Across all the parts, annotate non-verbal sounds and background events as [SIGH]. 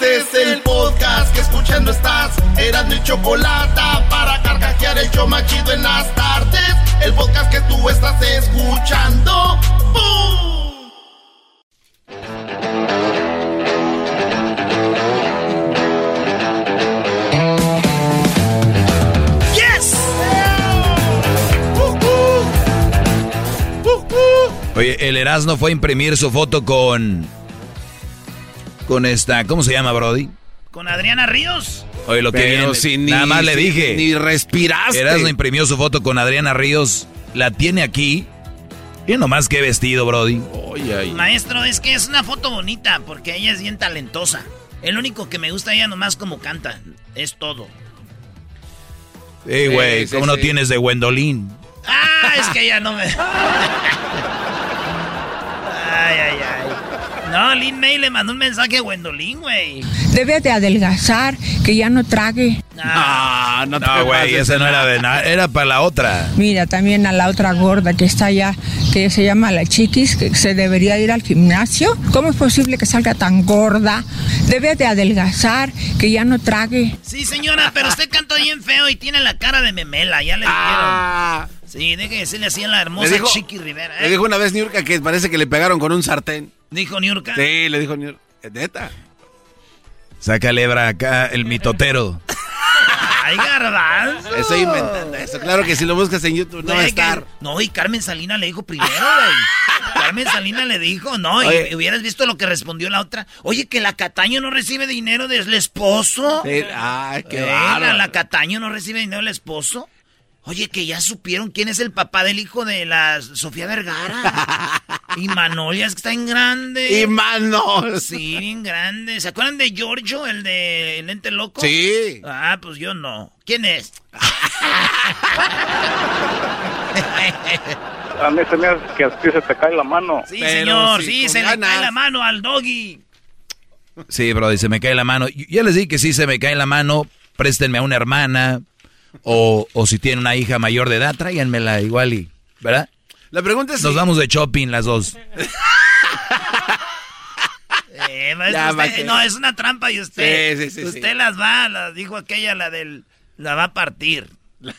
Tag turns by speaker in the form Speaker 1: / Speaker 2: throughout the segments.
Speaker 1: Este es el podcast que escuchando estás. Eran mi chocolate para carcajear el yo machido en las tardes. El podcast que tú estás escuchando. ¡Bum! ¡Yes!
Speaker 2: Oye, el Erasmo fue a imprimir su foto con. Con esta. ¿Cómo se llama, Brody?
Speaker 3: Con Adriana Ríos.
Speaker 2: Oye, lo que
Speaker 4: Pero
Speaker 2: viene.
Speaker 4: si ni-
Speaker 2: Nada más le dije.
Speaker 4: ni respiraste.
Speaker 2: Erasmo imprimió su foto con Adriana Ríos. La tiene aquí. Y nomás qué vestido, Brody.
Speaker 4: Oye, ay.
Speaker 3: Maestro, es que es una foto bonita porque ella es bien talentosa. El único que me gusta ella nomás como canta. Es todo.
Speaker 2: Ey, güey,
Speaker 4: sí,
Speaker 2: ¿cómo no
Speaker 4: sí.
Speaker 2: tienes de Gwendolyn?
Speaker 3: Ah, es que ella no me. [LAUGHS] Ay, ay, ay. No, Lin May le mandó un mensaje a Gwendolyn, güey.
Speaker 5: Debe de adelgazar, que ya no trague.
Speaker 3: Ah,
Speaker 4: No, no, te
Speaker 2: No, güey, esa no era de nada. Era para la otra.
Speaker 5: Mira, también a la otra gorda que está allá, que se llama la chiquis, que se debería ir al gimnasio. ¿Cómo es posible que salga tan gorda? Debe de adelgazar, que ya no trague.
Speaker 3: Sí, señora, pero usted canta bien feo y tiene la cara de memela, ya le dijeron. Sí, deje de decirle así a la hermosa
Speaker 4: dijo-
Speaker 3: Chiqui Rivera. ¿eh?
Speaker 4: le dijo una vez Niurka que parece que le pegaron con un sartén.
Speaker 3: Dijo Niurka.
Speaker 4: Sí, le dijo Niurka. Neta.
Speaker 2: Saca lebra acá, el mitotero. [LAUGHS]
Speaker 3: Ay, garbanzo.
Speaker 4: Estoy inventando eso. Claro que si lo buscas en YouTube no va a
Speaker 3: que-
Speaker 4: estar.
Speaker 3: No, y Carmen Salina le dijo primero, güey. Carmen Salina le dijo, no, y hubieras visto lo que respondió la otra. Oye, que la Cataño no recibe dinero del esposo.
Speaker 4: Sí, Ay, qué
Speaker 3: Eh, la Cataño no recibe dinero del esposo. Oye, que ya supieron quién es el papá del hijo de la Sofía Vergara. y Manolia, es que está en grande.
Speaker 4: Y manos.
Speaker 3: Sí, bien grande. ¿Se acuerdan de Giorgio, el de el lente loco?
Speaker 4: Sí.
Speaker 3: Ah, pues yo no. ¿Quién es?
Speaker 6: A mí se me hace que a ti se te cae la mano.
Speaker 3: Sí,
Speaker 4: Pero
Speaker 3: señor,
Speaker 4: sí,
Speaker 3: sí, se le
Speaker 4: ganas.
Speaker 3: cae la mano al doggy.
Speaker 2: Sí, Brody, se me cae la mano. Yo Ya les dije que si se me cae la mano, préstenme a una hermana. O, o si tiene una hija mayor de edad, tráiganmela igual y. ¿Verdad?
Speaker 4: La pregunta es
Speaker 2: Nos
Speaker 4: si-
Speaker 2: vamos de shopping las dos. [LAUGHS]
Speaker 3: Eh,
Speaker 4: Ya,
Speaker 3: usted- no, es una trampa y usted.
Speaker 4: Sí, sí, sí,
Speaker 3: usted
Speaker 4: sí.
Speaker 3: las va, las dijo aquella, la del. La va a partir.
Speaker 2: Sí,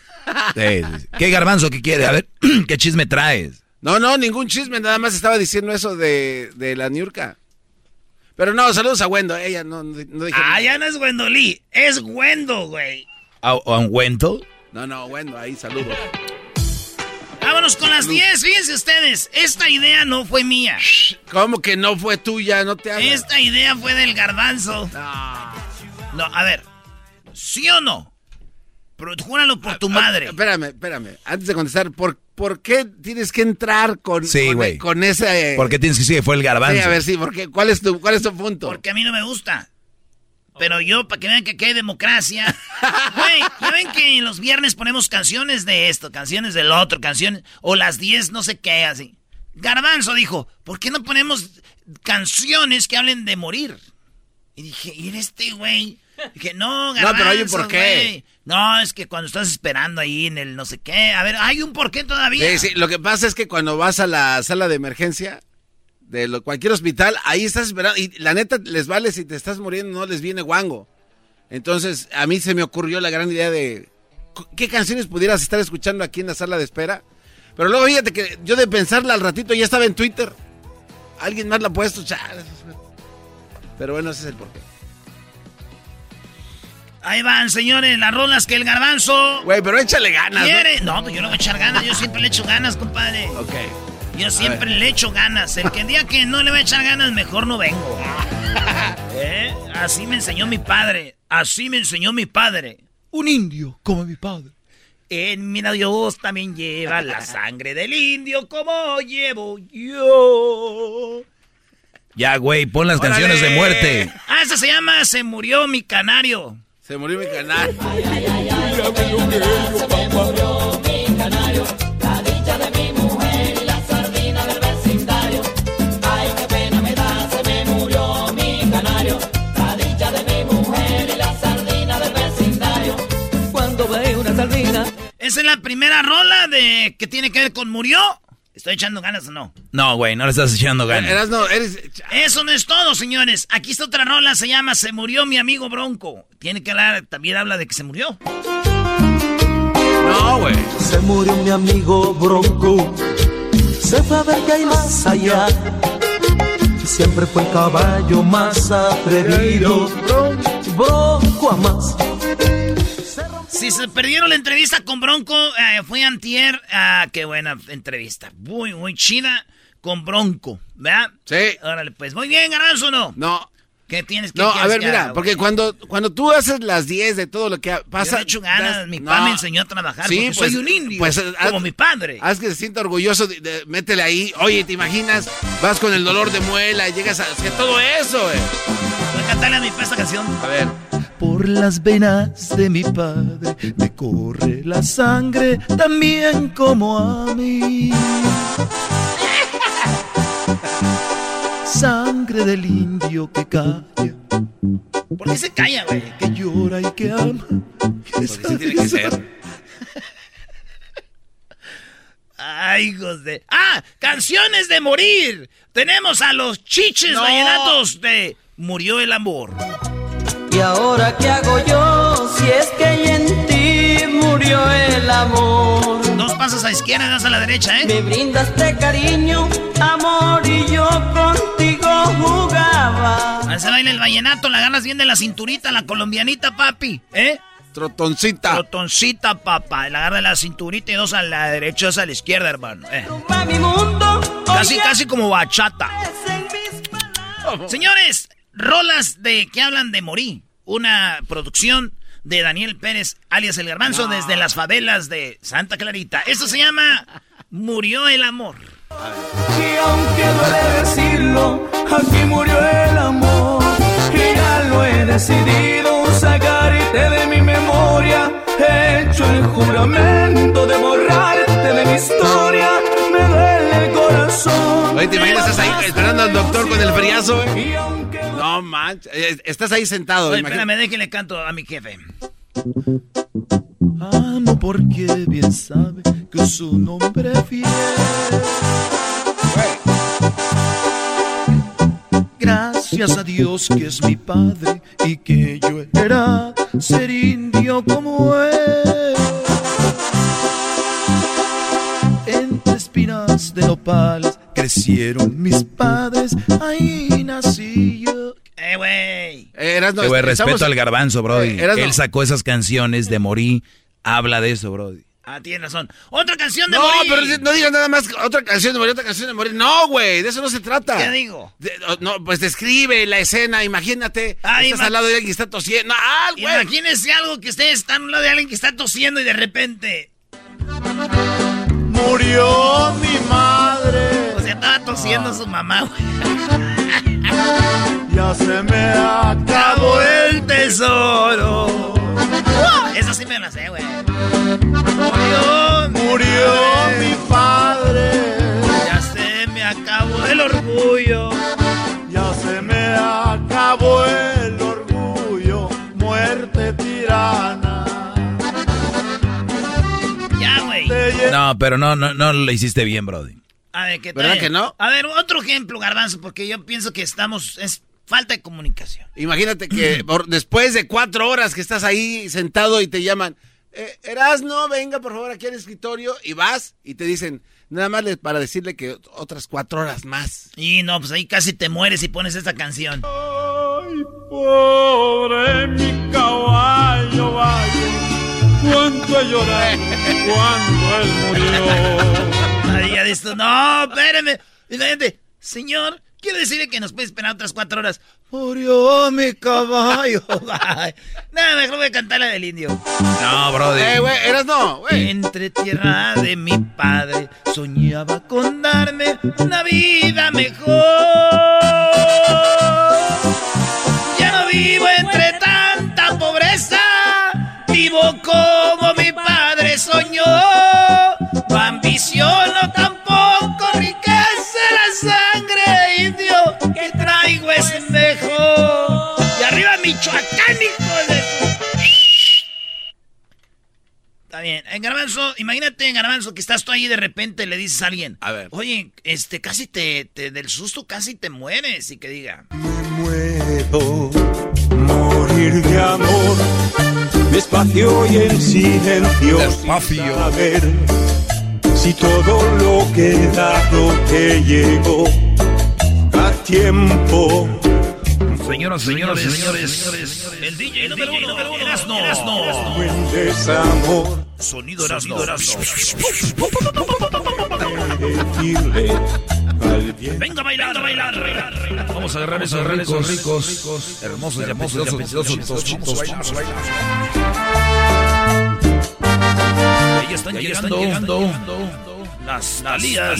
Speaker 2: sí, sí. ¿Qué garbanzo que quiere? A ver, [CLEARS THROAT] ¿qué chisme traes?
Speaker 4: No, no, ningún chisme. Nada más estaba diciendo eso de, de la Niurka. Pero no, saludos a Wendo. Ella no, no no dije
Speaker 3: Ah,
Speaker 4: nada.
Speaker 3: ya no es Gwendolí, es Gwendo, güey.
Speaker 2: ¿A, a un Wento?
Speaker 4: No, no, Wendo, ahí saludos.
Speaker 3: Vámonos con las 10. Fíjense ustedes, esta idea no fue mía.
Speaker 4: ¿Cómo que no fue tuya? No te hagas.
Speaker 3: Esta idea fue del garbanzo. No, a ver. ¿Sí o no? Pero júralo por tu madre.
Speaker 4: Espérame, espérame. Antes de contestar, ¿por, por qué tienes que entrar con,
Speaker 2: Sí,
Speaker 4: con,
Speaker 2: güey.
Speaker 4: con ese...
Speaker 2: ¿Por qué tienes que decir que fue el garbanzo?
Speaker 4: Sí, a ver, sí, ¿por qué? ¿Cuál es tu, cuál es tu punto?
Speaker 3: Porque a mí no me gusta. Pero yo, para que vean que aquí hay democracia. Güey, ya ven que los viernes ponemos canciones de esto, canciones del otro, canciones. O las 10, no sé qué, así. Garbanzo dijo, ¿por qué no ponemos canciones que hablen de morir? Y dije, ¿y este güey? Dije, no, [LAUGHS]
Speaker 4: No,
Speaker 3: garbanzo.
Speaker 4: pero hay un porqué.
Speaker 3: No, es que cuando estás esperando ahí en el no sé qué. A ver, hay un porqué todavía.
Speaker 4: Sí, sí, lo que pasa es que cuando vas a la sala de emergencia de lo- cualquier hospital, ahí estás esperando y la neta les vale si te estás muriendo, no les viene guango. Entonces, a mí se me ocurrió la gran idea de qué canciones pudieras estar escuchando aquí en la sala de espera. Pero luego fíjate que yo de pensarla al ratito ya estaba en Twitter. Alguien más la ha puesto. chale. Pero bueno, ese es el porqué.
Speaker 3: Ahí van, señores, las rolas que el garbanzo.
Speaker 4: Güey, pero échale ganas.
Speaker 3: ¿Quiere? No, pues yo no voy a echar ganas. Yo siempre le echo ganas, compadre.
Speaker 4: Ok.
Speaker 3: Yo siempre le echo ganas. El que día que no le va a echar ganas, mejor no vengo. [LAUGHS] ¿Eh? Así me enseñó mi padre. Así me enseñó mi padre.
Speaker 7: Un indio como mi padre.
Speaker 3: En mi Dios también lleva la [LAUGHS] sangre del indio como llevo yo.
Speaker 7: Ya, güey, pon las canciones de muerte.
Speaker 3: Ah, esa se llama Se murió mi canario.
Speaker 4: Se murió mi canal.
Speaker 3: Esa es la primera rola de que tiene que ver con murió. ¿Estoy echando ganas o no?
Speaker 7: No, güey, no le estás echando ganas.
Speaker 4: Eras no, eres...
Speaker 3: Eso no es todo, señores. Aquí está otra rola, se llama Se murió mi amigo Bronco. Tiene que hablar, también habla de que se murió.
Speaker 4: No, güey.
Speaker 8: Se murió mi amigo Bronco. Se fue a ver que hay más allá. Siempre fue el caballo más atrevido. Bronco a más.
Speaker 3: Si se perdieron la entrevista con Bronco, eh, fue antier. Ah, qué buena entrevista. Muy, muy chida con Bronco, ¿verdad?
Speaker 4: Sí.
Speaker 3: Órale, pues. Muy bien, Garanzo, ¿no?
Speaker 4: No.
Speaker 3: ¿Qué tienes que
Speaker 4: No, a ver,
Speaker 3: que
Speaker 4: mira,
Speaker 3: haga,
Speaker 4: porque cuando, cuando tú haces las 10 de todo lo que
Speaker 3: Yo
Speaker 4: pasa.
Speaker 3: le echo ganas,
Speaker 4: das-
Speaker 3: mi
Speaker 4: no.
Speaker 3: papá me enseñó a trabajar
Speaker 4: Sí,
Speaker 3: porque
Speaker 4: pues,
Speaker 3: soy un indio,
Speaker 4: pues,
Speaker 3: como
Speaker 4: haz-
Speaker 3: mi padre.
Speaker 4: Haz que se sienta orgulloso, de, de- métele ahí. Oye, ¿te imaginas? Vas con el dolor de muela, llegas a... Que todo eso, güey.
Speaker 3: Voy a cantarle a mi pa esta canción.
Speaker 4: A ver.
Speaker 7: Por las venas de mi padre me corre la sangre también como a mí. Sangre del indio que calla,
Speaker 3: ¿Por qué se calla, güey?
Speaker 7: que llora y que ama.
Speaker 4: Porque sí tiene que ser.
Speaker 3: Ay, hijos de... ¡Ah! ¡Canciones de morir! Tenemos a los chiches
Speaker 4: No.
Speaker 3: vallenatos de Murió el amor.
Speaker 8: ¿Y ahora qué hago yo si es que en ti murió el amor?
Speaker 3: Dos pasos a izquierda, dos a la derecha, ¿eh?
Speaker 8: Me brindaste cariño, amor y yo contigo jugaba.
Speaker 3: A ese baile el vallenato, la ganas bien de la cinturita, la colombianita, papi, ¿eh?
Speaker 4: Trotoncita.
Speaker 3: Trotoncita, papá. La agarra de la cinturita y dos a la derecha, dos a la izquierda, hermano. eh. Casi, casi como bachata.
Speaker 8: es en mis palabras.
Speaker 3: Señores, rolas de que hablan de morir. Una producción de Daniel Pérez, alias El Garbanzo, desde las favelas de Santa Clarita. Esto se llama Murió el amor.
Speaker 8: Y aunque duele decirlo, aquí murió el amor. Y ya lo he decidido sacarte de mi memoria. He hecho el juramento de borrarte de mi historia. Me duele el corazón.
Speaker 4: Oye, ¿te imaginas? Estás ahí esperando al doctor con el friazo, güey. No manches. Eh, Estás ahí sentado.
Speaker 3: Oye, espérame, déjenle canto a mi jefe.
Speaker 7: Amo porque bien sabe que su nombre fiel. Gracias a Dios que es mi padre y que yo era ser indio como él. Entre espinas de nopales crecieron mis padres, ahí nací yo.
Speaker 3: Eh, güey.
Speaker 4: Eh, Erasno,
Speaker 7: Eh,
Speaker 4: estamos-
Speaker 7: respeto al garbanzo, Brody.
Speaker 4: Eh, Erasno.
Speaker 7: Él sacó esas canciones de Morí. Habla de eso, Brody.
Speaker 3: Ah, tienes razón. Otra canción de
Speaker 4: No,
Speaker 3: morir.
Speaker 4: pero no digas nada más otra canción de morir, otra canción de morir. No, güey, de eso no se trata.
Speaker 3: ¿Qué digo?
Speaker 4: De- no, pues describe la escena, imagínate.
Speaker 3: Ay,
Speaker 4: estás al lado de alguien que está tosiendo. Ah, güey.
Speaker 3: Imagínense algo que ustedes están a un lado de alguien que está tosiendo y de repente.
Speaker 9: Murió mi madre,
Speaker 3: O sea, estaba tosiendo su mamá, güey. [LAUGHS]
Speaker 9: ya se me acabó
Speaker 3: el tesoro. Eso sí me lo sé, güey. Murió, mi
Speaker 9: Murió mi padre,
Speaker 3: Ya se me acabó el orgullo.
Speaker 9: ya se me acabó el orgullo, muerte tirana.
Speaker 3: Ya, güey.
Speaker 7: No, pero no, no, no lo hiciste bien, Brody.
Speaker 3: A ver, ¿qué
Speaker 4: ¿Verdad
Speaker 3: tal?
Speaker 4: que no?
Speaker 3: A ver, otro ejemplo, Garbanzo, porque yo pienso que estamos. Es falta de comunicación.
Speaker 4: Imagínate que [CLEARS THROAT] por- después de cuatro horas que estás ahí sentado y te llaman, eh, Erasno, venga por favor aquí al escritorio y vas y te dicen, nada más le- para decirle que otras cuatro horas más.
Speaker 3: Y no, pues ahí casi te mueres y pones esta canción.
Speaker 9: Ay, pobre mi caballo. tanto he llorado cuando él murió. [LAUGHS]
Speaker 3: Ahí ya dices, no, espéreme. Y la gente, señor, quiero decirle que nos puede esperar otras cuatro horas. Murió mi caballo. [LAUGHS] Nada, mejor voy a cantar la del indio.
Speaker 2: No, brody.
Speaker 4: Eh, güey, eras no, güey.
Speaker 3: Entre tierra de mi padre soñaba con darme una vida mejor. Ya no vivo entre tanta pobreza, vivo como mi padre soñó. Michoacán, hijo de... Está bien. En Garbanzo, imagínate en Garbanzo que estás tú ahí y de repente le dices a alguien.
Speaker 4: A ver.
Speaker 3: Oye, este, casi te, te- del susto casi te mueres y que diga.
Speaker 9: Puedo morir de amor, despacio y en silencio,
Speaker 2: Despacio.
Speaker 9: sin saber si todo lo que he dado te llegó a tiempo.
Speaker 2: Señoras,
Speaker 3: Señoras, señores, señores, el DJ número uno, número uno, Erasno.
Speaker 9: Buen desamor,
Speaker 3: Sonido Erasno. Venga a bailar, a bailar.
Speaker 2: Vamos a agarrar esos ricos, ricos, hermosos, hermosos, apetitosos tostitos.
Speaker 3: Ahí están llegando las Talías.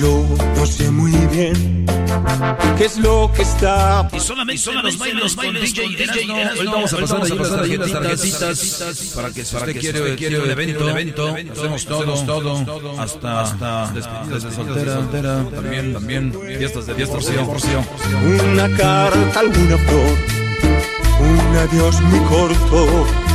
Speaker 9: Yo no sé muy bien qué es lo que está
Speaker 3: Y solamente,
Speaker 2: Son los bailes, los bailes
Speaker 3: DJ
Speaker 2: con DJ
Speaker 3: Erasno.
Speaker 2: Erasno. Hoy vamos a pasar ahí las tarjetitas, tarjetitas para que si usted quiere, quiere un evento, evento, hacemos todo, todo, hasta, hasta despedidas de soltera, también, también, fiestas de fiestas, porción.
Speaker 9: Una carta, alguna flor, un adiós muy corto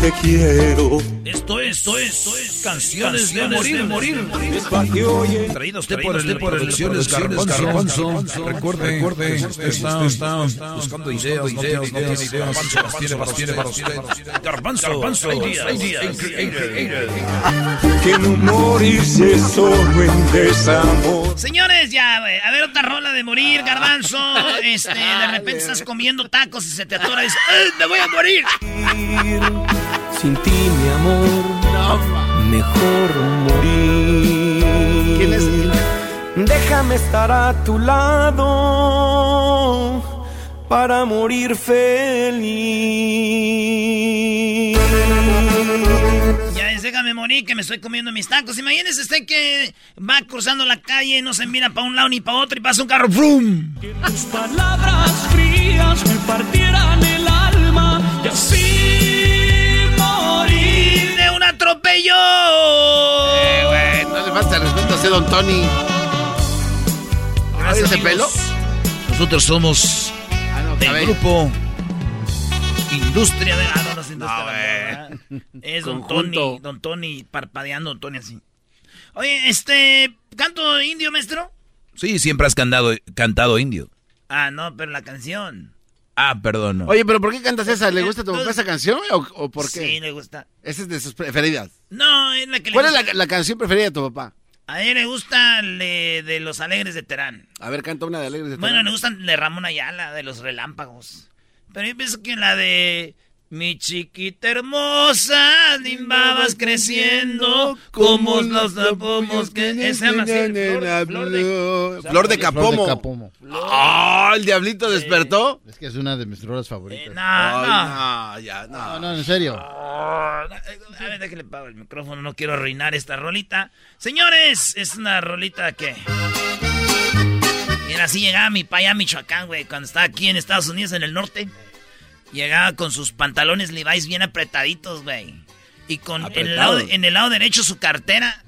Speaker 9: te quiero.
Speaker 3: Esto es, esto es, esto es canciones de morir, morir.
Speaker 9: Despacio y en
Speaker 3: Traído
Speaker 2: Usted por el por elecciones Garbanzo, recuerde, recuerde, usted está, está buscando ideas, ideas, no tiene ideas, las tiene para tiene para usted.
Speaker 3: Garbanzo, Garbanzo, ideas.
Speaker 9: que no morirse solo en desamor.
Speaker 3: Señores, ya, güey. A ver, otra rola de morir, garbanzo. Este, de repente estás comiendo tacos y se te atora y dices, ¡Ay, me voy a morir!
Speaker 9: Sin ti, mi amor, mejor morir.
Speaker 4: ¿Quién es?
Speaker 9: Déjame estar a tu lado para morir feliz.
Speaker 3: Ya es, déjame morir que me estoy comiendo mis tacos. Imagínese usted que va cruzando la calle, no se mira para un lado ni para otro y pasa un carro, ¡frum!
Speaker 9: Tus palabras frías me partieran el alma y así.
Speaker 3: ¡De un atropello!
Speaker 4: Eh, güey, no le falta respeto a ese don Tony.
Speaker 3: Gracias,
Speaker 4: ese pelo?
Speaker 3: Nosotros somos
Speaker 4: Ah, no,
Speaker 3: del
Speaker 4: cabello.
Speaker 3: grupo Industria de... Ah, no, no es Industria
Speaker 4: No.
Speaker 3: Es Don. Tony, Don Tony parpadeando, Don Tony así. Oye, este, ¿canto indio, maestro?
Speaker 2: Sí, siempre has cantado, cantado indio.
Speaker 3: Ah, no, pero la canción.
Speaker 2: Ah, perdón. no.
Speaker 4: Oye, pero ¿por qué cantas esa? ¿Le gusta a tu papá esa canción o, o por qué?
Speaker 3: Sí, le gusta.
Speaker 4: Esa es de sus preferidas.
Speaker 3: No, es la que le
Speaker 4: ¿Cuál es
Speaker 3: gusta.
Speaker 4: la, la canción preferida de tu papá?
Speaker 3: A él le gusta le- de Los Alegres de Terán.
Speaker 4: A ver, canta una de Alegres de
Speaker 3: Bueno,
Speaker 4: Terán.
Speaker 3: le gustan de Ramón Ayala, de Los Relámpagos. Pero yo pienso que la de... Mi chiquita hermosa, limbabas creciendo, como los pomos que... Se llama así, Flor- Flor de-
Speaker 4: Flor de Capomo.
Speaker 10: Flor de Capomo.
Speaker 4: ¡Ah! el diablito despertó.
Speaker 10: Es que es una de mis flores
Speaker 3: Eh,
Speaker 10: favoritas.
Speaker 3: no,
Speaker 4: Ay,
Speaker 3: no.
Speaker 4: no, ya, no.
Speaker 10: No, no, en serio.
Speaker 3: A ver, déjale pago el micrófono, no quiero arruinar esta rolita. Señores, es una rolita que... Era así, llegaba mi pa allá a Michoacán, güey, cuando estaba aquí en Estados Unidos, en el norte. Llegaba con sus pantalones Levi's bien apretaditos, güey. Y con en el, lado, en el lado derecho su cartera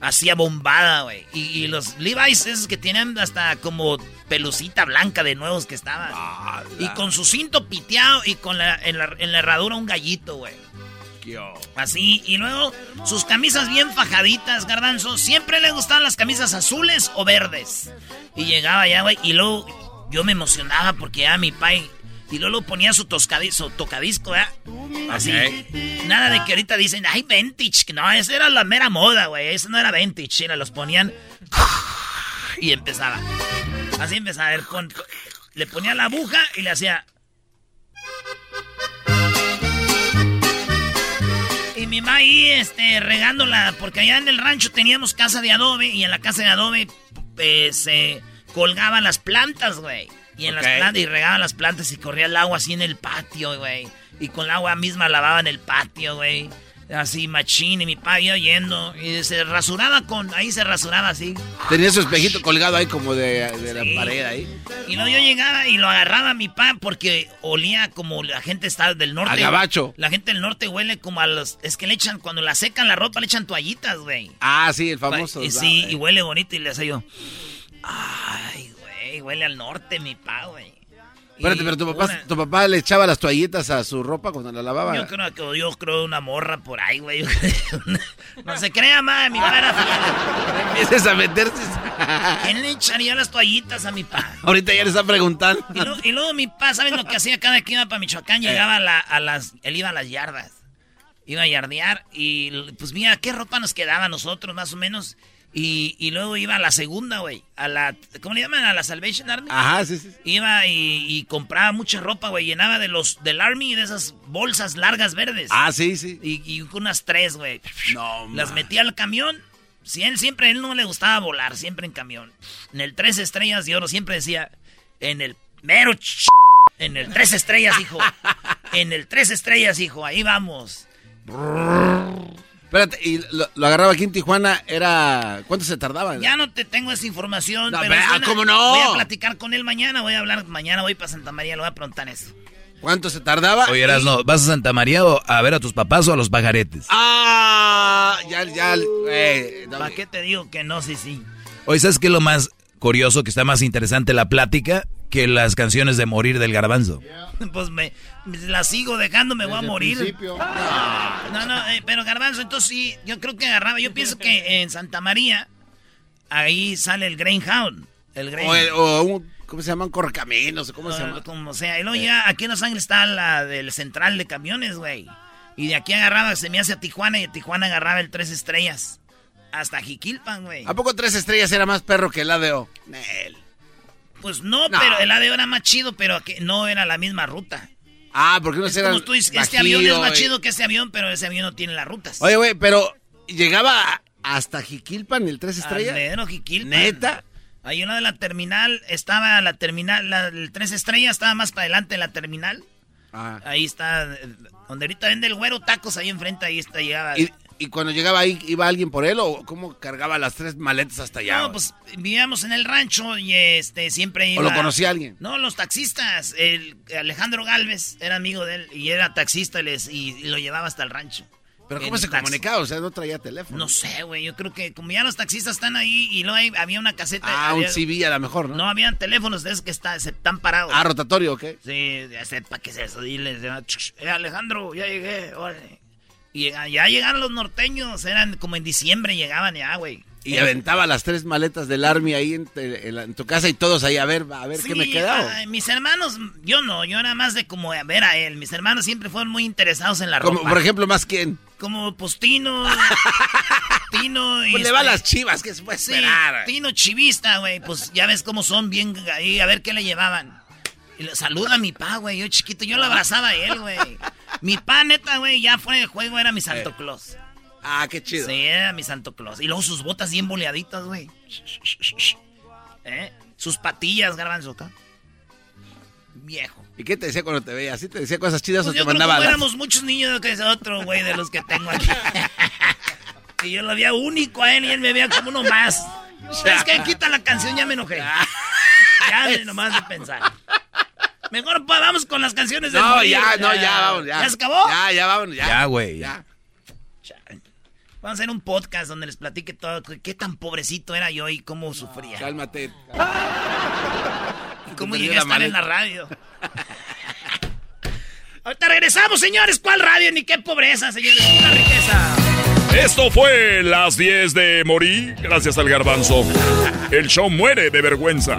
Speaker 3: hacía bombada, güey. Y, y los Levi's esos que tienen hasta como pelucita blanca de nuevos que estaban. y con su cinto piteado y con la, en, la, en la herradura un gallito, güey. Así, y luego sus camisas bien fajaditas, garbanzo. Siempre le gustaban las camisas azules o verdes. Y llegaba ya, güey, y luego yo me emocionaba porque ya mi pai. Y luego lo ponía su, toscadizo, tocadisco, ¿verdad? Así. Nada de que ahorita dicen, ay, vintage. No, esa era la mera moda, güey. Eso no era vintage. Era, los ponían. Y empezaba. Así empezaba. Con- le ponía la aguja y le hacía. va ahí, este, regándola, porque allá en el rancho teníamos casa de adobe y en la casa de adobe eh, se colgaban las plantas, güey. Y en las plantas, y regaban las plantas y corría el agua así en el patio, güey. Y con el agua misma lavaban el patio, güey. Así, machín, y mi iba yendo. Y se rasuraba con. Ahí se rasuraba así.
Speaker 4: Tenía su espejito colgado ahí como de, la pared ahí.
Speaker 3: Y luego yo llegaba y lo agarraba a mi papá porque olía como la gente está del norte.
Speaker 4: A gabacho.
Speaker 3: La gente del norte huele como a los. Es que le echan, cuando la secan la ropa, le echan toallitas, güey.
Speaker 4: Ah, sí, el famoso.
Speaker 3: Y, sí, y huele bonito y le hace yo. Ay, güey, huele al norte, mi papá, güey.
Speaker 4: Espérate, pero tu papá, tu papá le echaba las toallitas a su ropa cuando la lavaba.
Speaker 3: Yo creo que yo creo una morra por ahí, güey. [LAUGHS] no se crea, más, mi papá era
Speaker 4: Empieces a meterse.
Speaker 3: ¿Quién le echaría las toallitas a mi papá?
Speaker 4: Ahorita ya le están preguntando.
Speaker 3: Y luego, mi papá, ¿sabes lo que hacía cada vez que iba para Michoacán? Eh. Llegaba a, las... Él iba a las yardas. Iba a yardear y pues mira, ¿qué ropa nos quedaba a nosotros más o menos? Y, luego iba a la segunda, güey. A la. ¿Cómo le llaman? A la Salvation Army.
Speaker 4: Ajá, sí, sí.
Speaker 3: Iba y, compraba mucha ropa, güey. Llenaba de los del Army de esas bolsas largas verdes.
Speaker 4: Ah, sí, sí.
Speaker 3: Y, unas tres, güey. No, Las metía al camión. Si él siempre, él no le gustaba volar, siempre en camión. En el tres estrellas de oro siempre decía. En el mero. en el tres estrellas, hijo. [LAUGHS] en el tres estrellas, hijo. Ahí vamos.
Speaker 4: Espérate, y lo, agarraba aquí en Tijuana, era... ¿Cuánto se tardaba?
Speaker 3: Ya no te tengo esa información, pero...
Speaker 4: ¿Cómo no?
Speaker 3: Voy a platicar con él mañana, voy a hablar... Mañana voy para Santa María, le voy a preguntar eso.
Speaker 4: ¿Cuánto se tardaba?
Speaker 2: Oye, no, ¿vas a Santa María o a ver a tus papás o a los pajaretes?
Speaker 4: Ah, ya, ya... Eh,
Speaker 3: ¿Para qué te digo que no, sí, sí?
Speaker 2: Oye, ¿sabes qué es lo más curioso, que está más interesante la plática? que las canciones de morir del garbanzo. [LAUGHS]
Speaker 3: Pues me, la sigo dejando, me voy a morir. No, no, eh, pero garbanzo, entonces sí, yo creo que agarraba. Yo pienso que en Santa María, ahí sale el Greyhound. El
Speaker 4: Greyhound. O, un, ¿cómo se llaman? Correcaminos, ¿cómo se llama?
Speaker 3: Como sea. Y luego ya aquí en Los Ángeles está la del central de camiones, güey. Y de aquí agarraba, se me hace a Tijuana y de Tijuana agarraba el Tres Estrellas. Hasta Jiquilpan, güey.
Speaker 4: ¿A poco Tres Estrellas era más perro que el ADO?
Speaker 3: Nel. Pues no, pero el ADO era más chido, pero no era la misma ruta.
Speaker 4: Ah, porque no se
Speaker 3: Como tú dices, este avión es más chido que ese avión, pero ese avión no tiene las rutas.
Speaker 4: Oye, güey, pero llegaba hasta Jiquilpan el tres estrellas.
Speaker 3: Almero, Jiquilpan.
Speaker 4: Neta.
Speaker 3: Hay una de la terminal, estaba la terminal, el tres estrellas estaba más para adelante en la terminal. Ah. Ahí está, donde ahorita vende el güero tacos, ahí enfrente, ahí está, llegaba.
Speaker 4: ¿Y cuando llegaba ahí, iba alguien por él o cómo cargaba las tres maletas hasta allá?
Speaker 3: No, pues vivíamos en el rancho y este siempre iba...
Speaker 4: ¿O lo conocía alguien?
Speaker 3: No, los taxistas. El Alejandro Galvez era amigo de él y era taxista y, lo llevaba hasta el rancho.
Speaker 4: ¿Pero cómo se comunicaba? O sea, no traía teléfono.
Speaker 3: No sé, güey. Yo creo que como ya los taxistas están ahí y luego había una caseta.
Speaker 4: Ah, un CV a lo mejor, ¿no?
Speaker 3: No, habían teléfonos de esos que está, se están parados.
Speaker 4: Ah, rotatorio, ¿ok?
Speaker 3: Sí, ya sepa qué es eso. Diles, eh, Alejandro, ya llegué. Órale. Y ya llegaron los norteños, eran como en diciembre llegaban ya, güey.
Speaker 4: Y aventaba las tres maletas del Army ahí en, tu casa y todos ahí a ver, a ver qué me quedaba.
Speaker 3: mis hermanos, yo no, yo era más de como a ver a él. Mis hermanos siempre fueron muy interesados en la
Speaker 4: como, Por ejemplo, ¿más quién?
Speaker 3: Como pues Tino. [LAUGHS] Tino
Speaker 4: y. Pues le va a este, las chivas, que se puede esperar.
Speaker 3: Tino chivista, güey. Pues ya ves cómo son bien ahí, a ver qué le llevaban. Y le saluda a mi pa, güey. Yo chiquito, yo lo abrazaba a él, güey. Mi pa, neta, güey, ya fuera de juego era mi Santo eh. Claus.
Speaker 4: Ah, qué chido.
Speaker 3: Sí, era mi Santo Claus. Y luego sus botas bien boleaditas, güey. ¿Eh? Sus patillas, garbanzo acá. Viejo.
Speaker 4: ¿Y qué te decía cuando te veía? ¿Sí te decía cosas chidas
Speaker 3: pues
Speaker 4: o te mandaba
Speaker 3: las... éramos muchos niños que es otro, güey, de los que tengo aquí. [LAUGHS] y yo lo veía único a él y él me veía como uno más. [LAUGHS] Es que quita la canción, ya me enojé. [LAUGHS] ya me nomás de pensar. Mejor vamos con las canciones de
Speaker 4: No, ya, no, ya, vamos, ya.
Speaker 3: ¿Ya se acabó?
Speaker 4: Ya, ya, vamos, ya.
Speaker 2: Ya, güey. Ya.
Speaker 3: Vamos a hacer un podcast donde les platique todo. Qué tan pobrecito era yo y cómo sufría.
Speaker 4: Cálmate.
Speaker 3: Y cómo llegué a estar en la radio. Ahorita regresamos, señores. ¿Cuál radio? Ni qué pobreza, señores. Una riqueza.
Speaker 10: Esto fue Las 10 de Morí, gracias al garbanzo. El show muere de vergüenza.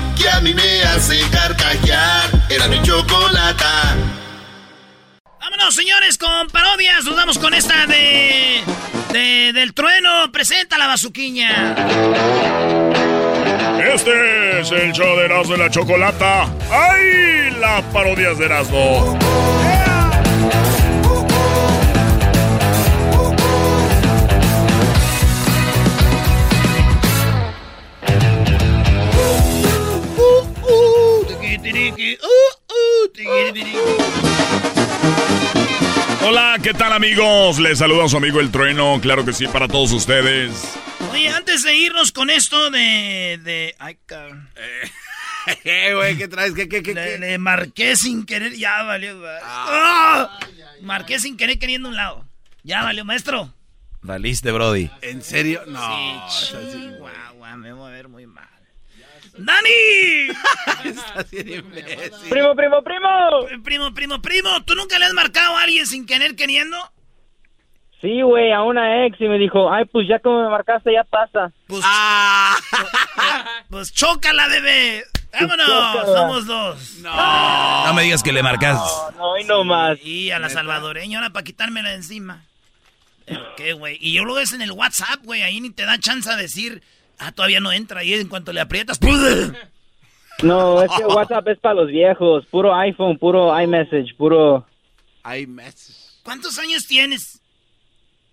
Speaker 1: que a mí me hace carcajear. Era mi chocolata.
Speaker 3: Vámonos, señores, con parodias. Nos vamos con esta de. de del trueno. Presenta la bazuquiña.
Speaker 10: Este es el show de Erasmo de la Chocolata. ¡Ay! Las parodias de Erasmo. Hola, ¿qué tal amigos? Les saluda su amigo El Trueno, claro que sí, para todos ustedes.
Speaker 3: Oye, antes de irnos con esto de. de. Ay, cabrón.
Speaker 4: Eh, [LAUGHS] güey, ¿qué traes? ¿Qué, qué, qué?
Speaker 3: Le,
Speaker 4: qué?
Speaker 3: le marqué sin querer, ya valió. ¡Ah! Marqué sin querer queriendo un lado. Ya valió, maestro.
Speaker 2: Valiste, Brody.
Speaker 4: ¿En serio? No.
Speaker 3: Sí, chihuahua, me voy a ver muy mal. ¡Dani! [LAUGHS]
Speaker 11: Primo, primo, primo.
Speaker 3: Primo, primo, primo, ¿tú nunca le has marcado a alguien sin querer queriendo?
Speaker 11: Sí, güey, a una ex y me dijo, ay, pues ya como me marcaste, ya pasa.
Speaker 3: Pues,
Speaker 4: Ah.
Speaker 3: pues chócala, bebé. Vámonos,
Speaker 11: chócala.
Speaker 3: somos dos.
Speaker 4: No.
Speaker 2: No me digas que le marcas.
Speaker 11: No, no, hoy no más.
Speaker 3: Y a la salvadoreña ahora para quitármela de encima. ¿Qué, güey? Y yo lo ves en el WhatsApp, güey. Ahí ni te da chance a decir, ah, todavía no entra. Y en cuanto le aprietas.
Speaker 11: No, es que WhatsApp es para los viejos. Puro iPhone, puro iMessage, puro...
Speaker 4: Mes.
Speaker 3: ¿Cuántos años tienes?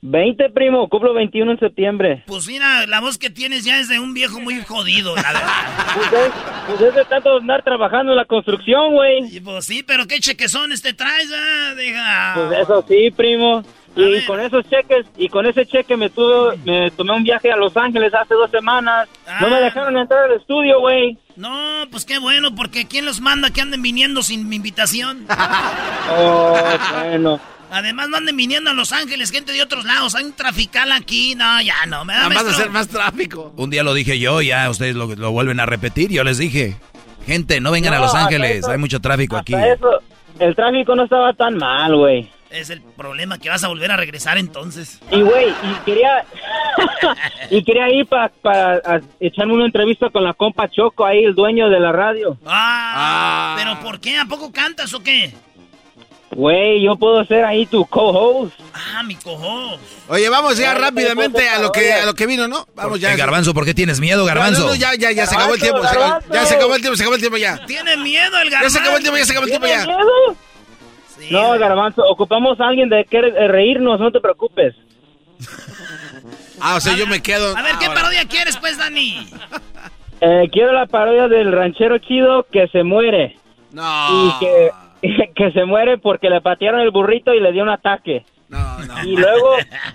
Speaker 11: 20, primo, cumplo 21 en septiembre.
Speaker 3: Pues mira, la voz que tienes ya es de un viejo muy jodido, la verdad.
Speaker 11: Pues es, pues es de tanto andar trabajando en la construcción, güey.
Speaker 3: Y pues sí, pero qué chequezones te traes, ah, deja.
Speaker 11: Pues eso sí, primo.
Speaker 3: A
Speaker 11: Y con esos cheques, y con ese cheque me tuve, me tomé un viaje a Los Ángeles hace dos semanas. No me
Speaker 3: Ah.
Speaker 11: dejaron entrar al estudio, güey.
Speaker 3: No, pues qué bueno, porque ¿quién los manda que anden viniendo sin mi invitación? [LAUGHS]
Speaker 11: Oh, bueno.
Speaker 3: Además no anden viniendo a Los Ángeles, gente de otros lados. Hay un trafical aquí, no, ya no, me da
Speaker 4: más
Speaker 3: maestro.
Speaker 4: hacer más tráfico.
Speaker 2: Un día lo dije yo, ya ustedes lo, lo vuelven a repetir. Yo les dije, gente, no vengan a Los Ángeles,
Speaker 11: eso-
Speaker 2: hay mucho tráfico aquí.
Speaker 11: Eso, el tráfico no estaba tan mal, güey.
Speaker 3: Es el problema que vas a volver a regresar entonces.
Speaker 11: Y güey, y quería [LAUGHS] y quería ir para echarme una entrevista con la compa Choco ahí, el dueño de la radio.
Speaker 3: Ah, pero ¿por qué? ¿A poco cantas o qué?
Speaker 11: Güey, yo puedo ser ahí tu co-host.
Speaker 3: Ah, mi cojo.
Speaker 4: Oye, vamos ya rápidamente a lo que a lo que vino, ¿no? Vamos ya.
Speaker 2: Garbanzo, ¿por qué tienes miedo, Garbanzo?
Speaker 4: no, no, ya, ya, ya se acabó el tiempo. se acabó- ya se acabó el tiempo, se acabó el tiempo ya.
Speaker 3: Tiene miedo el
Speaker 4: Ya
Speaker 3: garbanzo.
Speaker 4: se acabó el tiempo, ya se acabó el tiempo
Speaker 11: ¿Tienes
Speaker 4: ya.
Speaker 11: miedo?
Speaker 3: Sí,
Speaker 11: No, Garbanzo, ocupamos a alguien de que eh, reírnos, no te preocupes. [LAUGHS]
Speaker 4: Ah, o sea, yo me quedo.
Speaker 3: A ver, ¿qué
Speaker 4: ahora.
Speaker 3: parodia quieres, pues, Dani?
Speaker 11: Eh, quiero la parodia del ranchero chido que se muere.
Speaker 4: No.
Speaker 11: Y que, [LAUGHS] que se muere porque le patearon el burrito y le dio un ataque.
Speaker 4: No, no.
Speaker 11: Y luego,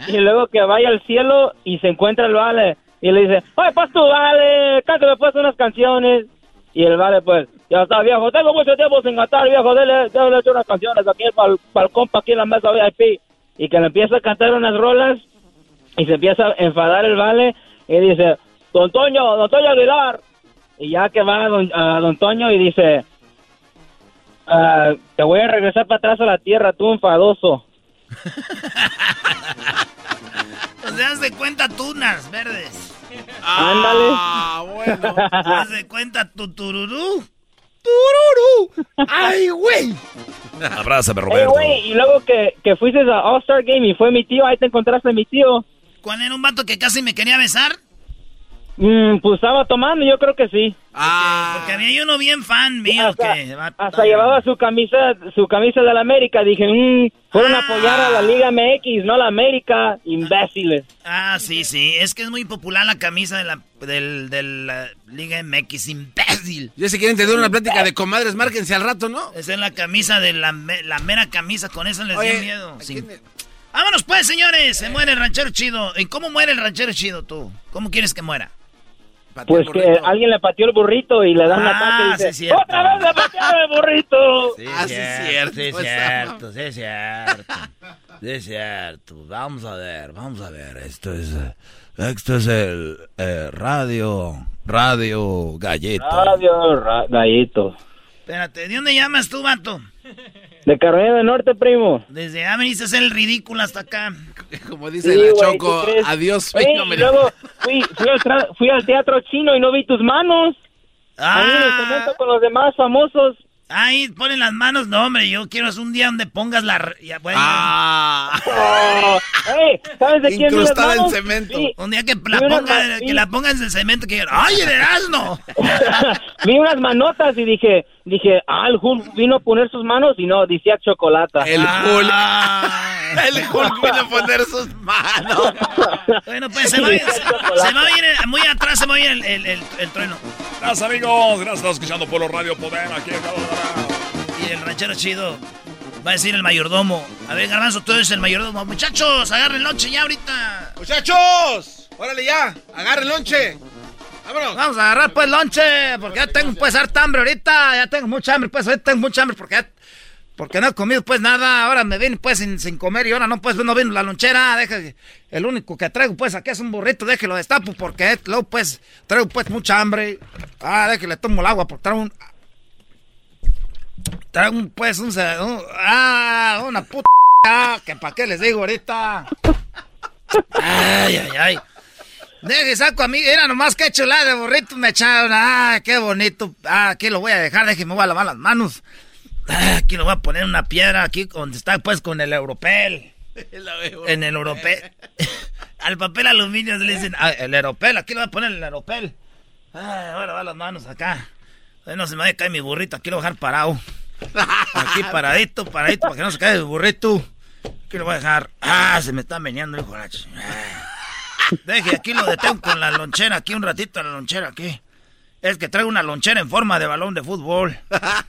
Speaker 11: y luego que vaya al cielo y se encuentra el vale y le dice, oye, pues tú vale, cántame pues unas canciones. Y el vale pues, Ya está, viejo. Tengo mucho tiempo sin cantar, viejo. Dele, dele echar unas canciones aquí para el compa, aquí en la mesa VIP. Y que le empieza a cantar unas rolas y se empieza a enfadar el vale y dice, Don Toño, Don Toño Aguilar. Y ya que va a Don, a don Toño y dice, ah, te voy a regresar para atrás a la tierra, tú enfadoso. [LAUGHS]
Speaker 3: Pues haz de cuenta tunas verdes.
Speaker 11: Ándale.
Speaker 4: Ah, bueno.
Speaker 3: Haz de cuenta tu tururú.
Speaker 4: ¡Tururú! ¡Ay, güey!
Speaker 10: Abrázame,
Speaker 11: Hey,
Speaker 10: Roberto.
Speaker 11: güey, y luego que, que fuiste a All-Star Game y fue mi tío, ahí te encontraste a mi tío.
Speaker 3: ¿Cuál era un vato que casi me quería besar?
Speaker 11: Mm, pues estaba tomando, yo creo que sí.
Speaker 4: Ah,
Speaker 3: Porque había uno bien fan mío
Speaker 11: hasta,
Speaker 3: que... va-
Speaker 11: hasta llevaba su camisa su camisa de la América. Dije, mm, fueron a apoyar a la Liga MX, no a la América. Imbéciles.
Speaker 3: Ah, sí, sí. Es que es muy popular la camisa de la, del, de la Liga MX, imbécil.
Speaker 4: ya se quieren tener una plática de comadres, márquense al rato, ¿no?
Speaker 3: Esa es la camisa de la, la mera camisa, con eso les dio miedo.
Speaker 4: ¿a
Speaker 3: Sí. Vámonos pues, señores. Se muere el ranchero chido. ¿Y cómo muere el ranchero chido tú? ¿Cómo quieres que muera?
Speaker 11: Pues que
Speaker 4: burrito.
Speaker 11: alguien le pateó el burrito y le dan
Speaker 3: Ah,
Speaker 11: ataque y
Speaker 3: sí,
Speaker 11: dice,
Speaker 3: es cierto.
Speaker 11: ¡Otra vez le patearon el burrito!
Speaker 3: Sí,
Speaker 4: Ah, sí, es cierto,
Speaker 3: Sí, es
Speaker 4: esa
Speaker 3: cierto, sí, es cierto. Sí, es cierto. Vamos a ver, vamos a ver. Esto es, esto es el eh, radio, radio galleta.
Speaker 11: Adiós, ra- gallito.
Speaker 3: Espérate, ¿de dónde llamas tú, vato? [LAUGHS]
Speaker 11: De Carolina del Norte, primo.
Speaker 3: Desde ah, veniste a hacer el ridículo hasta acá. [LAUGHS]
Speaker 4: Como dice
Speaker 11: Sí,
Speaker 4: la
Speaker 11: güey,
Speaker 4: Choco, adiós,
Speaker 11: Ey,
Speaker 4: sueño
Speaker 11: y luego fui, fui, al tra- fui al teatro chino y no vi tus manos. Ahí en el
Speaker 3: Ah,
Speaker 11: cemento con los demás famosos.
Speaker 3: ahí ponen las manos. No, hombre, yo quiero es un día donde pongas la... ya, bueno,
Speaker 4: Ah,
Speaker 11: Oh, [LAUGHS] ey, ¿Sabes de quién las
Speaker 4: incrustada en
Speaker 11: manos?
Speaker 4: cemento.
Speaker 11: Vi,
Speaker 3: un día que la,
Speaker 11: unas
Speaker 3: ponga, que la pongas en el cemento que ¡Ay, el Erasmo!
Speaker 11: vi unas manotas y dije, dije, ah, el Hulk vino a poner sus manos y no, decía chocolate.
Speaker 4: El Hulk.
Speaker 3: Ah. [LAUGHS]
Speaker 4: El Hulk vino a poner sus manos. [LAUGHS]
Speaker 3: Bueno, pues se va, a ir- se, se va a ir, muy atrás se va a ir el, el, el, el trueno.
Speaker 10: Gracias, amigos. Gracias, escuchando Polo Radio Poder aquí en.
Speaker 3: Y el ranchero chido va a decir el mayordomo. A ver, Garbanzo, tú eres el mayordomo. Muchachos, agarren lonche ya ahorita.
Speaker 4: Muchachos, órale ya, agarren lonche.
Speaker 3: Vamos a agarrar pues lonche, porque ya tengo pues harta hambre ahorita. Ya tengo mucha hambre, pues ahorita tengo mucha hambre porque Porque no he comido pues nada, ahora me vine pues sin, comer y ahora no pues no vino la lonchera, deja el único que traigo pues aquí es un burrito, déjelo destapo porque luego pues traigo pues mucha hambre. Ah, déjale tomo el agua porque traigo un traigo un pues un, ah, una puta que para qué les digo ahorita. Ay, ay, ay. Deje, saco a mí, era nomás que chulada de burrito me echaron. Ah, qué bonito. Ah, aquí lo voy a dejar, déjeme, voy a lavar las manos. Ah, aquí lo voy a poner una piedra, aquí donde está pues con el europel. [LAUGHS] En el europel. [LAUGHS] Al papel aluminio le dicen, ah, el europel, aquí lo voy a poner el europel. Ah, voy a lavar las manos acá. Ay, no se me vaya a caer mi burrito, aquí lo voy a dejar parado. Aquí [LAUGHS] paradito, paradito, para que no se caiga el burrito. Aquí lo voy a dejar. Ah, se me está meneando el Ah. Deje, aquí lo detengo con la lonchera, aquí un ratito la lonchera, aquí. Es que traigo una lonchera en forma de balón de fútbol.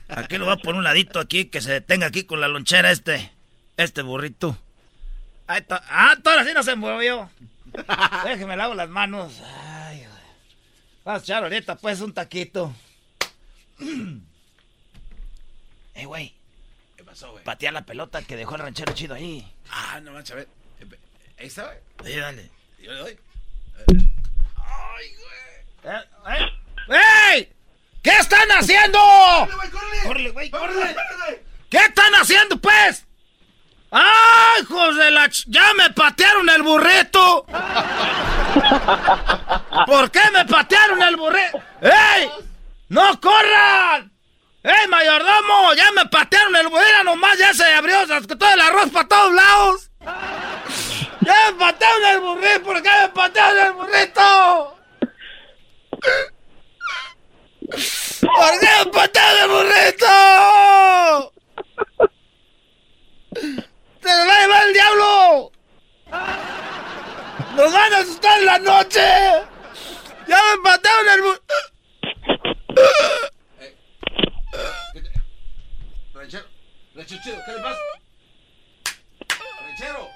Speaker 3: Aquí lo voy a poner un ladito aquí, que se detenga aquí con la lonchera este, este burrito. Ahí está. Ah, todo así no se movió. Déjeme lavo las manos. Ay. Vamos a echar ahorita pues un taquito. [CLEARS THROAT] Eh, güey.
Speaker 4: ¿Qué pasó, güey?
Speaker 3: Patear la pelota que dejó el ranchero chido ahí.
Speaker 4: Ah, no manches, a ver. Ahí está, güey.
Speaker 3: Sí, dale.
Speaker 4: Yo le doy.
Speaker 3: Eh, eh. ¡Ey! ¿Qué están haciendo? ¡Córrele, güey, córrele! ¿Qué están haciendo, pues? ¡Ay, hijos de la... ch- ¡Ya me patearon el burrito! ¿Por qué me patearon el burrito? ¡Ey! ¡No corran! ¡Ey, mayordomo! ¡Ya me patearon el burrito! Nomás ya se abrió se todo el arroz para todos lados. ¡Ya me patearon el burrito! ¿Por qué me patearon el burrito? ¿Por qué me patearon el burrito? ¡Se nos va a llevar el diablo! ¡Nos van a asustar en la noche! ¡Ya me patearon el burrito!
Speaker 4: Ranchero, ranchero chido, ¿qué le pasa? Ranchero.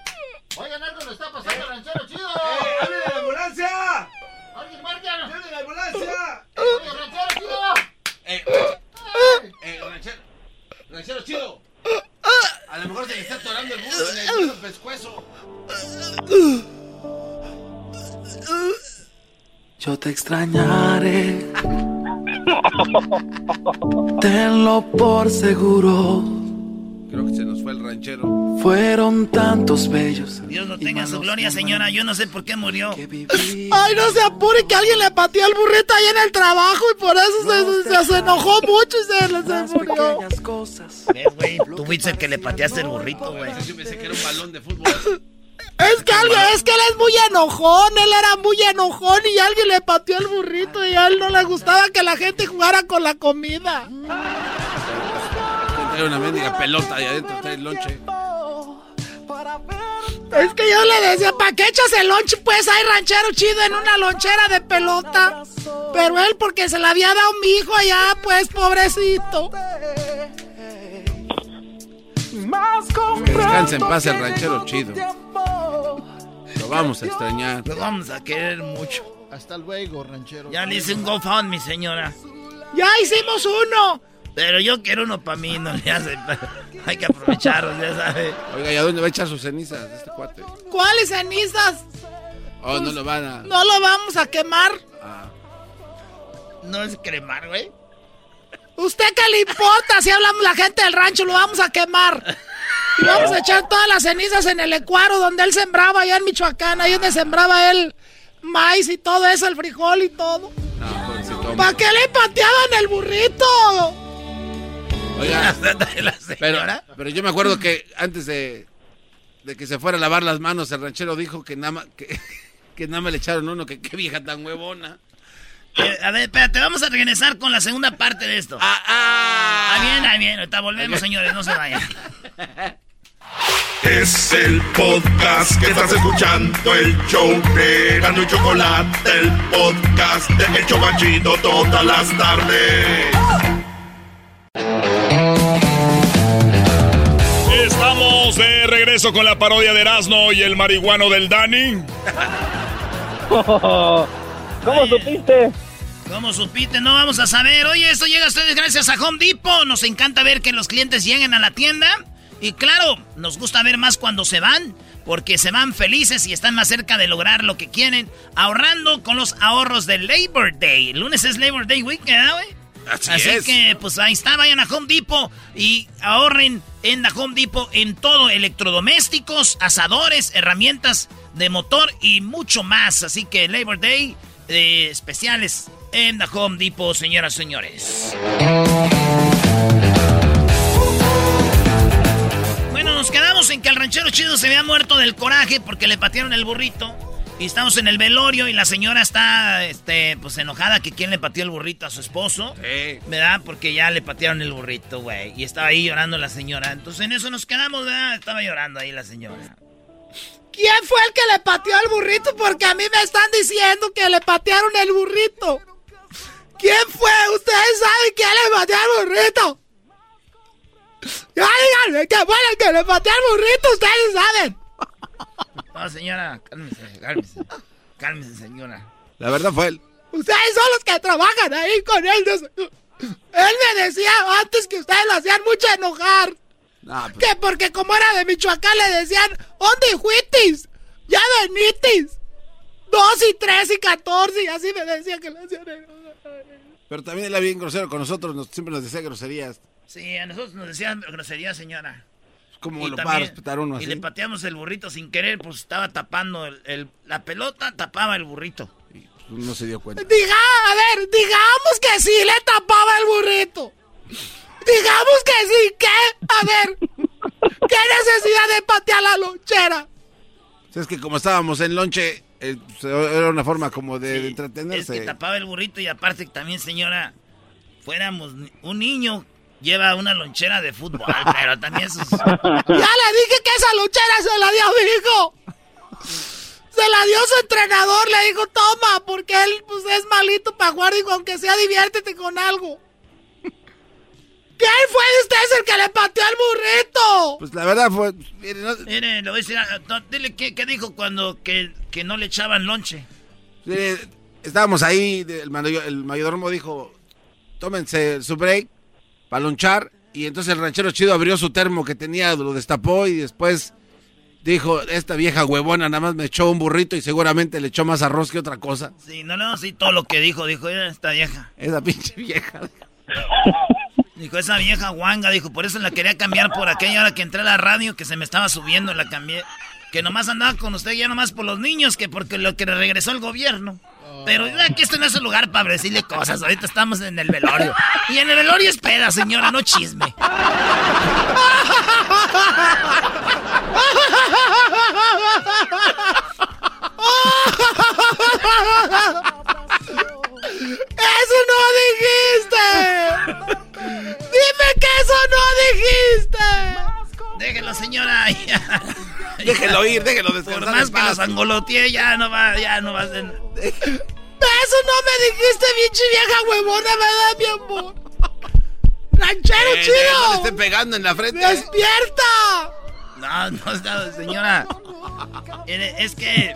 Speaker 3: Oigan, algo le está pasando al ranchero chido.
Speaker 4: ¡Eh, hable de la ambulancia!
Speaker 3: ¡Alguien marca!
Speaker 4: ¡Hable de la ambulancia!
Speaker 3: ¡Oye, ranchero chido!
Speaker 4: Eh, ranchero chido. A lo mejor se le está atorando el burro en el pescuezo.
Speaker 9: Yo te extrañaré. [LAUGHS] Tenlo por seguro.
Speaker 4: Creo que se nos fue el ranchero.
Speaker 9: Fueron tantos bellos.
Speaker 3: Dios lo tenga en su gloria, señora. Yo no sé por qué murió. [LAUGHS]
Speaker 12: Ay, no se apure que alguien le pateó el burrito ahí en el trabajo y por eso se, se, enojó mucho y se, se murió.
Speaker 3: Güey, tú fuiste el que le pateaste el burrito, güey.
Speaker 4: Yo pensé que era un balón de fútbol.
Speaker 12: Es que alguien, es que él es muy enojón, él era muy enojón y alguien le pateó el burrito y a él no le gustaba que la gente jugara con la comida.
Speaker 4: Trae una mendiga pelota ahí adentro, trae el lonche.
Speaker 12: Es que yo le decía, ¿para qué echas el lonche? Pues hay ranchero chido en una lonchera de pelota. Pero él porque se la había dado mi hijo allá, pues pobrecito.
Speaker 4: Que descanse en paz el ranchero chido. Lo vamos a extrañar.
Speaker 3: Lo vamos a querer mucho.
Speaker 1: Hasta luego, ranchero.
Speaker 3: Ya le hice un GoFundMe, señora.
Speaker 12: Ya hicimos uno.
Speaker 3: Pero yo quiero uno para mí, no le hace. Hay que aprovecharlos, ya sabe.
Speaker 4: Oiga, ¿y a dónde va a echar sus cenizas este cuate?
Speaker 12: ¿Cuáles cenizas?
Speaker 4: Oh, no lo van a.
Speaker 12: No lo vamos a quemar.
Speaker 3: No es cremar, güey.
Speaker 12: ¿Usted qué le importa si hablamos la gente del rancho? Lo vamos a quemar. Y vamos a echar todas las cenizas en el ecuaro donde él sembraba allá en Michoacán, ahí donde sembraba él maíz y todo eso, el frijol y todo. ¿Para qué le pateaban el burrito?
Speaker 4: Oiga, [LAUGHS] pero, pero yo me acuerdo que antes de, de que se fuera a lavar las manos, el ranchero dijo que nada más, que, [LAUGHS] que nada más le echaron uno, que qué vieja tan huevona.
Speaker 3: Eh, a ver, espérate, vamos a regresar con la segunda parte de esto.
Speaker 4: Ah, ah.
Speaker 3: Ah, bien, ah, bien. Ahorita volvemos, señores, no se vayan. [LAUGHS]
Speaker 10: Es el podcast que estás escuchando, el show de Gano y Chocolate, el podcast de El Chobachito todas las tardes. Estamos de regreso con la parodia de Erasmo y el marihuano del Dani. [LAUGHS]
Speaker 11: ¿Cómo supiste?
Speaker 3: ¿Cómo supiste? No vamos a saber. Oye, esto llega a ustedes gracias a Home Depot. Nos encanta ver que los clientes lleguen a la tienda. Y claro, nos gusta ver más cuando se van, porque se van felices y están más cerca de lograr lo que quieren, ahorrando con los ahorros del Labor Day. El lunes es Labor Day Weekend, ¿eh, güey?
Speaker 4: Así es.
Speaker 3: que, pues ahí está, vayan a Home Depot y ahorren en la Home Depot en todo, electrodomésticos, asadores, herramientas de motor y mucho más. Así que Labor Day eh, especiales en la Home Depot, señoras y señores. Bueno, nos quedamos en que el ranchero chido se había muerto del coraje porque le patearon el burrito. Y estamos en el velorio y la señora está, este, pues enojada que quién le pateó el burrito a su esposo. ¿Verdad? Porque ya le patearon el burrito, güey. Y estaba ahí llorando la señora. Entonces en eso nos quedamos, ¿verdad? Estaba llorando ahí la señora.
Speaker 12: ¿Quién fue el que le pateó el burrito? Porque a mí me están diciendo que le patearon el burrito. ¿Quién fue? ¿Ustedes saben quién le pateó el burrito? Ya díganme, ¿qué fue el que le pateó el burrito? Ustedes saben.
Speaker 3: No, señora, cálmese, cálmese. Cálmese, señora.
Speaker 4: La verdad fue él.
Speaker 12: Ustedes son los que trabajan ahí con él. Él me decía antes que ustedes lo hacían mucho enojar.
Speaker 4: pues-
Speaker 12: Que porque como era de Michoacán le decían, ¿dónde fuitis? Ya venitis. Dos y tres y catorce y así me decía que le hacían enojar.
Speaker 4: Pero también él era bien grosero con nosotros, nos- siempre nos decía groserías.
Speaker 3: Sí, a nosotros nos decían grosería, señora.
Speaker 4: ¿Cómo
Speaker 3: Y
Speaker 4: lo
Speaker 3: también-
Speaker 4: va a respetar uno
Speaker 3: Y
Speaker 4: así?
Speaker 3: le pateamos el burrito sin querer, pues estaba tapando el, el- la pelota, tapaba el burrito.
Speaker 4: No se dio cuenta.
Speaker 12: Diga, a ver, digamos que sí le tapaba el burrito. Digamos que sí, ¿qué? A ver, ¿qué necesidad de patear la lonchera?
Speaker 4: O sea, es que como estábamos en lonche, eh, pues, era una forma como de, de
Speaker 3: Es
Speaker 4: entretenerse.
Speaker 3: que tapaba el burrito y aparte también, señora, fuéramos un niño lleva una lonchera de fútbol, [LAUGHS] pero también sus...
Speaker 12: Ya le dije que esa lonchera se la dio a mi hijo. Se la dio su entrenador, le dijo, toma, porque él pues, es malito para jugar, dijo, aunque sea diviértete con algo. ¿Quién fue de ustedes el que le pateó al burrito?
Speaker 4: Pues la verdad fue... mire, no-
Speaker 3: Mire, le voy a decir, no, dile qué, qué dijo cuando que, que no le echaban lonche.
Speaker 4: estábamos ahí, el, el mayordomo dijo, tómense su break para lonchar. Y entonces el ranchero chido abrió su termo que tenía, lo destapó y después dijo, esta vieja huevona nada más me echó un burrito y seguramente le echó más arroz que otra cosa.
Speaker 3: Sí, no, no, sí, todo lo que dijo, dijo, "Mira esta vieja.
Speaker 4: Esa pinche vieja. [LAUGHS]
Speaker 3: Dijo, esa vieja guanga, dijo, por eso la quería cambiar por aquella hora que entré a la radio, que se me estaba subiendo, la cambié. Que nomás andaba con usted ya nomás por los niños, que porque lo que le regresó el gobierno. Pero aquí esto no es el lugar para decirle cosas, ahorita estamos en el velorio. Y en el velorio es peda, señora, no chisme.
Speaker 12: ¡Eso no dijiste! ¡Dime que eso no dijiste!
Speaker 3: Déjelo, señora. [LAUGHS] ya.
Speaker 4: Déjelo ir, déjelo
Speaker 3: Por
Speaker 4: descansar.
Speaker 3: más
Speaker 4: en
Speaker 3: que los angoloteé, ya no va, ya no va a ser...
Speaker 12: ¡Eso no me dijiste, pinche vieja huevona, ¿verdad, mi amor? ¡Ranchero
Speaker 4: Eh, No
Speaker 12: chido!
Speaker 4: esté pegando en la frente.
Speaker 12: ¡Despierta!
Speaker 3: No, no está, señora. Es que.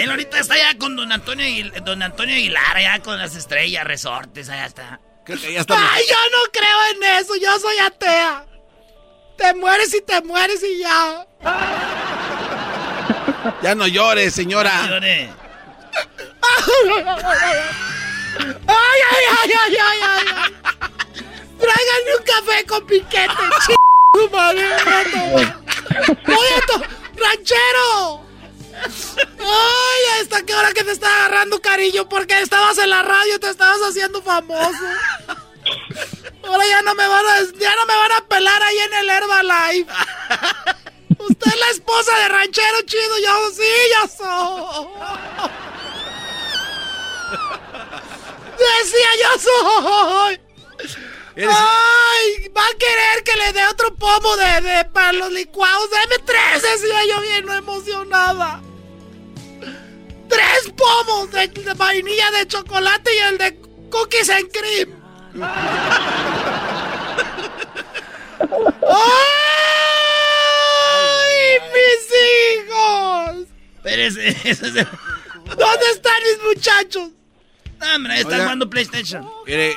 Speaker 3: Él ahorita está ya con don Antonio, Aguil- don Antonio Aguilar, allá con las estrellas, resortes, allá está.
Speaker 4: Creo que ya está.
Speaker 12: ¡Ay, yo no creo en eso! ¡Yo soy atea! Te mueres y te mueres y ya.
Speaker 4: Ya no llores, señora.
Speaker 3: Llore.
Speaker 12: ¡Ay, ay, ay, ay, ay, ay! ay. Tráiganme un café con piquete, ch... tu madre, to- ¡Ranchero! ¡Ay, hasta qué hora que te está agarrando cariño! Porque estabas en la radio, te estabas haciendo famoso. Ahora ya no me van a, ya no me van a pelar ahí en el Herbalife. Usted es la esposa de ranchero chido, yo sí, yo soy. Decía yo soy. Ay, va a querer que le dé otro pomo de, de para los licuados. Deme tres, decía yo bien emocionada. Tres pomos de, de vainilla de chocolate y el de cookies and cream. ¡Ay, mis hijos!
Speaker 3: Pero ese, ese
Speaker 12: ¿Dónde están mis muchachos?
Speaker 3: No, hombre, están
Speaker 4: Oiga.
Speaker 3: jugando PlayStation.
Speaker 4: Mire,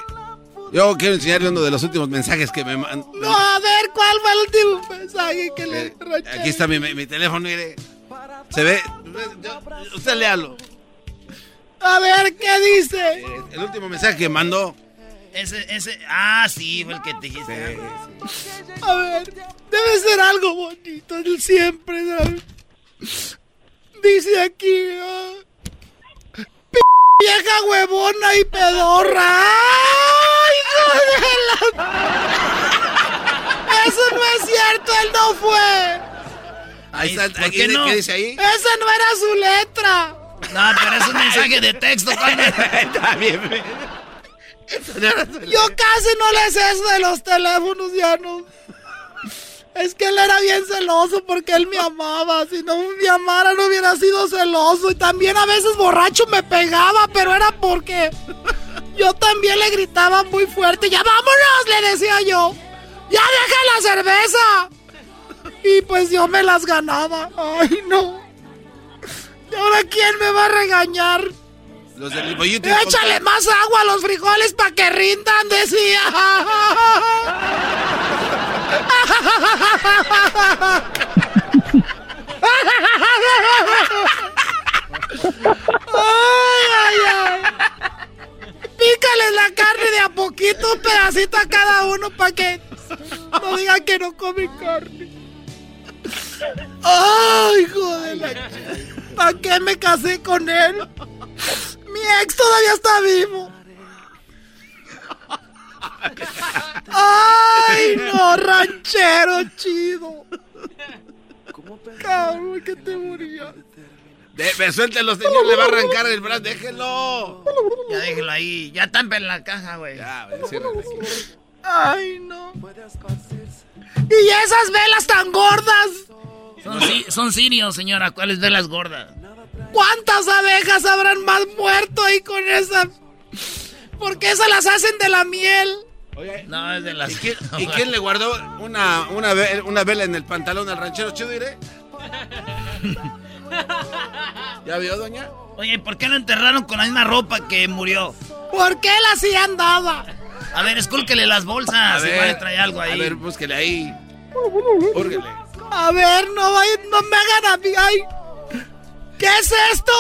Speaker 4: yo quiero enseñarle uno de los últimos mensajes que me mandan.
Speaker 12: No, a ver, ¿cuál fue el último mensaje que le
Speaker 4: Aquí está mi, mi teléfono, mire. Se ve. Usted léalo.
Speaker 12: A ver, ¿qué dice?
Speaker 4: El último mensaje que mandó.
Speaker 3: Ese, ese. Ah, sí, fue el que te dijiste.
Speaker 12: A ver, debe ser algo bonito, siempre, ¿sabes? Dice aquí, ah, "P- vieja huevona y pedorra. ¡Ay, hijo de la- Eso no es cierto, él no fue.
Speaker 4: Ahí está.
Speaker 3: ¿por
Speaker 4: aquí
Speaker 3: qué
Speaker 4: dice-
Speaker 3: no?
Speaker 4: ¿Qué dice ahí?
Speaker 12: Esa no era su letra.
Speaker 3: No, pero es un mensaje de texto. [LAUGHS]
Speaker 4: Está bien.
Speaker 12: Yo casi no le sé eso de los teléfonos, ya no. Es que él era bien celoso porque él me amaba. Si no me amara, no hubiera sido celoso. Y también a veces borracho me pegaba, pero era porque yo también le gritaba muy fuerte. ¡Ya vámonos! Le decía yo. ¡Ya deja la cerveza! Y pues yo me las ganaba. ¡Ay, no! ¿Y ahora quién me va a regañar?
Speaker 4: Los del pollito. y
Speaker 12: Échale
Speaker 4: con-
Speaker 12: más agua a los frijoles para que rindan, decía. Ay, ay, ay. Pícale la carne de a poquito, un pedacito a cada uno para que no digan que no come carne. Ay, hijo de la ¿Para qué me casé con él? Mi ex todavía está vivo. Ay, no, ranchero chido. Cabrón, que te morías.
Speaker 4: De, suéltelo, señor. Le va a arrancar el brazo. Déjelo.
Speaker 3: Ya déjelo ahí. Ya tampen la caja, güey.
Speaker 4: Ya.
Speaker 12: Ay, no. Y esas velas tan gordas.
Speaker 3: Son, son sirios, señora. ¿Cuáles velas gordas?
Speaker 12: ¿Cuántas abejas habrán más muerto ahí con esa? ¿Por qué se las hacen de la miel?
Speaker 3: No, es de las.
Speaker 4: ¿Y quién, [LAUGHS] y quién le guardó una, una, una vela en el pantalón al ranchero chido, iré? [LAUGHS] ¿Ya vio, doña?
Speaker 3: Oye, ¿por qué lo enterraron con la misma ropa que murió?
Speaker 12: ¿Por qué él así andaba?
Speaker 3: A ver, escúlquele las bolsas.
Speaker 4: A
Speaker 3: si
Speaker 4: ver,
Speaker 3: vale, trae algo ahí.
Speaker 4: A ver, búsquele ahí. Úrguele.
Speaker 12: A ver, no, vaya- no me hagan a mí. Ay. ¿Qué es esto?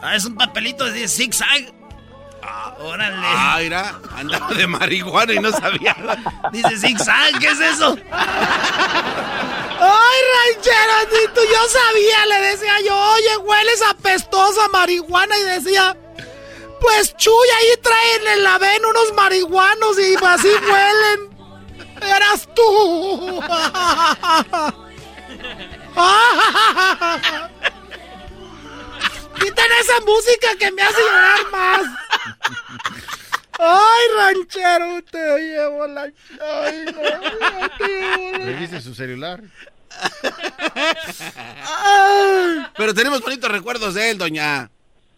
Speaker 3: Ah, es un papelito de zigzag. Ah, órale.
Speaker 4: Ah, mira, andaba de marihuana y no sabía.
Speaker 3: Dice zigzag, ¿qué es eso?
Speaker 12: Ay, rancherito, yo sabía, le decía yo, oye, hueles apestosa marihuana y decía, pues Chuy, ahí traen en la ven unos marihuanos y así huelen. Eras tú. [LAUGHS] Quiten esa música que me hace llorar más. Ay, ranchero, te llevo la... Ay, no, te llevo la...
Speaker 13: ¿Revise su celular?
Speaker 4: Pero tenemos bonitos recuerdos de él, doña.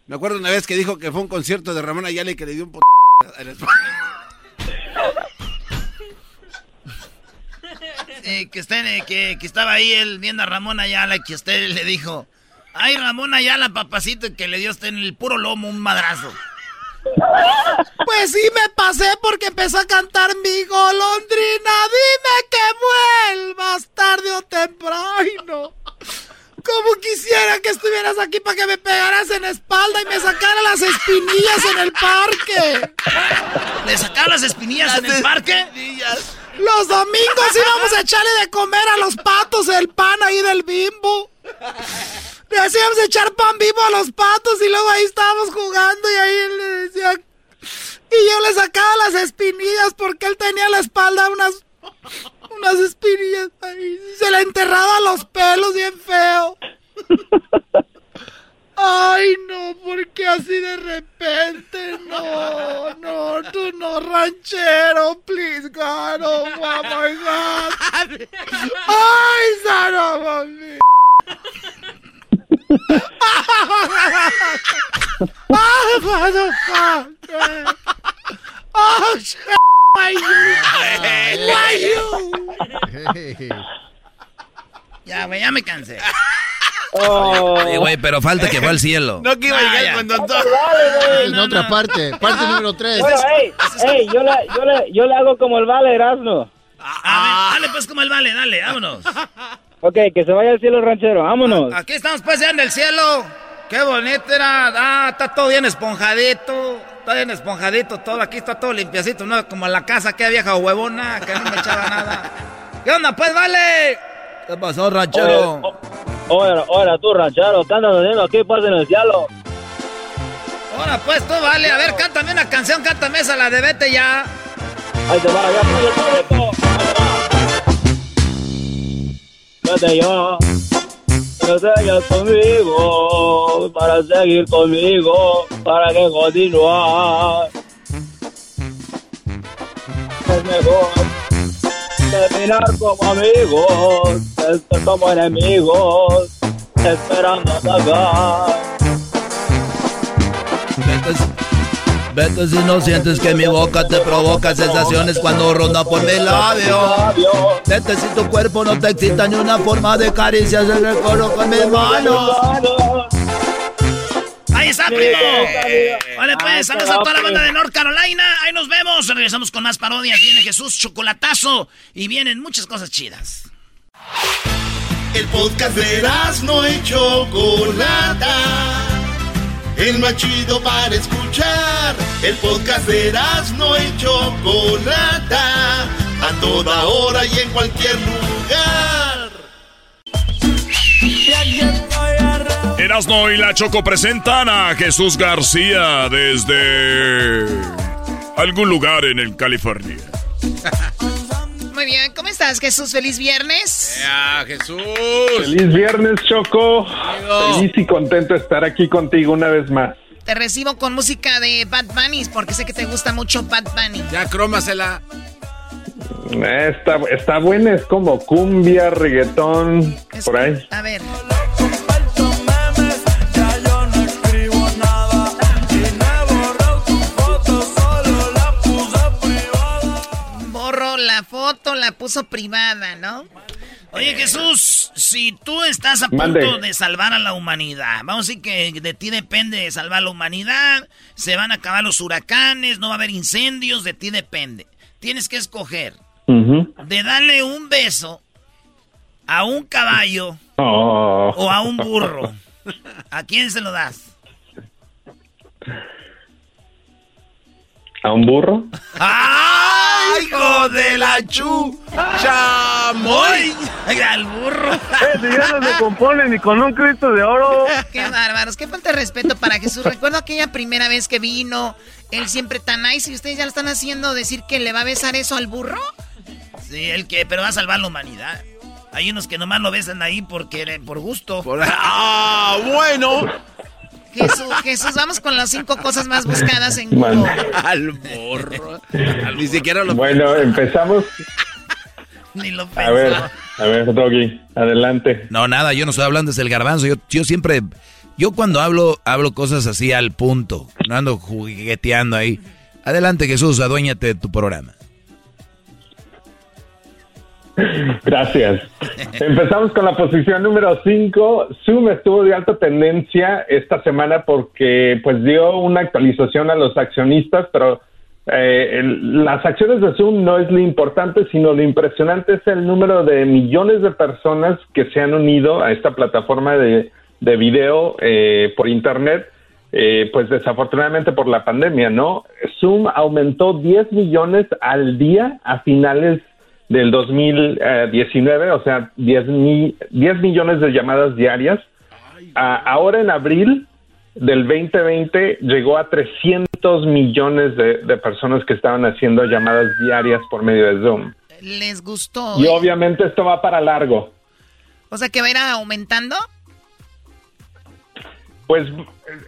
Speaker 4: Me acuerdo una vez que dijo que fue un concierto de Ramón Ayala y que le dio un p... espalda.
Speaker 3: Eh, que, usted, eh, que, que estaba ahí él viendo a Ramón Ayala y que usted le dijo, ay Ramón Ayala, papacito, que le dio usted en el puro lomo un madrazo.
Speaker 12: Pues sí me pasé porque empezó a cantar mi golondrina. Dime que vuelvas tarde o temprano. Como quisiera que estuvieras aquí para que me pegaras en la espalda y me sacara las espinillas en el parque.
Speaker 3: ¿Le sacaron las espinillas en el parque?
Speaker 12: Los domingos íbamos a echarle de comer a los patos el pan ahí del bimbo. Le hacíamos echar pan vivo a los patos y luego ahí estábamos jugando y ahí él le decía... Y yo le sacaba las espinillas porque él tenía en la espalda unas... Unas espinillas ahí. y Se le enterraba los pelos bien feo. Ay, no, porque así de repente, no, no, tú no, ranchero, please, God, oh, oh my God. [LAUGHS] Ay, son of a bitch. Ay, motherfucker. Oh, shit, why you? Why you?
Speaker 3: Ya, güey, ya me cansé.
Speaker 2: Oye, güey, pero falta que fue al cielo.
Speaker 4: No que iba a
Speaker 3: Ah,
Speaker 4: llegar
Speaker 3: ya.
Speaker 4: cuando todo.
Speaker 13: En otra parte, parte número 3.
Speaker 11: Bueno, hey, hey, yo le, yo, le, yo le hago como el vale, Erasmo.
Speaker 3: A ver, dale pues como el vale, dale, vámonos.
Speaker 11: Ok, que se vaya al cielo ranchero, vámonos.
Speaker 3: Aquí estamos pues ya en el cielo. Qué bonito era. Ah, está todo bien esponjadito. Está bien esponjadito todo. Aquí está todo limpiacito, ¿no? Como la casa, que vieja huevona, que no me echaba nada. ¿Qué onda, pues, vale? ¿Qué pasó, ranchero?
Speaker 11: Oye, oye, tú ranchero, ¿qué andas haciendo aquí pues en el cielo?
Speaker 3: Ahora pues tú, vale. A ver, cántame una canción, cántame esa, la de vete ya.
Speaker 11: Ahí te va, ya pide yo, que sigas conmigo, para seguir conmigo, para que continuar. Es mejor terminar como amigos, estar como enemigos, esperando atacar.
Speaker 2: Vete si no sientes que mi boca te provoca sensaciones cuando ronda por mi labio. Vete si tu cuerpo no te excita ni una forma de caricias el recuerdo con mis manos.
Speaker 3: Ahí está, primo. Vale, pues, saludos a toda la banda de North Carolina. Ahí nos vemos. Regresamos con más parodias. Viene Jesús Chocolatazo y vienen muchas cosas chidas.
Speaker 1: El podcast de no y Chocolata. El más chido para escuchar. El podcast de no y Chocolata. A toda hora y en cualquier lugar.
Speaker 14: Erasno y la Choco presentan a Jesús García desde algún lugar en el California. [LAUGHS]
Speaker 15: Muy bien, ¿cómo estás, Jesús? Feliz viernes.
Speaker 4: Ya, Jesús.
Speaker 6: Feliz viernes, Choco. Feliz y contento de estar aquí contigo una vez más.
Speaker 15: Te recibo con música de Bad Bunny porque sé que te gusta mucho Bad Bunny.
Speaker 4: Ya, crómasela.
Speaker 6: Está, está buena, es como cumbia, reggaetón, por ahí.
Speaker 15: A ver. La foto, la puso privada, ¿no?
Speaker 3: Oye, Jesús, si tú estás a
Speaker 6: Mande.
Speaker 3: punto de salvar a la humanidad, vamos a decir que de ti depende salvar a la humanidad, se van a acabar los huracanes, no va a haber incendios, de ti depende. Tienes que escoger de darle un beso a un caballo
Speaker 6: Oh.
Speaker 3: o a un burro. ¿A quién se lo das? [LAUGHS]
Speaker 6: ¿A un burro?
Speaker 4: ¡Ay, hijo de la chu! ¡Chamoy!
Speaker 3: ¡Al burro!
Speaker 16: si ya no se compone ni con un Cristo de oro.
Speaker 15: Qué bárbaros, qué falta de respeto para Jesús. Recuerdo aquella primera vez que vino, él siempre tan nice y ustedes ya lo están haciendo decir que le va a besar eso al burro.
Speaker 3: Sí, el que, pero va a salvar la humanidad. Hay unos que nomás lo besan ahí porque por gusto. [LAUGHS]
Speaker 4: ¡Ah, bueno!
Speaker 15: Jesús, Jesús, vamos con las cinco cosas más buscadas en Google.
Speaker 4: Al burro. Ni siquiera lo
Speaker 6: Bueno, empezamos. [LAUGHS]
Speaker 3: Ni lo
Speaker 6: A ver, a ver, Doggy, adelante.
Speaker 2: No, nada, yo no estoy hablando desde el garbanzo. Yo, yo siempre, yo cuando hablo, hablo cosas así al punto. No ando jugueteando ahí. Adelante, Jesús, aduéñate de tu programa. [LAUGHS]
Speaker 6: Gracias. Empezamos con la posición número 5. Zoom estuvo de alta tendencia esta semana porque pues dio una actualización a los accionistas, pero eh, las acciones de Zoom no es lo importante, sino lo impresionante es el número de millones de personas que se han unido a esta plataforma de, de video eh, por Internet. eh, pues desafortunadamente por la pandemia, ¿no? Zoom aumentó 10 millones al día a finales del 2019, o sea, 10, mi- 10 millones de llamadas diarias. Ah, ahora en abril del 2020 llegó a 300 millones de, de personas que estaban haciendo llamadas diarias por medio de Zoom.
Speaker 15: ¿Les gustó?
Speaker 6: Y obviamente esto va para largo.
Speaker 15: O sea, que va a ir aumentando.
Speaker 6: Pues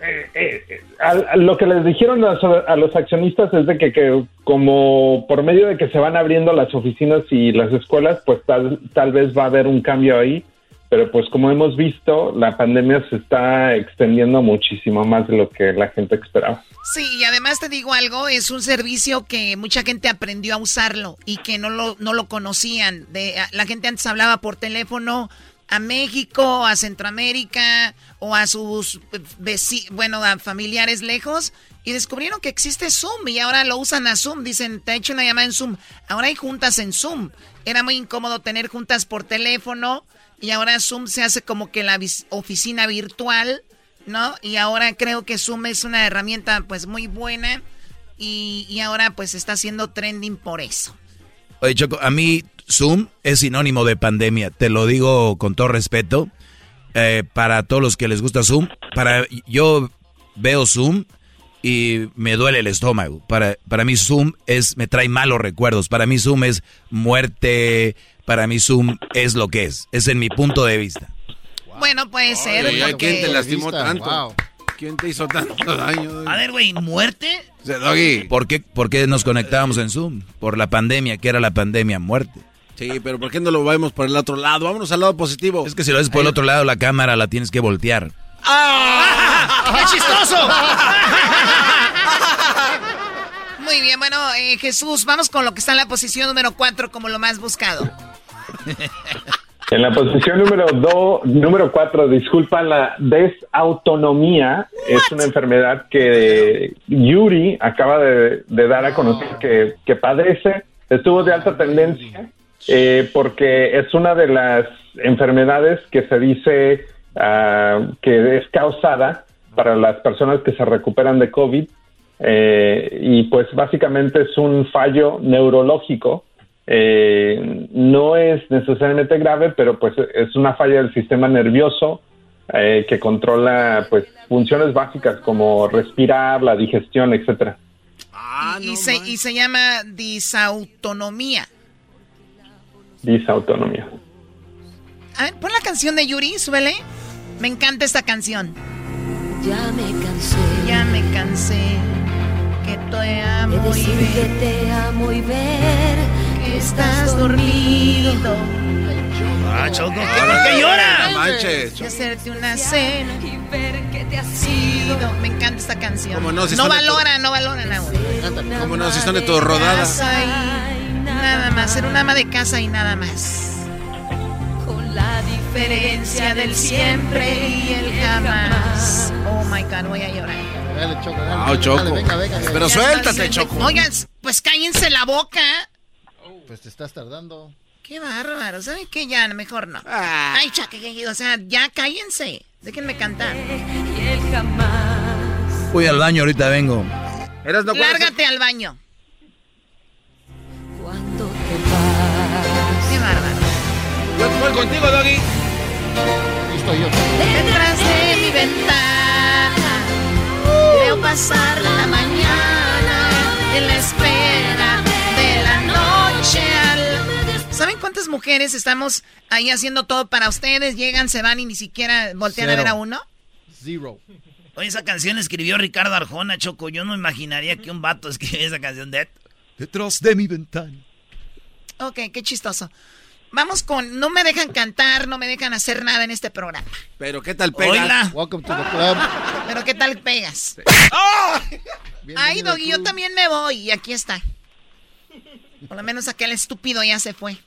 Speaker 6: eh, eh, a lo que les dijeron a, a los accionistas es de que, que como por medio de que se van abriendo las oficinas y las escuelas, pues tal, tal vez va a haber un cambio ahí, pero pues como hemos visto, la pandemia se está extendiendo muchísimo más de lo que la gente esperaba.
Speaker 15: Sí, y además te digo algo, es un servicio que mucha gente aprendió a usarlo y que no lo, no lo conocían. De, la gente antes hablaba por teléfono a México, a Centroamérica o a sus veci- bueno, a familiares lejos y descubrieron que existe Zoom y ahora lo usan a Zoom. Dicen, te he hecho una llamada en Zoom. Ahora hay juntas en Zoom. Era muy incómodo tener juntas por teléfono y ahora Zoom se hace como que la oficina virtual. ¿no? Y ahora creo que Zoom es una herramienta pues muy buena y, y ahora pues está haciendo trending por eso.
Speaker 2: Oye, Choco, a mí Zoom es sinónimo de pandemia. Te lo digo con todo respeto. eh, para todos los que les gusta Zoom, para yo veo Zoom y me duele el estómago. Para, para mí Zoom es, me trae malos recuerdos. Para mí Zoom es muerte. Para mí Zoom es lo que es. Es en mi punto de vista.
Speaker 15: Bueno, puede ser. Porque-
Speaker 4: ¿Quién te lastimó tanto?
Speaker 13: wow.
Speaker 4: ¿Quién te hizo tanto daño? Doggy?
Speaker 3: A ver, güey, ¿muerte?
Speaker 4: O sea, Doggy.
Speaker 2: ¿Por qué, ¿Por qué nos conectábamos en Zoom? Por la pandemia, que era la pandemia muerte.
Speaker 4: Sí, pero ¿por qué no lo vemos por el otro lado? Vámonos al lado positivo.
Speaker 2: Es que si lo ves por el otro lado, la cámara la tienes que voltear. [LAUGHS]
Speaker 3: ¡Qué chistoso!
Speaker 15: Muy bien, bueno, eh, Jesús, vamos con lo que está en la posición número 4 como lo más buscado. [LAUGHS]
Speaker 6: En la posición número do, número cuatro, disculpa, la desautonomía es una enfermedad que Yuri acaba de, de dar a conocer que, que padece. Estuvo de alta tendencia eh, porque es una de las enfermedades que se dice ah, que es causada para las personas que se recuperan de COVID eh, y pues básicamente es un fallo neurológico eh, no es necesariamente grave, pero pues es una falla del sistema nervioso eh, que controla pues funciones básicas como respirar, la digestión, etcétera.
Speaker 15: y, se, y se llama disautonomía.
Speaker 6: Disautonomía.
Speaker 15: A ver, pon la canción de Yuri, súbele. Me encanta esta canción.
Speaker 17: Ya me cansé
Speaker 15: Ya me cansé que te amo
Speaker 17: de
Speaker 15: y ver
Speaker 17: que te amo y ver
Speaker 15: que estás dormido.
Speaker 3: Ah, Choco, ¿qué, ¿por qué llora?
Speaker 4: no manches.
Speaker 15: Y hacerte una cena.
Speaker 17: y ver que te has
Speaker 15: ido. Me encanta esta canción.
Speaker 4: ¿Cómo no? Si
Speaker 15: no valora, no valoran ahora.
Speaker 4: ¿Cómo no? Si son de tu rodada.
Speaker 15: Casa y nada más. Ser un ama de casa y nada más.
Speaker 17: La diferencia del siempre y el jamás.
Speaker 15: Oh my God, voy a llorar.
Speaker 13: Dale, Choco, dale.
Speaker 4: No, Choco.
Speaker 13: Dale, venga, venga, venga.
Speaker 4: Pero suéltate, Choco.
Speaker 15: Oigan, pues cállense la boca.
Speaker 13: Pues te estás tardando.
Speaker 15: Qué bárbaro. ¿Saben qué? Ya, mejor no. Ay, chaque, o sea, ya cállense. Déjenme cantar.
Speaker 17: Y el jamás.
Speaker 2: Voy al baño, ahorita vengo.
Speaker 4: Eras no
Speaker 15: Lárgate al baño. Mujeres estamos ahí haciendo todo para ustedes? Llegan, se van y ni siquiera voltean a ver a uno.
Speaker 13: Zero.
Speaker 3: Oye, esa canción escribió Ricardo Arjona, Choco. Yo no imaginaría que un vato escribiera esa canción de...
Speaker 2: Detrás de mi ventana.
Speaker 15: Ok, qué chistoso. Vamos con... No me dejan cantar, no me dejan hacer nada en este programa.
Speaker 4: Pero ¿qué tal pega?
Speaker 3: Oila.
Speaker 13: Welcome to the club.
Speaker 15: Pero ¿qué tal pegas?
Speaker 13: Bienvenido
Speaker 15: Ay, Doggy, yo también me voy. Y aquí está. Por lo menos aquel estúpido ya se fue.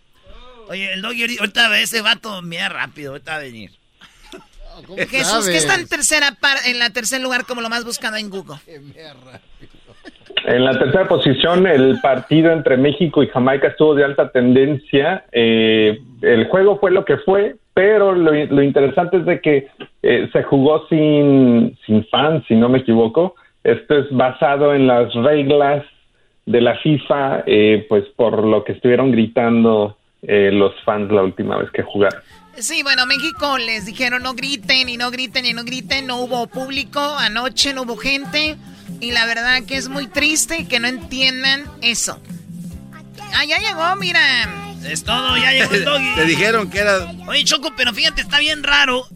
Speaker 3: Oye, el doggy ahorita ese vato, mira rápido, ahorita va a venir.
Speaker 13: Oh, ¿cómo
Speaker 15: Jesús,
Speaker 13: sabes?
Speaker 15: que está en tercera par en la tercer lugar como lo más buscado en Google. [LAUGHS]
Speaker 13: Qué.
Speaker 6: En la tercera posición, el partido entre México y Jamaica estuvo de alta tendencia. Eh, el juego fue lo que fue, pero lo, lo interesante es de que eh, se jugó sin, sin fans, si no me equivoco. Esto es basado en las reglas de la FIFA, eh, pues por lo que estuvieron gritando eh, los fans la última vez que jugaron.
Speaker 15: Sí, bueno, México les dijeron no griten y no griten y no griten, no hubo público, anoche no hubo gente y la verdad que es muy triste que no entiendan eso. Ah, ya llegó, mira.
Speaker 3: Es todo, ya llegó el doggy. [LAUGHS]
Speaker 4: Te dijeron que era...
Speaker 3: Oye, Choco, pero fíjate, está bien raro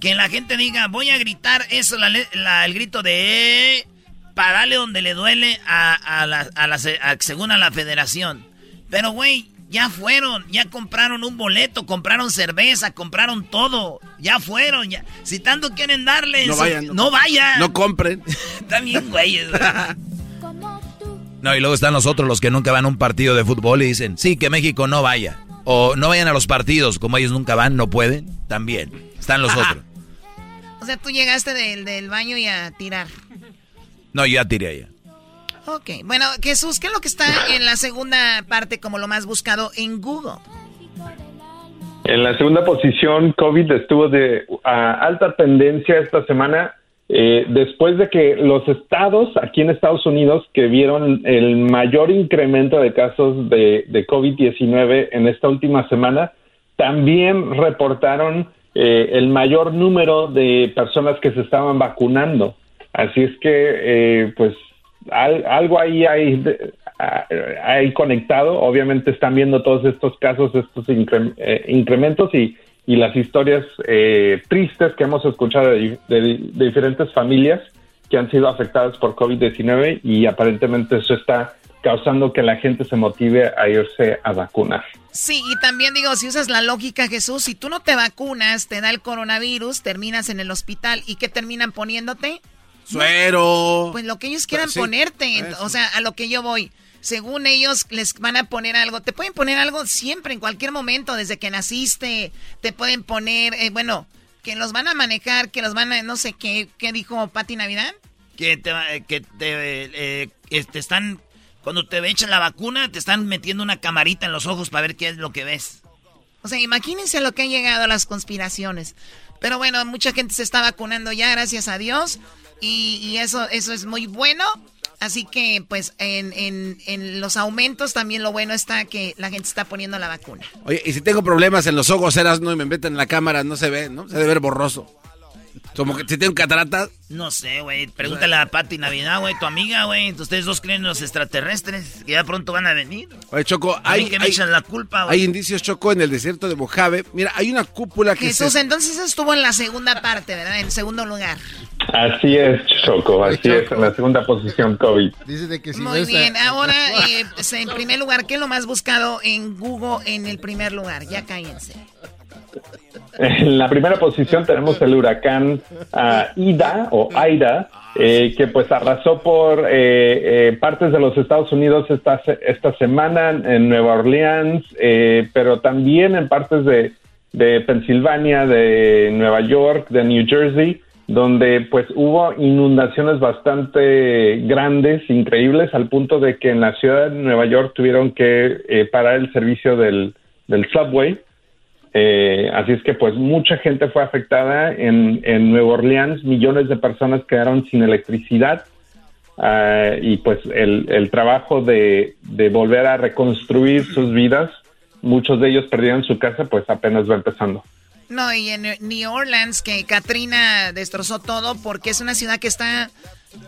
Speaker 3: que la gente diga, voy a gritar eso, la, le- la- el grito de... Para darle donde le duele a, a la, a la a- según a la federación. Pero, güey, ya fueron, ya compraron un boleto, compraron cerveza, compraron todo. Ya fueron, ya. Si tanto quieren darles,
Speaker 4: No vayan.
Speaker 3: no vayan.
Speaker 4: No compren. [LAUGHS]
Speaker 3: Bien, güeyes.
Speaker 2: No, y luego están los otros, los que nunca van a un partido de fútbol y dicen, sí, que México no vaya. O no vayan a los partidos, como ellos nunca van, no pueden. También. Están los otros.
Speaker 15: O sea, tú llegaste del, del baño y a tirar.
Speaker 2: No, yo ya tiré allá.
Speaker 15: Ok, bueno, Jesús, ¿qué es lo que está en la segunda parte como lo más buscado en Google?
Speaker 6: En la segunda posición, COVID estuvo de a alta tendencia esta semana eh, después de que los estados aquí en Estados Unidos que vieron el mayor incremento de casos de, de COVID-19 en esta última semana, también reportaron eh, el mayor número de personas que se estaban vacunando. Así es que, eh, pues, al- algo ahí hay, conectado. Obviamente están viendo todos estos casos, estos eh, incrementos y, las historias eh, tristes que hemos escuchado de diferentes familias que han sido afectadas por COVID-19 y aparentemente eso está causando que la gente se motive a irse a vacunar.
Speaker 15: Sí, y también digo, si usas la lógica, Jesús, si tú no te vacunas, te da el coronavirus, terminas en el hospital y ¿qué terminan poniéndote?
Speaker 4: Suero.
Speaker 15: Pues lo que ellos quieran
Speaker 4: Sí,
Speaker 15: ponerte,
Speaker 4: eso.
Speaker 15: o sea, a lo que yo voy. Según ellos les van a poner algo, te pueden poner algo siempre, en cualquier momento, desde que naciste, te pueden poner, eh, bueno, que los van a manejar, que los van a, no sé qué, ¿qué dijo Pati Navidad?
Speaker 3: que te, va- que te, eh, eh, te están, cuando te echan la vacuna, te están metiendo una camarita en los ojos para ver qué es lo que ves.
Speaker 15: O sea, imagínense a lo que han llegado las conspiraciones. Pero bueno, mucha gente se está vacunando ya, gracias a Dios. Y, y eso, eso es muy bueno. Así que, pues, en, en, en los aumentos también lo bueno está que la gente está poniendo la vacuna.
Speaker 4: Oye, y si tengo problemas en los ojos, eras no y me meten en la cámara, no se ve, ¿no? Se debe ver borroso. Como que si tengo cataratas.
Speaker 3: No sé, güey. Pregúntale a Pati Navidad, güey, tu amiga, güey. Ustedes dos creen en los extraterrestres que ya pronto van a venir.
Speaker 4: Oye, Choco,
Speaker 3: A
Speaker 4: hay,
Speaker 3: que me
Speaker 4: hay,
Speaker 3: echan la culpa, güey.
Speaker 4: hay indicios, Choco, en el desierto de Mojave. Mira, hay una cúpula que
Speaker 15: Jesús,
Speaker 4: se...
Speaker 15: entonces estuvo en la segunda parte, ¿verdad? En segundo lugar.
Speaker 6: Así es, Choco, así es, en la segunda posición COVID.
Speaker 13: Dice de que si
Speaker 15: Muy bien, ahora, eh, pues, en primer lugar, ¿qué es lo más buscado en Google en el primer lugar? Ya cállense.
Speaker 6: En la primera posición tenemos el huracán ah, Ida o Aida, eh, que pues arrasó por eh, eh, partes de los Estados Unidos esta, esta semana en Nueva Orleans, eh, pero también en partes de, de Pensilvania, de Nueva York, de New Jersey, donde pues hubo inundaciones bastante grandes, increíbles, al punto de que en la ciudad de Nueva York tuvieron que parar el servicio del, del subway. Eh, así es que pues mucha gente fue afectada en, en Nueva Orleans, millones de personas quedaron sin electricidad ah, y pues el, el trabajo de, de volver a reconstruir sus vidas, muchos de ellos perdieron su casa, pues apenas va empezando.
Speaker 15: No, y en New Orleans, que Katrina destrozó todo porque es una ciudad que está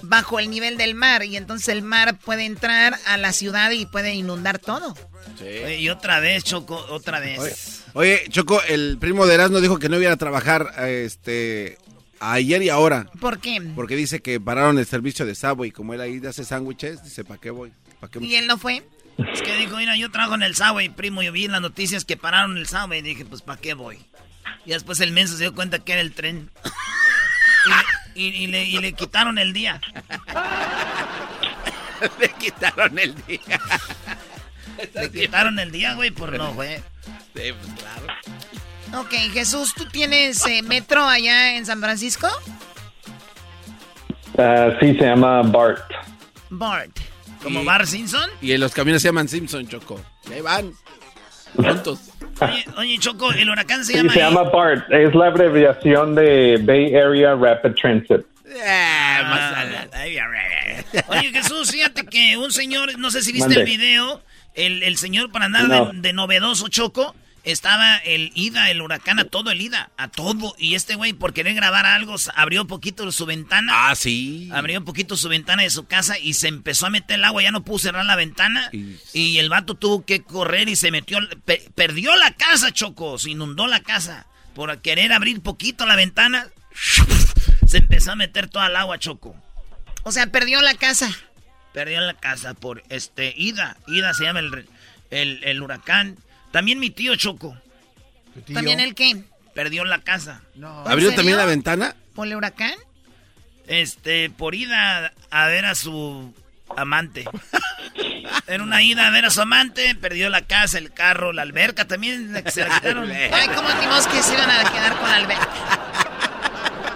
Speaker 15: bajo el nivel del mar y entonces el mar puede entrar a la ciudad y puede inundar todo.
Speaker 3: Oye, y otra vez, Choco, otra vez.
Speaker 4: Oye, oye, Choco, el primo de Erasmo dijo que no iba a trabajar este ayer y ahora.
Speaker 15: ¿Por qué?
Speaker 4: Porque dice que pararon el servicio de Subway. Como él ahí hace sándwiches, dice, ¿para qué voy? ¿Pa qué
Speaker 15: ¿Y él no fue? [LAUGHS]
Speaker 3: Es que dijo, mira, yo trabajo en el Subway, primo. Yo vi en las noticias que pararon el Subway y dije, pues, ¿para qué voy? Y después el menso se dio cuenta que era el tren. y, y- y le, y le quitaron el día. [LAUGHS]
Speaker 4: Le quitaron el día. [LAUGHS]
Speaker 3: Le quitaron el día, güey, por no, güey.
Speaker 4: Sí, pues claro.
Speaker 15: Ok, Jesús, ¿tú tienes eh, metro allá en San Francisco?
Speaker 6: Ah, sí, se llama Bart.
Speaker 15: Bart.
Speaker 3: ¿Como
Speaker 4: Y-
Speaker 3: Bar Simpson?
Speaker 4: Y en los camiones se llaman Simpson, Choco. Y ahí van. Juntos. [LAUGHS]
Speaker 3: Oye, oye, Choco, el huracán se
Speaker 6: Sí,
Speaker 3: llama...
Speaker 6: se llama BART. Es la abreviación de Bay Area Rapid Transit.
Speaker 3: Ah, Oye, Jesús, fíjate que un señor, no sé si viste
Speaker 6: Mande.
Speaker 3: el video, el, el señor para andar
Speaker 6: No.
Speaker 3: de, de novedoso choco, estaba el Ida, el huracán, a todo el Ida, a todo. Y este güey, por querer grabar algo, abrió poquito su ventana.
Speaker 4: Ah, sí.
Speaker 3: Abrió un poquito su ventana de su casa y se empezó a meter el agua, ya no pudo cerrar la ventana. Y, el vato tuvo que correr y se metió, pe- perdió la casa, Choco, se inundó la casa. Por querer abrir poquito la ventana, se empezó a meter toda el agua, Choco.
Speaker 15: O sea, perdió la casa.
Speaker 3: Perdió la casa por este Ida. Ida se llama el, el, el huracán. También mi tío Choco.
Speaker 15: ¿También el qué?
Speaker 3: Perdió la casa.
Speaker 4: ¿Abrió también la ventana?
Speaker 15: ¿Por el huracán?
Speaker 3: Este, por ida a ver a su amante. [LAUGHS] En una ida a ver a su amante, perdió la casa, el carro, la alberca también la que se la [LAUGHS] quitaron.
Speaker 15: Ay, ¿cómo dimos que se iban a quedar con Alberto?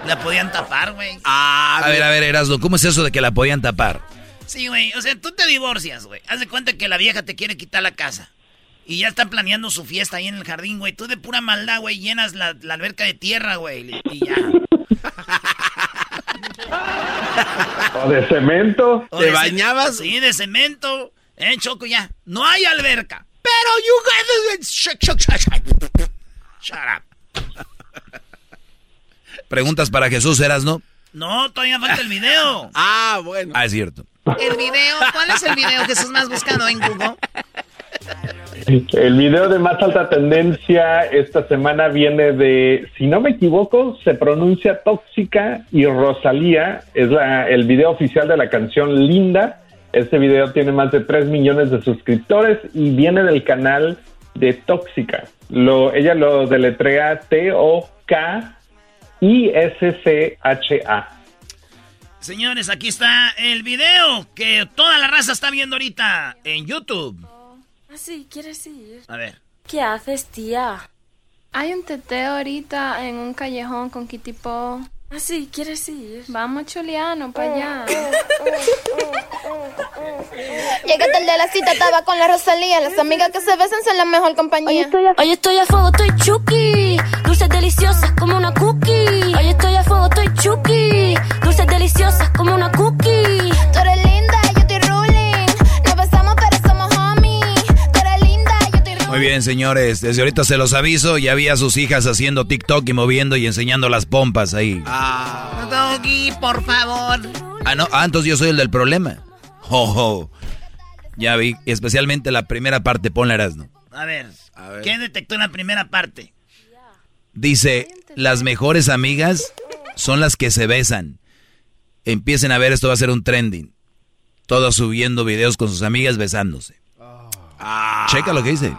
Speaker 3: La podían tapar, güey.
Speaker 2: a ver, a ver, Erasmo, ¿cómo es eso de que la podían tapar?
Speaker 3: Sí, güey. O sea, tú te divorcias, güey. Haz de cuenta que la vieja te quiere quitar la casa. Y ya está planeando su fiesta ahí en el jardín, güey. Tú de pura maldad, güey, llenas la, la alberca de tierra, güey. Y ya. [LAUGHS]
Speaker 6: ¿O de cemento?
Speaker 3: O de ce- Sí, de cemento. Eh, Choco, ya. No hay alberca. Pero you guys... Shut, shut, shut, shut. Shut up.
Speaker 2: Preguntas para Jesús, Erasmo.
Speaker 3: No, todavía falta el video. [LAUGHS]
Speaker 4: ah, bueno.
Speaker 2: Ah, es cierto.
Speaker 15: El video, ¿cuál es el video Jesús más buscado en Google?
Speaker 6: El video de más alta tendencia esta semana viene de, si no me equivoco, se pronuncia Tóxica y Rosalía. Es la, el video oficial de la canción Linda. Este video tiene más de 3 millones de suscriptores y viene del canal de Tóxica. Lo, ella lo deletrea T-O-K-I-S-C-H-A.
Speaker 3: Señores, aquí está el video que toda la raza está viendo ahorita en YouTube.
Speaker 18: Ah, sí, ¿quieres ir?
Speaker 3: A ver.
Speaker 18: ¿Qué haces, tía? Hay un teteo ahorita en un callejón con Kitty Po. Ah, sí, ¿quieres ir? Vamos, Chuliano, para allá.
Speaker 19: Llegué tarde a la cita, estaba con la Rosalía. Las amigas que se besan son la mejor compañía.
Speaker 18: Hoy estoy a fuego, estoy chuki. Dulces deliciosas como una cookie. Hoy estoy a fuego, estoy chuki. Dulces deliciosas como una cookie.
Speaker 19: Tú eres
Speaker 2: Muy bien, señores. Desde ahorita se los aviso. Ya vi a sus hijas haciendo TikTok y moviendo y enseñando las pompas ahí.
Speaker 15: Doggy, por favor.
Speaker 2: Ah, no. Ah, entonces yo soy el del problema. Oh, oh. Ya vi. Especialmente la primera parte. Ponla, Erasmo.
Speaker 3: A ver, ¿qué detectó en la primera parte?
Speaker 2: Dice, las mejores amigas son las que se besan. Empiecen a ver, esto va a ser un trending. Todos subiendo videos con sus amigas besándose. Checa lo que dice.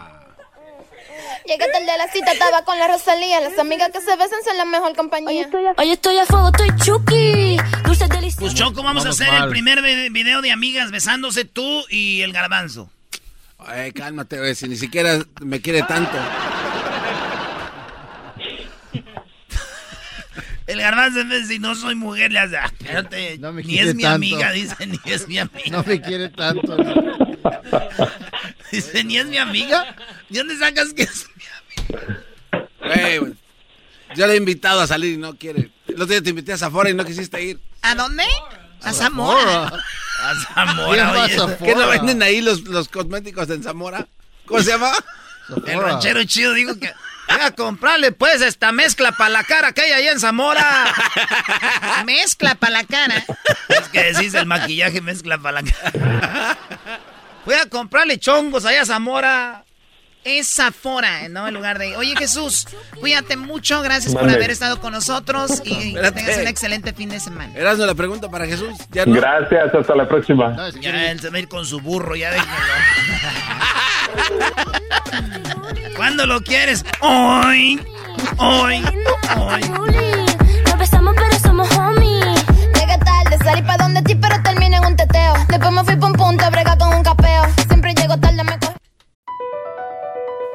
Speaker 19: Llegué tarde a la cita, estaba con la Rosalía. Las amigas que se besan son la mejor compañía.
Speaker 18: Hoy estoy a fuego, estoy chuki. Dulces deliciosas.
Speaker 3: Pues Choco, vamos, a hacer
Speaker 4: mal.
Speaker 3: el primer vi- video de amigas besándose tú y el garbanzo.
Speaker 4: Ay, cálmate, güey, si ni siquiera me quiere tanto.
Speaker 3: El garbanzo vez de no soy mujer, le hace, ah, espérate,
Speaker 13: No me
Speaker 3: ni es mi
Speaker 13: tanto.
Speaker 3: amiga, dice, ni es mi amiga.
Speaker 13: No me quiere tanto. [LAUGHS]
Speaker 3: Dice, ni es mi amiga. ¿De dónde sacas que es
Speaker 4: Güey. Yo le he invitado a salir y no quiere. El otro día te invité a Zafora y no quisiste ir.
Speaker 15: ¿A dónde? A Zamora.
Speaker 3: A Zamora, oye.
Speaker 4: ¿Qué no venden ahí los, los cosméticos en Zamora? ¿Cómo se llama?
Speaker 3: El ranchero chido dijo que voy a comprarle pues esta mezcla para la cara que hay allá en Zamora. [LAUGHS]
Speaker 15: Mezcla para la cara.
Speaker 3: Es que decís el maquillaje mezcla para la cara. Voy a comprarle chongos allá a Zamora.
Speaker 15: Es Zafora, ¿no? En lugar de. Oye, Jesús, cuídate mucho. Gracias por
Speaker 6: Mande.
Speaker 15: haber estado con nosotros y que tengas un excelente fin de semana.
Speaker 4: Erasmo, la pregunta para Jesús. ¿Ya no?
Speaker 6: Gracias, hasta la próxima.
Speaker 3: Ya él se va a ir con su burro, ya déjenlo. [LAUGHS] ¿Cuándo lo quieres? Hoy. Hoy. Hoy.
Speaker 18: Nos besamos pero somos homies.
Speaker 19: Llegué tarde, salí pa' donde ti, pero terminé en un teteo. Después me fui pa' un punto a bregar con un capeo. Siempre llego tarde, me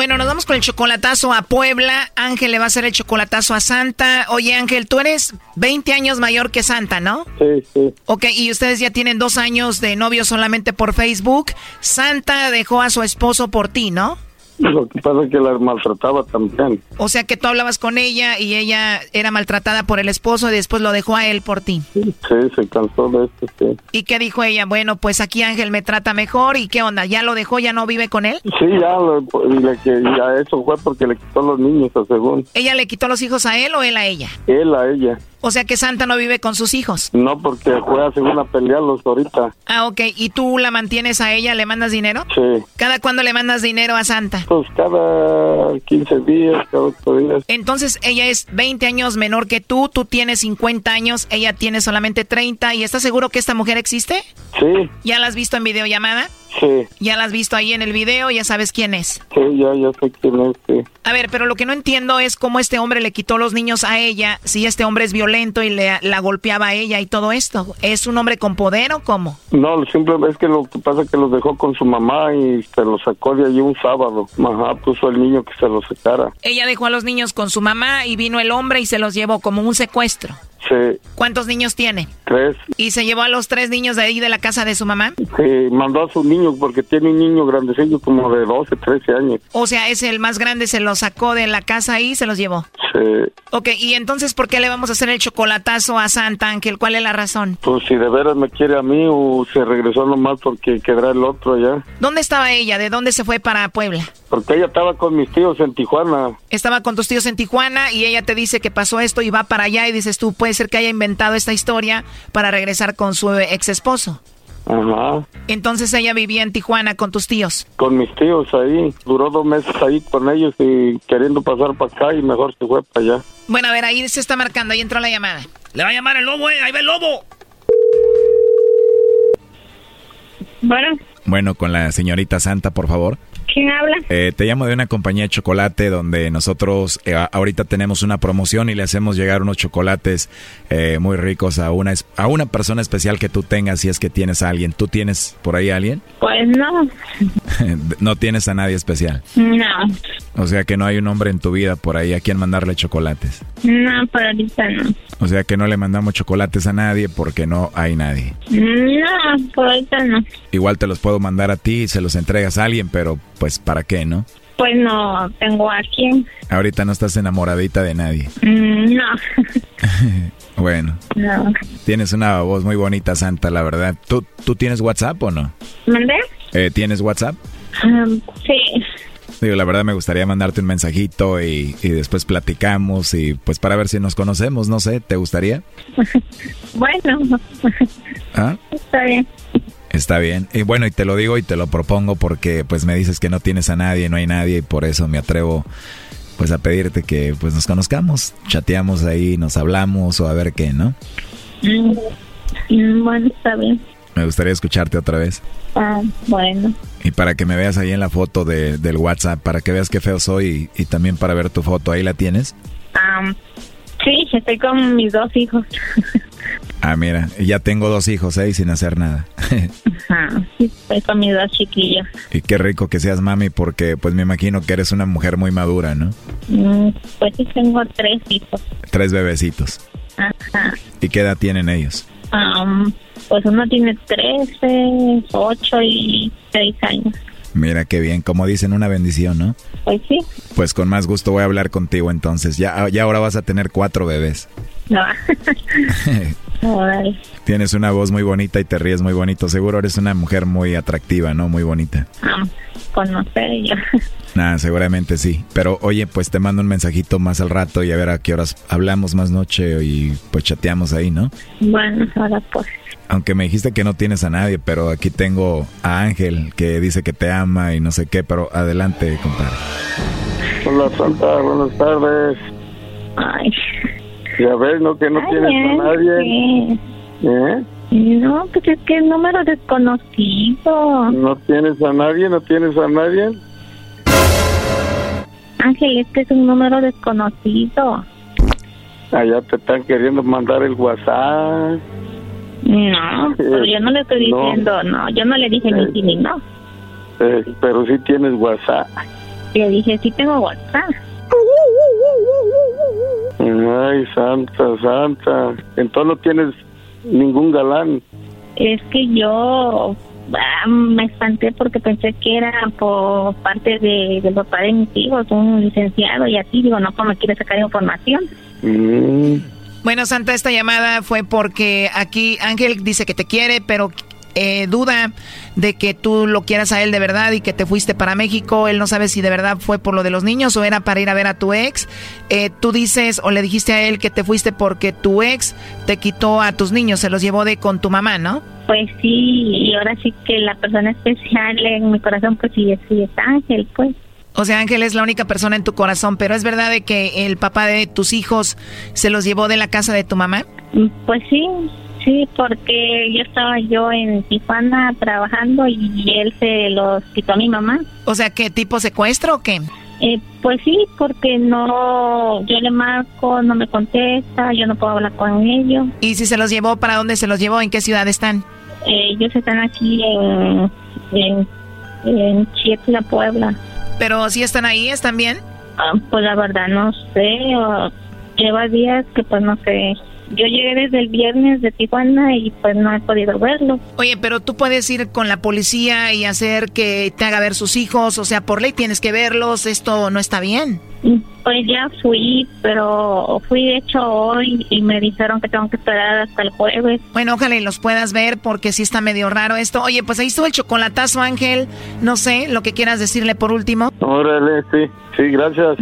Speaker 15: Bueno, nos vamos con el chocolatazo a Puebla. Ángel le va a hacer el chocolatazo a Santa. Oye, Ángel, tú eres 20 años mayor que Santa, ¿no?
Speaker 6: Sí, sí.
Speaker 15: Ok, y ustedes ya tienen dos años de novio solamente por Facebook. Santa dejó a su esposo por ti, ¿no? [LAUGHS]
Speaker 6: Lo que pasa es que la maltrataba también.
Speaker 15: O sea que tú hablabas con ella y ella era maltratada por el esposo y después lo dejó a él por ti.
Speaker 6: Sí, se cansó de esto, sí.
Speaker 15: ¿Y qué dijo ella? Bueno, pues aquí Ángel me trata mejor y qué onda, ¿ya lo dejó, ya no vive con él?
Speaker 6: Sí, ya, lo- y le ya eso fue porque le quitó los niños, a según.
Speaker 15: ¿Ella le quitó los hijos a él o él a ella?
Speaker 6: Él a ella.
Speaker 15: O sea que Santa no vive con sus hijos.
Speaker 6: No, porque fue a según a pelearlos ahorita.
Speaker 15: Ah, ok. ¿Y tú la mantienes a ella? ¿Le mandas dinero?
Speaker 6: Sí.
Speaker 15: ¿Cada cuándo le mandas dinero a Santa?
Speaker 6: Pues cada 15 días, cada 8 días.
Speaker 15: Entonces ella es 20 años menor que tú, tú tienes 50 años, ella tiene solamente 30 y ¿estás seguro que esta mujer existe?
Speaker 6: Sí,
Speaker 15: ¿Ya la has visto en videollamada?
Speaker 6: Sí,
Speaker 15: ¿Ya la has visto ahí en el video? ¿Ya sabes quién es?
Speaker 6: sí, ya, ya sé quién es, sí.
Speaker 15: A ver, pero lo que no entiendo es cómo este hombre le quitó los niños a ella, si este hombre es violento y le, la golpeaba a ella y todo esto. ¿Es un hombre con poder o cómo?
Speaker 6: No, simplemente es que lo que pasa es que los dejó con su mamá y se los sacó de allí un sábado. Ajá, puso el niño que se los sacara.
Speaker 15: Ella dejó a los niños con su mamá y vino el hombre y se los llevó como un secuestro.
Speaker 6: Sí,
Speaker 15: ¿Cuántos niños tiene?
Speaker 6: Tres.
Speaker 15: ¿Y se llevó a los tres niños de ahí de la casa de su mamá?
Speaker 6: Sí, mandó a su niño porque tiene un niño grandecillo como de 12, 13 años.
Speaker 15: O sea, es el más grande, se los sacó de la casa y se los llevó.
Speaker 6: Sí,
Speaker 15: Ok, y entonces, ¿por qué le vamos a hacer el chocolatazo a Santa Ángel? ¿Cuál es la razón?
Speaker 6: pues si de veras me quiere a mí o se regresó nomás porque quedará el otro allá.
Speaker 15: ¿Dónde estaba ella? ¿De dónde se fue para Puebla?
Speaker 6: Porque ella estaba con mis tíos en Tijuana.
Speaker 15: Estaba con tus tíos en Tijuana y ella te dice que pasó esto y va para allá y dices tú, puede ser que haya inventado esta historia para regresar con su ex esposo.
Speaker 20: Ajá.
Speaker 15: Entonces ella vivía en Tijuana con tus tíos.
Speaker 20: Con mis tíos ahí. Duró dos meses ahí con ellos y queriendo pasar para acá y mejor se fue para allá.
Speaker 15: Bueno, a ver, ahí se está marcando, ahí entró la llamada.
Speaker 3: Le va a llamar el lobo, eh, ahí va el lobo.
Speaker 21: Bueno,
Speaker 22: Bueno, con la señorita Santa, por favor.
Speaker 21: ¿Quién habla?
Speaker 22: Eh, te llamo de una compañía de chocolate donde nosotros eh, ahorita tenemos una promoción y le hacemos llegar unos chocolates eh, muy ricos a una, a una persona especial que tú tengas si es que tienes a alguien. ¿Tú tienes por ahí a alguien?
Speaker 21: Pues no, [LAUGHS]
Speaker 22: no tienes a nadie especial.
Speaker 21: no,
Speaker 22: O sea que no hay un hombre en tu vida por ahí a quien mandarle chocolates.
Speaker 21: no, por ahorita no.
Speaker 22: O sea que no le mandamos chocolates a nadie porque no hay nadie.
Speaker 21: No, por ahorita no.
Speaker 22: Igual te los puedo mandar a ti y se los entregas a alguien, pero pues ¿para qué, no?
Speaker 21: Pues no tengo a quién.
Speaker 22: Ahorita no estás enamoradita de nadie.
Speaker 21: Mm, No, [LAUGHS]
Speaker 22: Bueno,
Speaker 21: no.
Speaker 22: tienes una voz muy bonita, Santa, la verdad. ¿Tú, ¿tú tienes WhatsApp o no?
Speaker 21: ¿Mandé?
Speaker 22: Eh, ¿Tienes WhatsApp?
Speaker 21: Um, sí.
Speaker 22: Digo, la verdad me gustaría mandarte un mensajito y, y después platicamos y pues para ver si nos conocemos, no sé, ¿te gustaría? [LAUGHS]
Speaker 21: Bueno,
Speaker 22: ¿Ah?
Speaker 21: está bien.
Speaker 22: Está bien. Y bueno, y te lo digo y te lo propongo porque pues me dices que no tienes a nadie, no hay nadie y por eso me atrevo pues a pedirte que pues nos conozcamos, chateamos ahí, nos hablamos o a ver qué, ¿no?
Speaker 21: Mm, mm, Bueno, está bien.
Speaker 22: Me gustaría escucharte otra vez.
Speaker 21: Ah, bueno.
Speaker 22: Y para que me veas ahí en la foto de, del WhatsApp, para que veas qué feo soy y, y también para ver tu foto, ahí la tienes.
Speaker 21: Um, sí, estoy con mis dos hijos.
Speaker 22: Ah, mira, ya tengo dos hijos, ¿eh? Y sin hacer nada. [LAUGHS]
Speaker 21: Ajá, estoy con mis dos chiquillos.
Speaker 22: y qué rico que seas mami porque pues me imagino que eres una mujer muy madura, ¿no?
Speaker 21: Mm, Pues sí, tengo tres hijos.
Speaker 22: Tres bebecitos.
Speaker 21: Ajá.
Speaker 22: ¿Y qué edad tienen ellos?
Speaker 21: Um, pues uno tiene 13, 8 y 6 años.
Speaker 22: Mira qué bien, como dicen, una bendición, ¿no?
Speaker 21: Pues sí,
Speaker 22: Pues con más gusto voy a hablar contigo entonces. Ya, ya ahora vas a tener cuatro bebés.
Speaker 21: no. [LAUGHS] [LAUGHS]
Speaker 22: Tienes una voz muy bonita y te ríes muy bonito. Seguro eres una mujer muy atractiva, ¿no? Muy bonita.
Speaker 21: Ah, conocer yo. [LAUGHS]
Speaker 22: Nada, seguramente sí. Pero oye, pues te mando un mensajito más al rato y a ver a qué horas hablamos más noche y pues chateamos ahí, ¿no?
Speaker 21: Bueno, ahora pues.
Speaker 22: Aunque me dijiste que no tienes a nadie, pero aquí tengo a Ángel que dice que te ama y no sé qué, pero adelante, compadre.
Speaker 20: Hola, Santa, buenas tardes.
Speaker 21: Ay.
Speaker 20: Ya ves, ¿no? Que no
Speaker 21: Ay,
Speaker 20: tienes a nadie.
Speaker 21: sí.
Speaker 20: ¿Eh?
Speaker 21: No, pues es que es número desconocido.
Speaker 20: ¿No tienes a nadie? ¿No tienes a nadie?
Speaker 21: Ángel, es que es un número desconocido.
Speaker 20: Allá te están queriendo mandar el WhatsApp.
Speaker 21: No, pero yo no le estoy
Speaker 20: No.
Speaker 21: diciendo, no, yo no le dije ni sí ni no.
Speaker 20: Eh, pero sí tienes WhatsApp.
Speaker 21: Le dije, sí tengo WhatsApp.
Speaker 20: Ay, Santa, Santa. Entonces no tienes ningún galán.
Speaker 21: Es que yo ah, me espanté porque pensé que era por parte de, del papá de mis hijos, un licenciado y así. Digo, no, pues me quiere sacar información.
Speaker 20: Mm.
Speaker 15: Bueno, Santa, esta llamada fue porque aquí Ángel dice que te quiere, pero eh, duda de que tú lo quieras a él de verdad y que te fuiste para México. Él no sabe si de verdad fue por lo de los niños o era para ir a ver a tu ex. Eh, tú dices o le dijiste a él que te fuiste porque tu ex te quitó a tus niños, se los llevó de con tu mamá, ¿no?
Speaker 21: Pues sí, y ahora sí que la persona especial en mi corazón, pues sí, sí es Ángel, pues.
Speaker 15: O sea, Ángel es la única persona en tu corazón, pero es verdad de que el papá de tus hijos se los llevó de la casa de tu mamá.
Speaker 21: Mm, Pues sí, sí, porque yo estaba yo en Tijuana trabajando y él se los quitó a mi mamá.
Speaker 15: O sea, ¿qué tipo secuestro o qué?
Speaker 21: Eh, pues sí, porque no, yo le marco, no me contesta, yo no puedo hablar con ellos.
Speaker 15: ¿Y si se los llevó, para dónde se los llevó? ¿En qué ciudad están?
Speaker 21: Eh, ellos están aquí en, en, en Chietla, Puebla.
Speaker 15: Pero si están ahí, ¿están bien?
Speaker 21: Ah, pues la verdad no sé, lleva días que pues no sé. Yo llegué desde el viernes de Tijuana y pues no he podido verlo.
Speaker 15: Oye, pero tú puedes ir con la policía y hacer que te haga ver sus hijos, o sea, por ley tienes que verlos, esto no está bien.
Speaker 21: Pues ya fui, pero fui de hecho hoy y me dijeron que tengo que esperar hasta el jueves.
Speaker 15: Bueno, ojalá y los puedas ver porque sí está medio raro esto. Oye, pues ahí estuvo el chocolatazo, Ángel. No sé, lo que quieras decirle por último.
Speaker 20: Órale, sí, sí, gracias.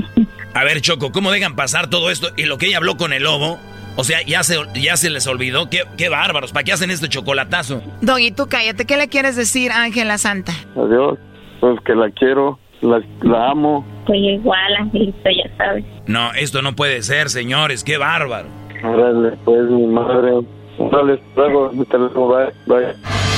Speaker 3: A ver, Choco, ¿cómo dejan pasar todo esto y lo que ella habló con el lobo?
Speaker 22: O sea, ya se, ya se les olvidó. Qué, qué bárbaros. ¿Para qué hacen este chocolatazo?
Speaker 15: Doggy, tú cállate. ¿Qué le quieres decir a Ángela Santa?
Speaker 20: Adiós. Pues que la quiero, la, la amo.
Speaker 21: Pues igual, Angelito, ya sabes.
Speaker 22: No, esto no puede ser, señores. Qué bárbaro.
Speaker 20: Órale, pues mi madre. Órale, luego, luego, bye, bye.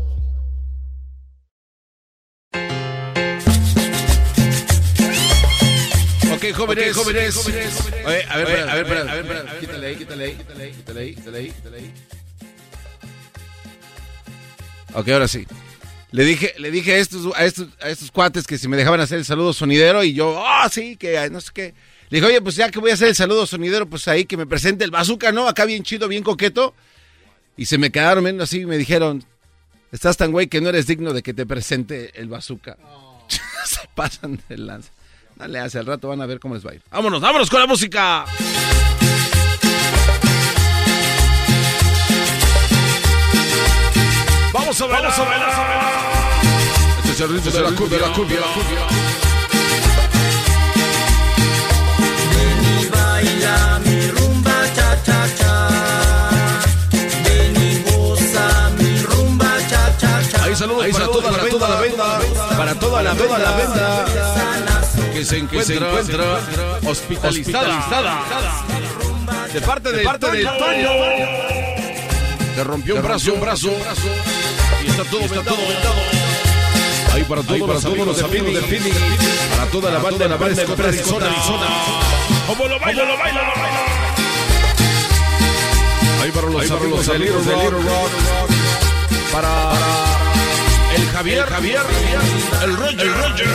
Speaker 4: Ok, jóvenes, jóvenes. Oye, a ver, a ver, a ver, espera. Quítale ahí, quítale ahí, quítale ahí, quítale ahí, quítale ahí, quítale ahí. Ok, ahora sí. Le dije, le dije a estos, a estos, a estos cuates que si me dejaban hacer el saludo sonidero y yo, ah, sí, que no sé qué. Le dije, oye, pues ya que voy a hacer el saludo sonidero, pues ahí que me presente el bazooka, ¿no? Acá bien chido, bien coqueto. Y se me quedaron viendo así y me dijeron, estás tan güey que no eres digno de que te presente el bazooka. [LAUGHS] se pasan de lanza. Dale, hace al rato van a ver cómo les va a ir. Vámonos, vámonos con la música.
Speaker 1: Vamos a ver, vamos a ver.
Speaker 4: Este es el ritmo de la cumbia, la cumbia.
Speaker 17: Ven y baila mi rumba cha cha cha. Ven y goza mi rumba cha cha cha.
Speaker 4: Ahí saludos para, toda, la toda la venda, para toda la toda la venda que se encuentra, hospitalizada. De parte de parte Toño. Te rompió un brazo, un brazo, y está todo vendado. Ahí para todos, para todos los amigos Phoenix, para toda la banda, la banda de Arizona.
Speaker 1: Como lo baila, lo baila, lo baila.
Speaker 4: Ahí para los amigos de Little Rock, para el Javier, Javier, el Roger, el Roger.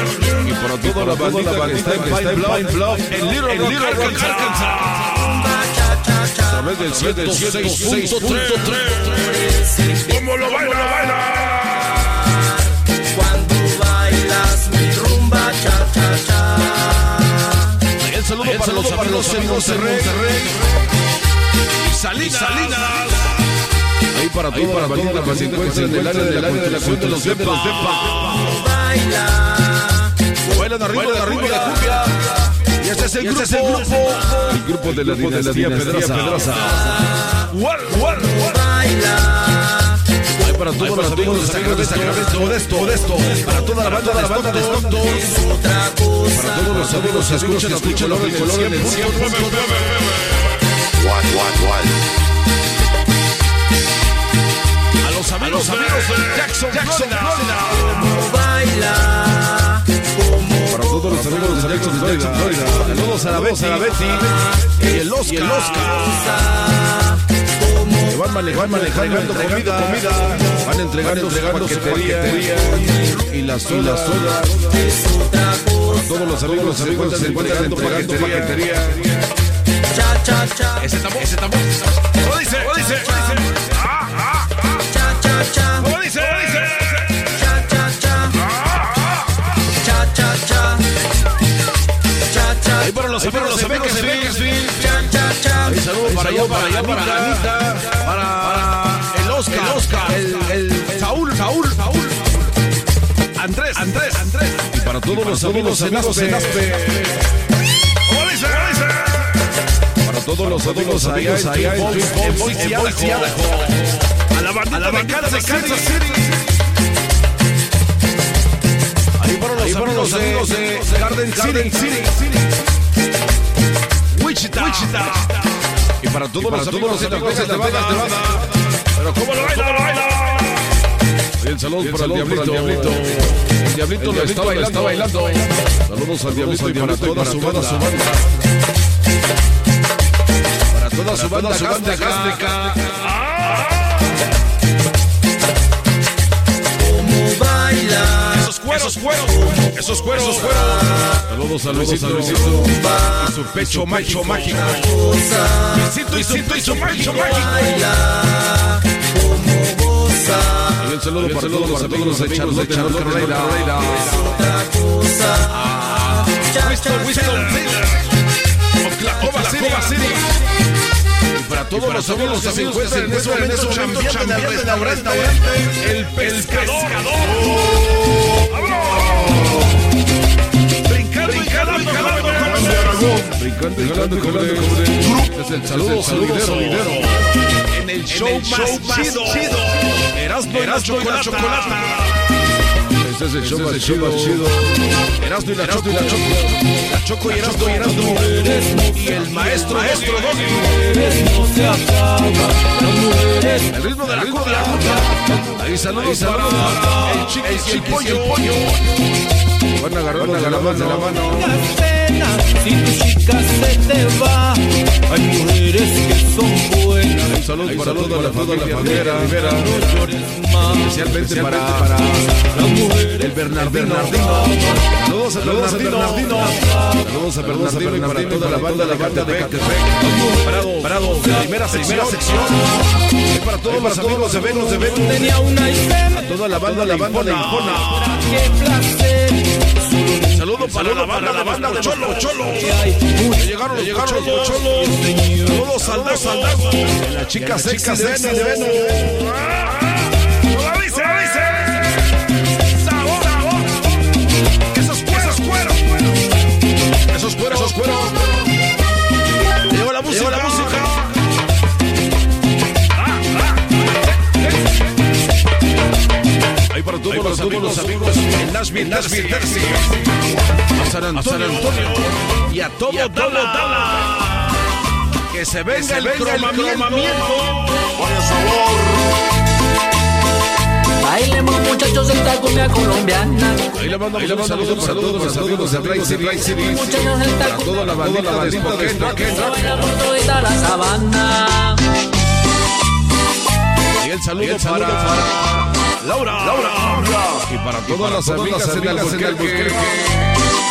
Speaker 4: Y para toda la banda que está en Blind Bluff, en Little Rock, Arkansas. A través del 766.3.
Speaker 1: Como lo baila, lo baila.
Speaker 17: Cuando bailas mi rumba cha cha cha.
Speaker 4: El saludo para los amigos de Monterrey. Y Salinas. Ahí para toda la banda que se encuentra en el área de la construcción de los.
Speaker 17: Baila.
Speaker 4: Bailan arriba de arriba de la cumbia. Y este es el grupo. El grupo de la dinastía Pedraza.
Speaker 17: Baila.
Speaker 4: Para todos los amigos de Sacramento. Modesto, Modesto. Para toda la banda, la banda de Stockton. Para todos los amigos que escuchan, escuchan el color en el cielo. A los amigos, amigos de Jackson, Jackson,
Speaker 17: Como baila.
Speaker 4: Para todos los amigos de Jackson, Florida. Saludos a la Betty, a la Betty y el Oscar. Y el Oscar. Que van manejando, manejando comida, comida. Van entregando, entregando su paquetería y las sodas. Para todos los amigos, los amigos se encuentran entregando paquetería.
Speaker 17: cha cha cha.
Speaker 4: Ese tambor, ese tambor. ¿Cómo dice? ¿Cómo dice? Ah, ah, ah.
Speaker 17: Cha cha.
Speaker 4: ¿Cómo dice? ¿Cómo dice?
Speaker 17: Cha cha cha. Cha cha cha. Cha cha.
Speaker 4: Ahí para los amigos de Bakersfield.
Speaker 17: Cha cha cha.
Speaker 4: Ahí saludos para allá, para allá, para Anita, para el Oscar, el Oscar, el, el Saúl, Saúl, Saúl. Andrés, Andrés, Andrés. Y para todos los amigos en Aspe.
Speaker 1: ¿Cómo dice? ¿Cómo dice?
Speaker 4: Para todos los amigos allá en Boise, Boise, Idaho.
Speaker 1: A la bandita de Kansas City.
Speaker 4: Ahí
Speaker 14: fueron los, amigos, de, Garden, City. Wichita. Y para todos los amigos de Las Vegas, Nevada. Pero cómo lo baila, lo baila. Bien, saludos para el Diablito. El Diablito lo está bailando, bailando. Saludos al Diablito y para toda su banda. Para toda su banda, su banda Esos cueros, esos cueros, esos cueros. Saludos a Luisito, Luisito. Y su pecho mágico, mágico. Luisito y su pecho mágico. Y un saludo para todos los amigos de Charlotte, Carolina. Ah, Winston, Winston, Oklahoma City. Y para todos los amigos que se encuentran en ese momento en el restaurante, el pescador. Brincando y jalando, jalando, jalando. Brincando y jalando, jalando. Es el saludo solidero. En el show más chido. Erasmo y la chocolata. Ese es el show más chido. Erasmo y la choco. La choco y Erasmo y Erasmo. Y el maestro, maestro El ritmo de la cumbia. Ahí saludos para el chiquis y el pollo. Van agarrando la mano, de la mano.
Speaker 23: Si tu chica se te va, hay mujeres que son buenas.
Speaker 14: Un saludo para toda la familia Rivera. Especialmente para el Bernardino. Saludos a Bernardino. Saludos a Bernardino y para toda la banda de la banda de Catepec. Parado, parado, primera sección. Y para todos los amigos de Venus de Venus.
Speaker 23: Tenía una escena.
Speaker 14: A toda la banda, la banda de Impona.
Speaker 23: Qué placer.
Speaker 14: Saludos para la banda, la banda de Cholo, Cholo. Llegaron, llegaron los cholos. Saludos al Dago. La chica sexy de Venus. ¡Lo dice, lo dice! ¡Sabor, sabor! ¡Esos cueros, cueros! ¡Esos cueros, esos cueros! Ahí para todos los amigos, amigos en Nashville, Nashville. A San Antonio, y a todo Dallas. Que se venga el cromamiento.
Speaker 23: Bailemos muchachos esta cumbia colombiana.
Speaker 14: Ahí le mandamos un saludo para todos los amigos de Ray City, Ray City. Para toda la bandita de
Speaker 23: todita la sabana.
Speaker 14: Y el saludo para Laura, Laura, y para todas las amigas en Albuquerque,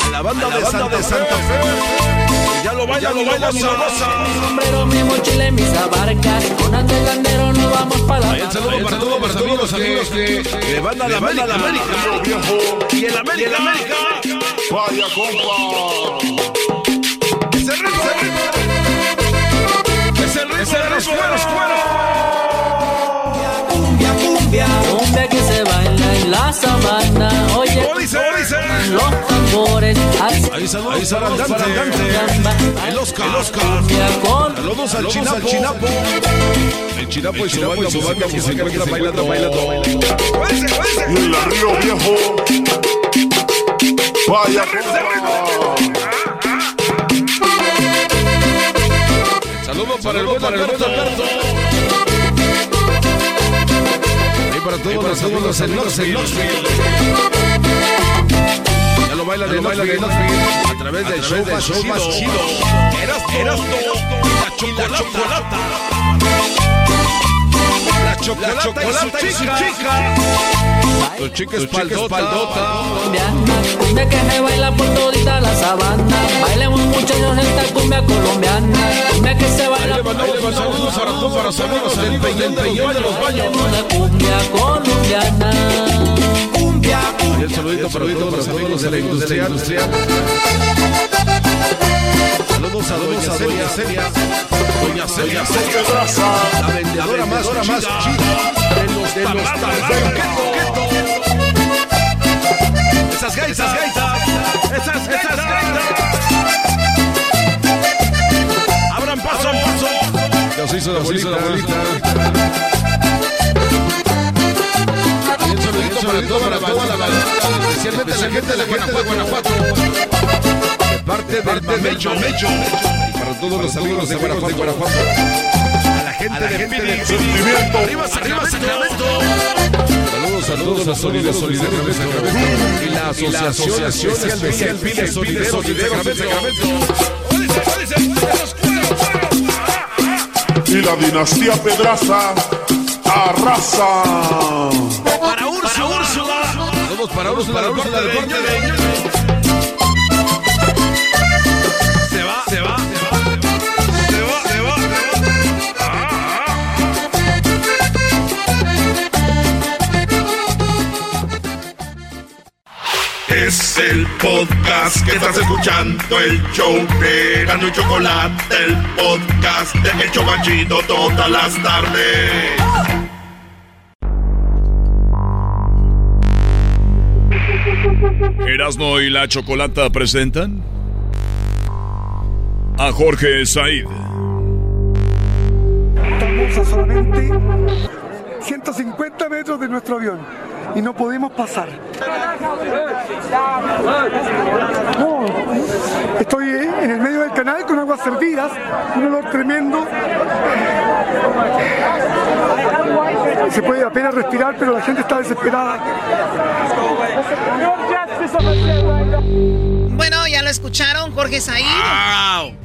Speaker 14: a la banda de Santa Fe, ya lo baila, lo baila, sabrosa.
Speaker 23: Mi sombrero, mi mochila y mis abarcas. Con andelandero nos vamos para la
Speaker 14: el saludo para todos, para todos los amigos que le van a la banda de América. Y el América, y el América. Vaya compa. Es el ritmo, es el ritmo de los cueros, cueros.
Speaker 23: cumbia, cumbia. La sabana. Oye,
Speaker 14: ¿Cómo dice? ¿Cómo dice?
Speaker 23: los tambores.
Speaker 14: Ahí saludos para el Dante, el Oscar, el Oscar. Saludos al Chinapo. El Chinapo y su banda, su banda que se encuentra bailando, bailando.
Speaker 24: Y el Río Viejo. Vaya
Speaker 14: Saludos para el buen Alberto. Para todos los amigos en. Ya lo bailan de Knoxville a través del show más chido. La chocolata. La chocolata y su chica. Tu chica
Speaker 23: colombiana, cumbia que se baila por todita la sabana. Bailemos muchachos esta cumbia colombiana, cumbia que se baila por
Speaker 14: saludos para todos los amigos del Peñón de los Baños.
Speaker 23: la cumbia colombiana. Cumbia,
Speaker 14: Y el saludito para todos los de la industria. Saludos a Doña Celia Celia. Doña Celia Celia. La vendedora más más chida de los de los. Esas gaitas, gaitas. Esas, esas gaitas. Abran paso, paso. Ya se hizo la bolita. Un saludito
Speaker 1: para toda la banda, especialmente la gente de Guanajuato.
Speaker 2: De parte del Mecho, Mecho. Y para todos los amigos de Guanajuato, Guanajuato. A la gente de Phoenix.
Speaker 1: Sentimiento.
Speaker 2: Arriba, Sacramento. Saludos a todos los solidarios solidarios de Sacramento. Y la Asociación Especial Phoenix Solidarios de Sacramento.
Speaker 1: Y la dinastía Pedraza arrasa.
Speaker 2: Para Úrsula. Saludos para Úrsula. Para Úrsula de
Speaker 1: Es el podcast que estás escuchando, el show de Gano y Chocolate, el podcast de El Chocachito todas las tardes.
Speaker 14: Erasmo y la Chocolata presentan a Jorge Said.
Speaker 25: Estamos a solamente 150 metros de nuestro avión y no podemos pasar. No, estoy en el medio del canal con aguas servidas, un olor tremendo. Se puede apenas respirar, pero la gente está desesperada.
Speaker 3: Bueno, ya lo escucharon, Jorge Said.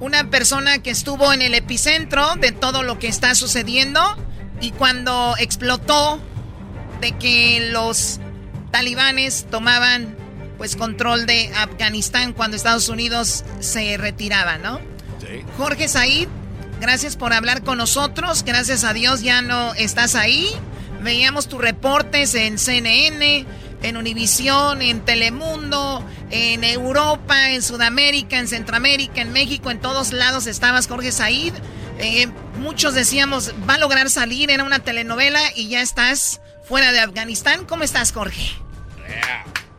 Speaker 3: Una persona que estuvo en el epicentro de todo lo que está sucediendo y cuando explotó de que los talibanes tomaban pues control de Afganistán cuando Estados Unidos se retiraba, ¿no? Jorge Said, gracias por hablar con nosotros. Gracias a Dios ya no estás ahí. Veíamos tus reportes en CNN, en Univisión, en Telemundo, en Europa, en Sudamérica, en Centroamérica, en México, en todos lados estabas Jorge Said. Eh, muchos decíamos, va a lograr salir, era una telenovela y ya estás fuera de Afganistán. ¿Cómo estás, Jorge?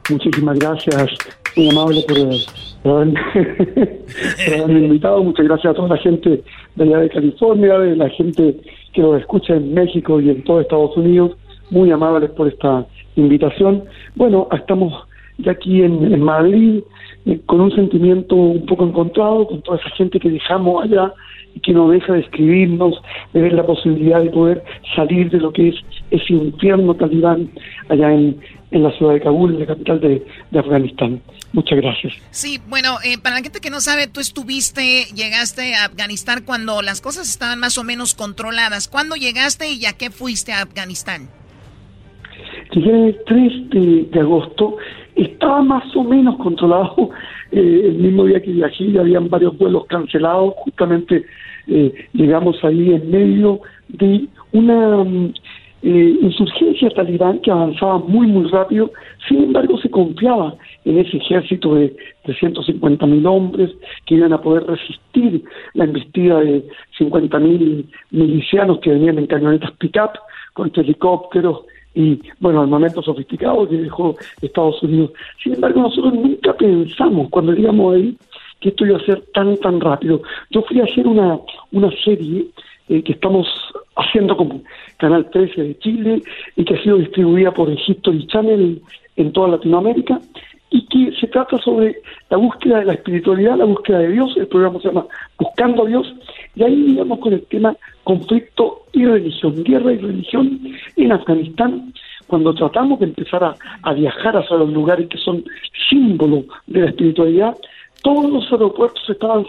Speaker 25: Muchísimas gracias, muy amable haberme, [LAUGHS] por haberme invitado. Muchas gracias a toda la gente de allá de California, de la gente que nos escucha en México y en todo Estados Unidos. Muy amables por esta invitación. Bueno, estamos ya aquí en, en Madrid eh, con un sentimiento un poco encontrado con toda esa gente que dejamos allá y que no deja de escribirnos, de ver la posibilidad de poder salir de lo que es ese infierno talibán allá en, en la ciudad de Kabul, en la capital de, de Afganistán. Muchas gracias.
Speaker 3: Sí, bueno, eh, para la gente que no sabe, tú estuviste, llegaste a Afganistán cuando las cosas estaban más o menos controladas. ¿Cuándo llegaste y a qué fuiste a Afganistán?
Speaker 25: Llegué el 3 de, de agosto, estaba más o menos controlado. [LAUGHS] eh, el mismo día que viajé ya habían varios vuelos cancelados. Justamente eh, llegamos ahí en medio de una mm, eh, insurgencia talibán que avanzaba muy, muy rápido. Sin embargo, se confiaba en ese ejército de 350 mil hombres que iban a poder resistir la embestida de 50 mil milicianos que venían en camionetas pick-up con helicópteros y, bueno, armamento sofisticado que dejó Estados Unidos. Sin embargo, nosotros nunca pensamos cuando llegamos ahí que esto iba a ser tan, tan rápido. Yo fui a hacer una, una serie eh, que estamos haciendo como Canal 13 de Chile y que ha sido distribuida por History Channel en toda Latinoamérica y que se trata sobre la búsqueda de la espiritualidad, la búsqueda de Dios, el programa se llama Buscando a Dios, y ahí íbamos con el tema conflicto y religión, guerra y religión en Afganistán, cuando tratamos de empezar a, a viajar hacia los lugares que son símbolos de la espiritualidad, todos los aeropuertos estaban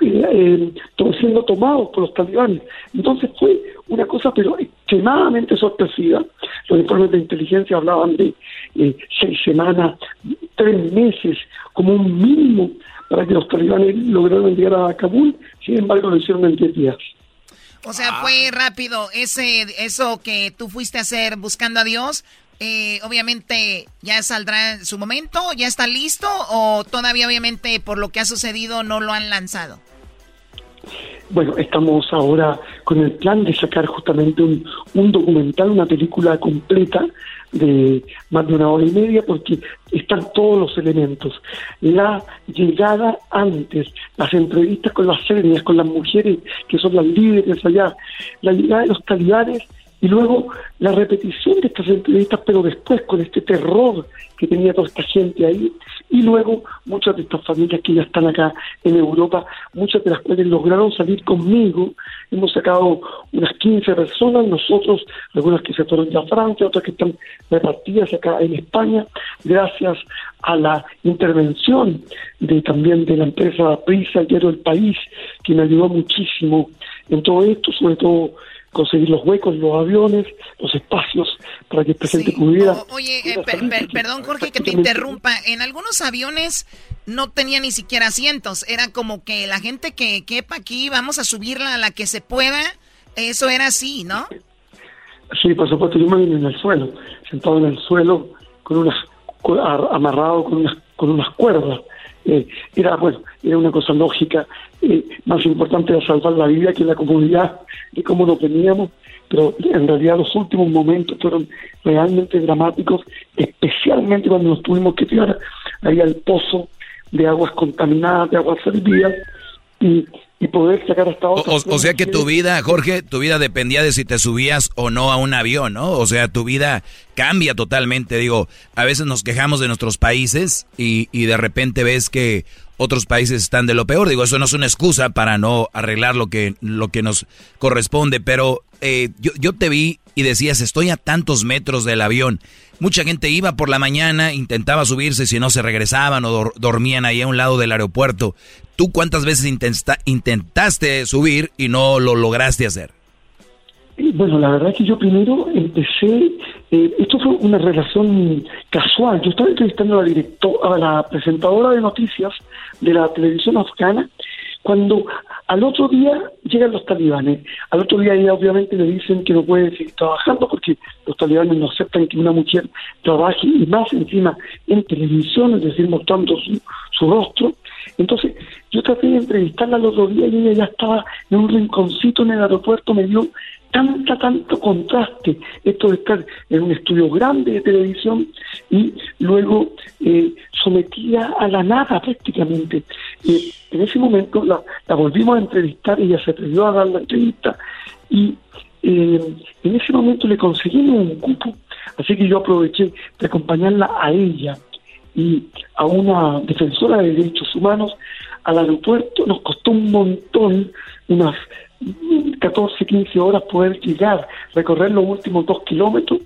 Speaker 25: eh, eh, siendo tomados por los talibanes. Entonces fue una cosa pero extremadamente sorpresiva. Los informes de inteligencia hablaban de eh, seis semanas, tres meses como un mínimo para que los talibanes lograran llegar a Kabul. Sin embargo, lo hicieron en diez días.
Speaker 3: O sea, fue rápido ese eso que tú fuiste a hacer buscando a Dios. eh, obviamente ya saldrá en su momento, ya está listo o todavía obviamente por lo que ha sucedido no lo han lanzado.
Speaker 25: Bueno, estamos ahora con el plan de sacar justamente un, un documental, una película completa de más de una hora y media, porque están todos los elementos. La llegada antes, las entrevistas con las etnias, con las mujeres que son las líderes allá, la llegada de los talibanes y luego la repetición de estas entrevistas, pero después con este terror que tenía toda esta gente ahí, y luego muchas de estas familias que ya están acá en Europa, muchas de las cuales lograron salir conmigo, hemos sacado unas 15 personas, nosotros, algunas que se fueron ya a Francia, otras que están repartidas acá en España, gracias a la intervención de también de la empresa Prisa, diario El País, que me ayudó muchísimo en todo esto, sobre todo conseguir los huecos, los aviones, los espacios para que el presidente pudiera.
Speaker 15: O- oye, eh, per- per- perdón Jorge que te interrumpa. En algunos aviones no tenía ni siquiera asientos. Era como que la gente que quepa aquí, vamos a subirla a la que se pueda. Eso era así, ¿no?
Speaker 25: Sí, por supuesto, yo me vine en el suelo, sentado en el suelo, con unas, amarrado con unas, con unas cuerdas. Eh, era, bueno, era una cosa lógica. Eh, más importante era salvar la vida que la comodidad de cómo nos veníamos. Pero en realidad los últimos momentos fueron realmente dramáticos, especialmente cuando nos tuvimos que tirar ahí al pozo de aguas contaminadas, de aguas servidas, y, y poder sacar hasta
Speaker 22: O,
Speaker 25: otras
Speaker 22: o- o sea que tu vida, Jorge, tu vida dependía de si te subías o no a un avión, ¿no? O sea, tu vida cambia totalmente. Digo, a veces nos quejamos de nuestros países y, y de repente ves que otros países están de lo peor. Digo, eso no es una excusa para no arreglar lo que, lo que nos corresponde, pero eh, yo, yo te vi y decías, estoy a tantos metros del avión. Mucha gente iba por la mañana, intentaba subirse, si no se regresaban o dor- dormían ahí a un lado del aeropuerto. ¿Tú cuántas veces intenta- intentaste subir y no lo lograste hacer?
Speaker 25: Bueno, la verdad es que yo primero empecé, eh, esto fue una relación casual. Yo estaba entrevistando a la, directo- a la presentadora de noticias de la televisión afgana cuando al otro día llegan los talibanes. Al otro día ella obviamente le dicen que no puede seguir trabajando porque los talibanes no aceptan que una mujer trabaje y más encima en televisión, es decir, mostrando su, su rostro. Entonces yo traté de entrevistarla al otro día y ella ya estaba en un rinconcito en el aeropuerto, me dio tanta, tanto contraste. Esto de estar en un estudio grande de televisión y luego eh, sometida a la nada prácticamente. En ese momento la, la volvimos a entrevistar, ella se atrevió a dar la entrevista y eh, en ese momento le conseguimos un cupo, así que yo aproveché de acompañarla a ella y a una defensora de derechos humanos al aeropuerto. Nos costó un montón, unas 14, 15 horas poder llegar, recorrer los últimos dos kilómetros.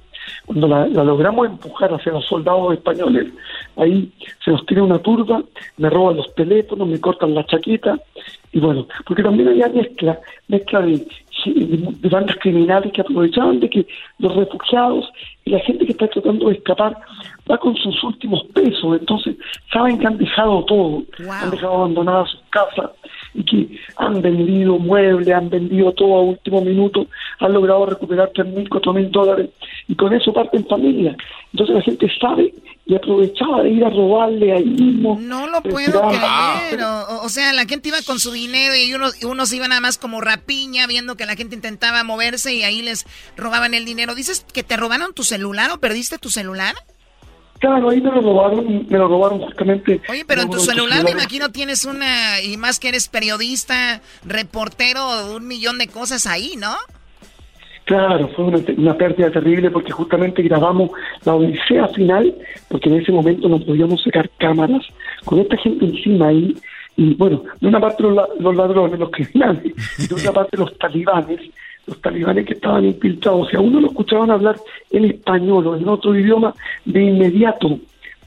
Speaker 25: Cuando la, logramos empujar hacia los soldados españoles, ahí se nos tira una turba, me roban los teléfonos, me cortan la chaqueta, y bueno, porque también había mezcla, mezcla de bandas criminales que aprovechaban de que los refugiados y la gente que está tratando de escapar va con sus últimos pesos, entonces saben que han dejado todo, han dejado abandonadas sus casas y que han vendido muebles, han vendido todo a último minuto, han logrado recuperar tres mil, cuatro mil dólares y con eso parten familia. Entonces la gente sabe y aprovechaba de ir a robarle ahí mismo.
Speaker 15: No lo puedo creer. O, o sea, la gente iba con su dinero y unos, y unos iban nada más como rapiña, viendo que la gente intentaba moverse y ahí les robaban el dinero. ¿Dices que te robaron tu celular o perdiste tu celular?
Speaker 25: Claro, ahí me lo robaron, me lo robaron justamente.
Speaker 15: Oye, pero en tu celular me imagino tienes una, y más que eres periodista, reportero, un millón de cosas ahí, ¿no?
Speaker 25: Claro, fue una, una pérdida terrible porque justamente grabamos la odisea final, porque en ese momento no podíamos sacar cámaras con esta gente encima ahí. Y bueno, de una parte los, los ladrones, los criminales, y de otra [LAUGHS] parte los talibanes, los talibanes que estaban infiltrados. O sea, uno lo escuchaban hablar en español o en otro idioma de inmediato.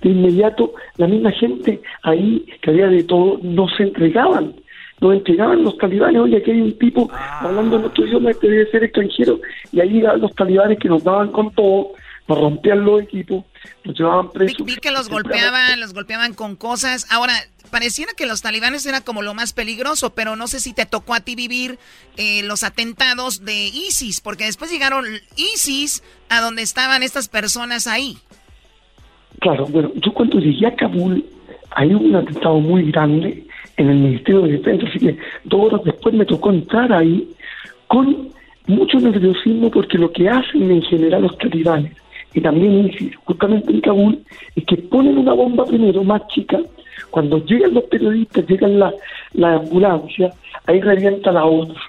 Speaker 25: De inmediato, la misma gente ahí, que había de todo, no se entregaban nos entregaban los talibanes, oye, aquí hay un tipo hablando en otro idioma que debe ser extranjero, y ahí llegaban los talibanes que nos daban con todo, nos rompían los equipos, nos llevaban presos.
Speaker 15: Vi que los golpeaban, los golpeaban con cosas. Ahora, pareciera que los talibanes era como lo más peligroso, pero no sé si te tocó a ti vivir eh, los atentados de ISIS, porque después llegaron ISIS a donde estaban estas personas ahí.
Speaker 25: Claro, bueno, yo cuando llegué a Kabul, hay un atentado muy grande en el Ministerio de Defensa, así que dos horas después me tocó entrar ahí con mucho nerviosismo porque lo que hacen en general los talibanes y también ISIS, justamente en Kabul, es que ponen una bomba primero más chica, cuando llegan los periodistas, llegan la, la ambulancia, ahí revienta la otra.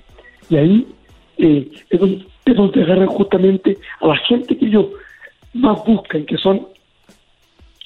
Speaker 25: Y ahí, eh, es donde- agarran justamente a la gente que ellos más buscan, que son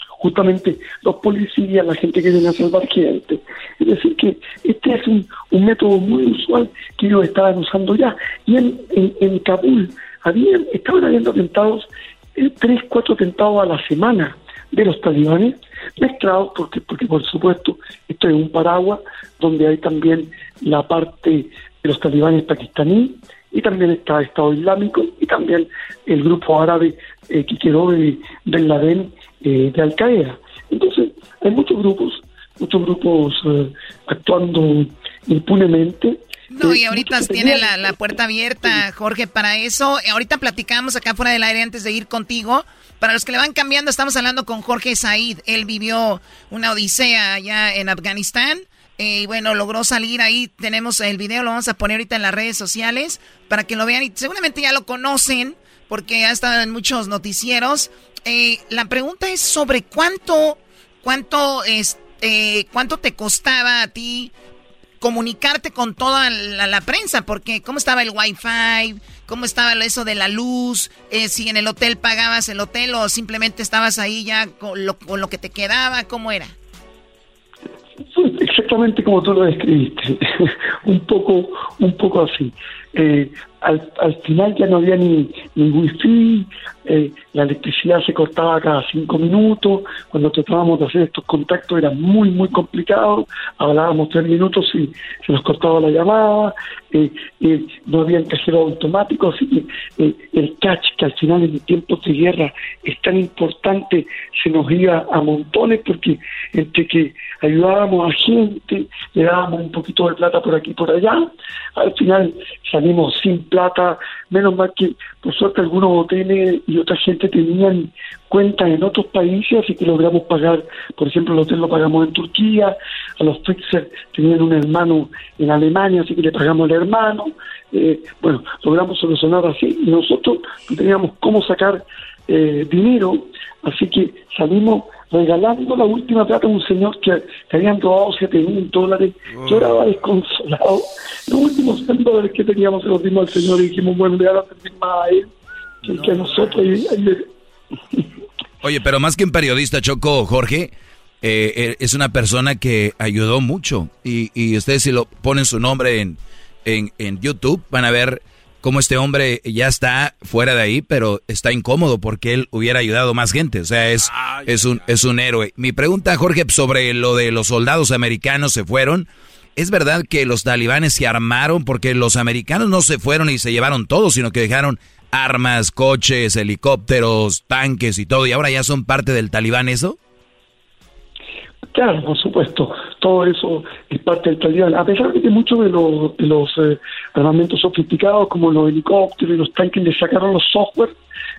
Speaker 25: justamente los policías, la gente que viene a salvar gente. Es decir, que este es un, un método muy usual que ellos estaban usando ya. Y en, en, en Kabul habían, estaban habiendo atentados, eh, tres, cuatro atentados a la semana de los talibanes, mezclados porque, porque por supuesto esto es un paraguas donde hay también la parte de los talibanes pakistaníes y también está el Estado Islámico y también el grupo árabe eh, que quedó de Bin Laden eh, de Al Qaeda. Entonces, hay muchos grupos, muchos grupos eh, actuando impunemente.
Speaker 15: No, y
Speaker 25: Eh,
Speaker 15: ahorita tiene la, la puerta abierta, Jorge, para eso. Ahorita platicamos acá fuera del aire antes de ir contigo. Para los que le van cambiando, estamos hablando con Jorge Said. Él vivió una odisea allá en Afganistán. eh, y bueno, logró salir ahí. Tenemos el video, lo vamos a poner ahorita en las redes sociales para que lo vean. Y seguramente ya lo conocen porque ha estado en muchos noticieros. Eh, la pregunta es sobre cuánto, cuánto, es, eh, cuánto te costaba a ti comunicarte con toda la, prensa, porque cómo estaba el wifi, cómo estaba eso de la luz, eh, si en el hotel pagabas el hotel o simplemente estabas ahí ya con lo, con lo que te quedaba, cómo era.
Speaker 25: Fue exactamente como tú lo describiste, [LAUGHS] un poco, un poco así. Eh, al, al final ya no había ni, wifi, eh, la electricidad se cortaba cada cinco minutos, cuando tratábamos de hacer estos contactos era muy, muy complicado, hablábamos tres minutos y se nos cortaba la llamada, eh, eh, no había cajero automático, así que eh, el catch, que al final en tiempos de guerra es tan importante, se nos iba a montones porque entre que ayudábamos a gente, le dábamos un poquito de plata por aquí y por allá, al final salimos sin plata, menos mal que por suerte algunos hoteles y otra gente tenían cuentas en otros países, así que logramos pagar, por ejemplo, el hotel lo pagamos en Turquía, a los fixers tenían un hermano en Alemania, así que le pagamos al hermano, eh, bueno, logramos solucionar así, y nosotros no teníamos cómo sacar eh, dinero, así que salimos regalando la última plata a un señor que, que habían robado 7 mil dólares, lloraba desconsolado, los últimos 100 dólares que teníamos se los dimos al señor y dijimos, bueno, le van a servir más a él que, que a nosotros,
Speaker 22: Oye, pero más que un periodista, Choco, Jorge, eh, eh, es una persona que ayudó mucho. Y, y ustedes si lo ponen su nombre en, en, en YouTube, van a ver cómo este hombre ya está fuera de ahí, pero está incómodo porque él hubiera ayudado más gente. O sea, es, es, un, es un héroe. Mi pregunta, Jorge, sobre lo de los soldados americanos se fueron. ¿Es verdad que los talibanes se armaron? Porque los americanos no se fueron y se llevaron todo, sino que dejaron armas, coches, helicópteros, tanques y todo. ¿Y ahora ya son parte del talibán eso?
Speaker 25: Claro, por supuesto, todo eso es parte del talibán. A pesar de que muchos de los, de eh, armamentos sofisticados, como los helicópteros y los tanques, le sacaron los software,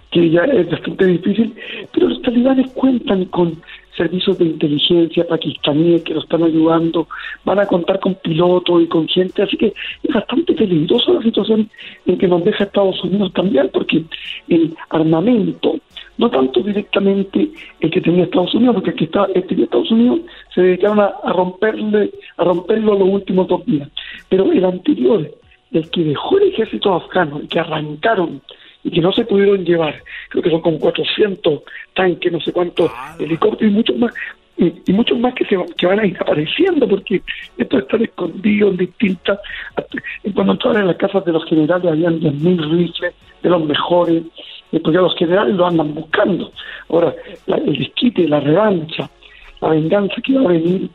Speaker 25: que ya es bastante difícil, pero los talibanes cuentan con servicios de inteligencia pakistaníes que los están ayudando, van a contar con pilotos y con gente, así que es bastante peligrosa la situación en que nos deja Estados Unidos también, porque el armamento, no tanto directamente el que tenía Estados Unidos, porque el que, está, el que tenía Estados Unidos se dedicaron a, a romperle, a romperlo los últimos dos días, pero el anterior, el que dejó el ejército afgano, el que arrancaron y que no se pudieron llevar, creo que son como 400 tanques, no sé cuántos helicópteros y muchos más, y, y muchos más que, se, que van a ir apareciendo porque estos están escondidos en distintas. Cuando entraron en las casas de los generales habían 10.000 rifles de los mejores, porque los generales lo andan buscando. Ahora, la- el desquite, la revancha, la venganza que va a venir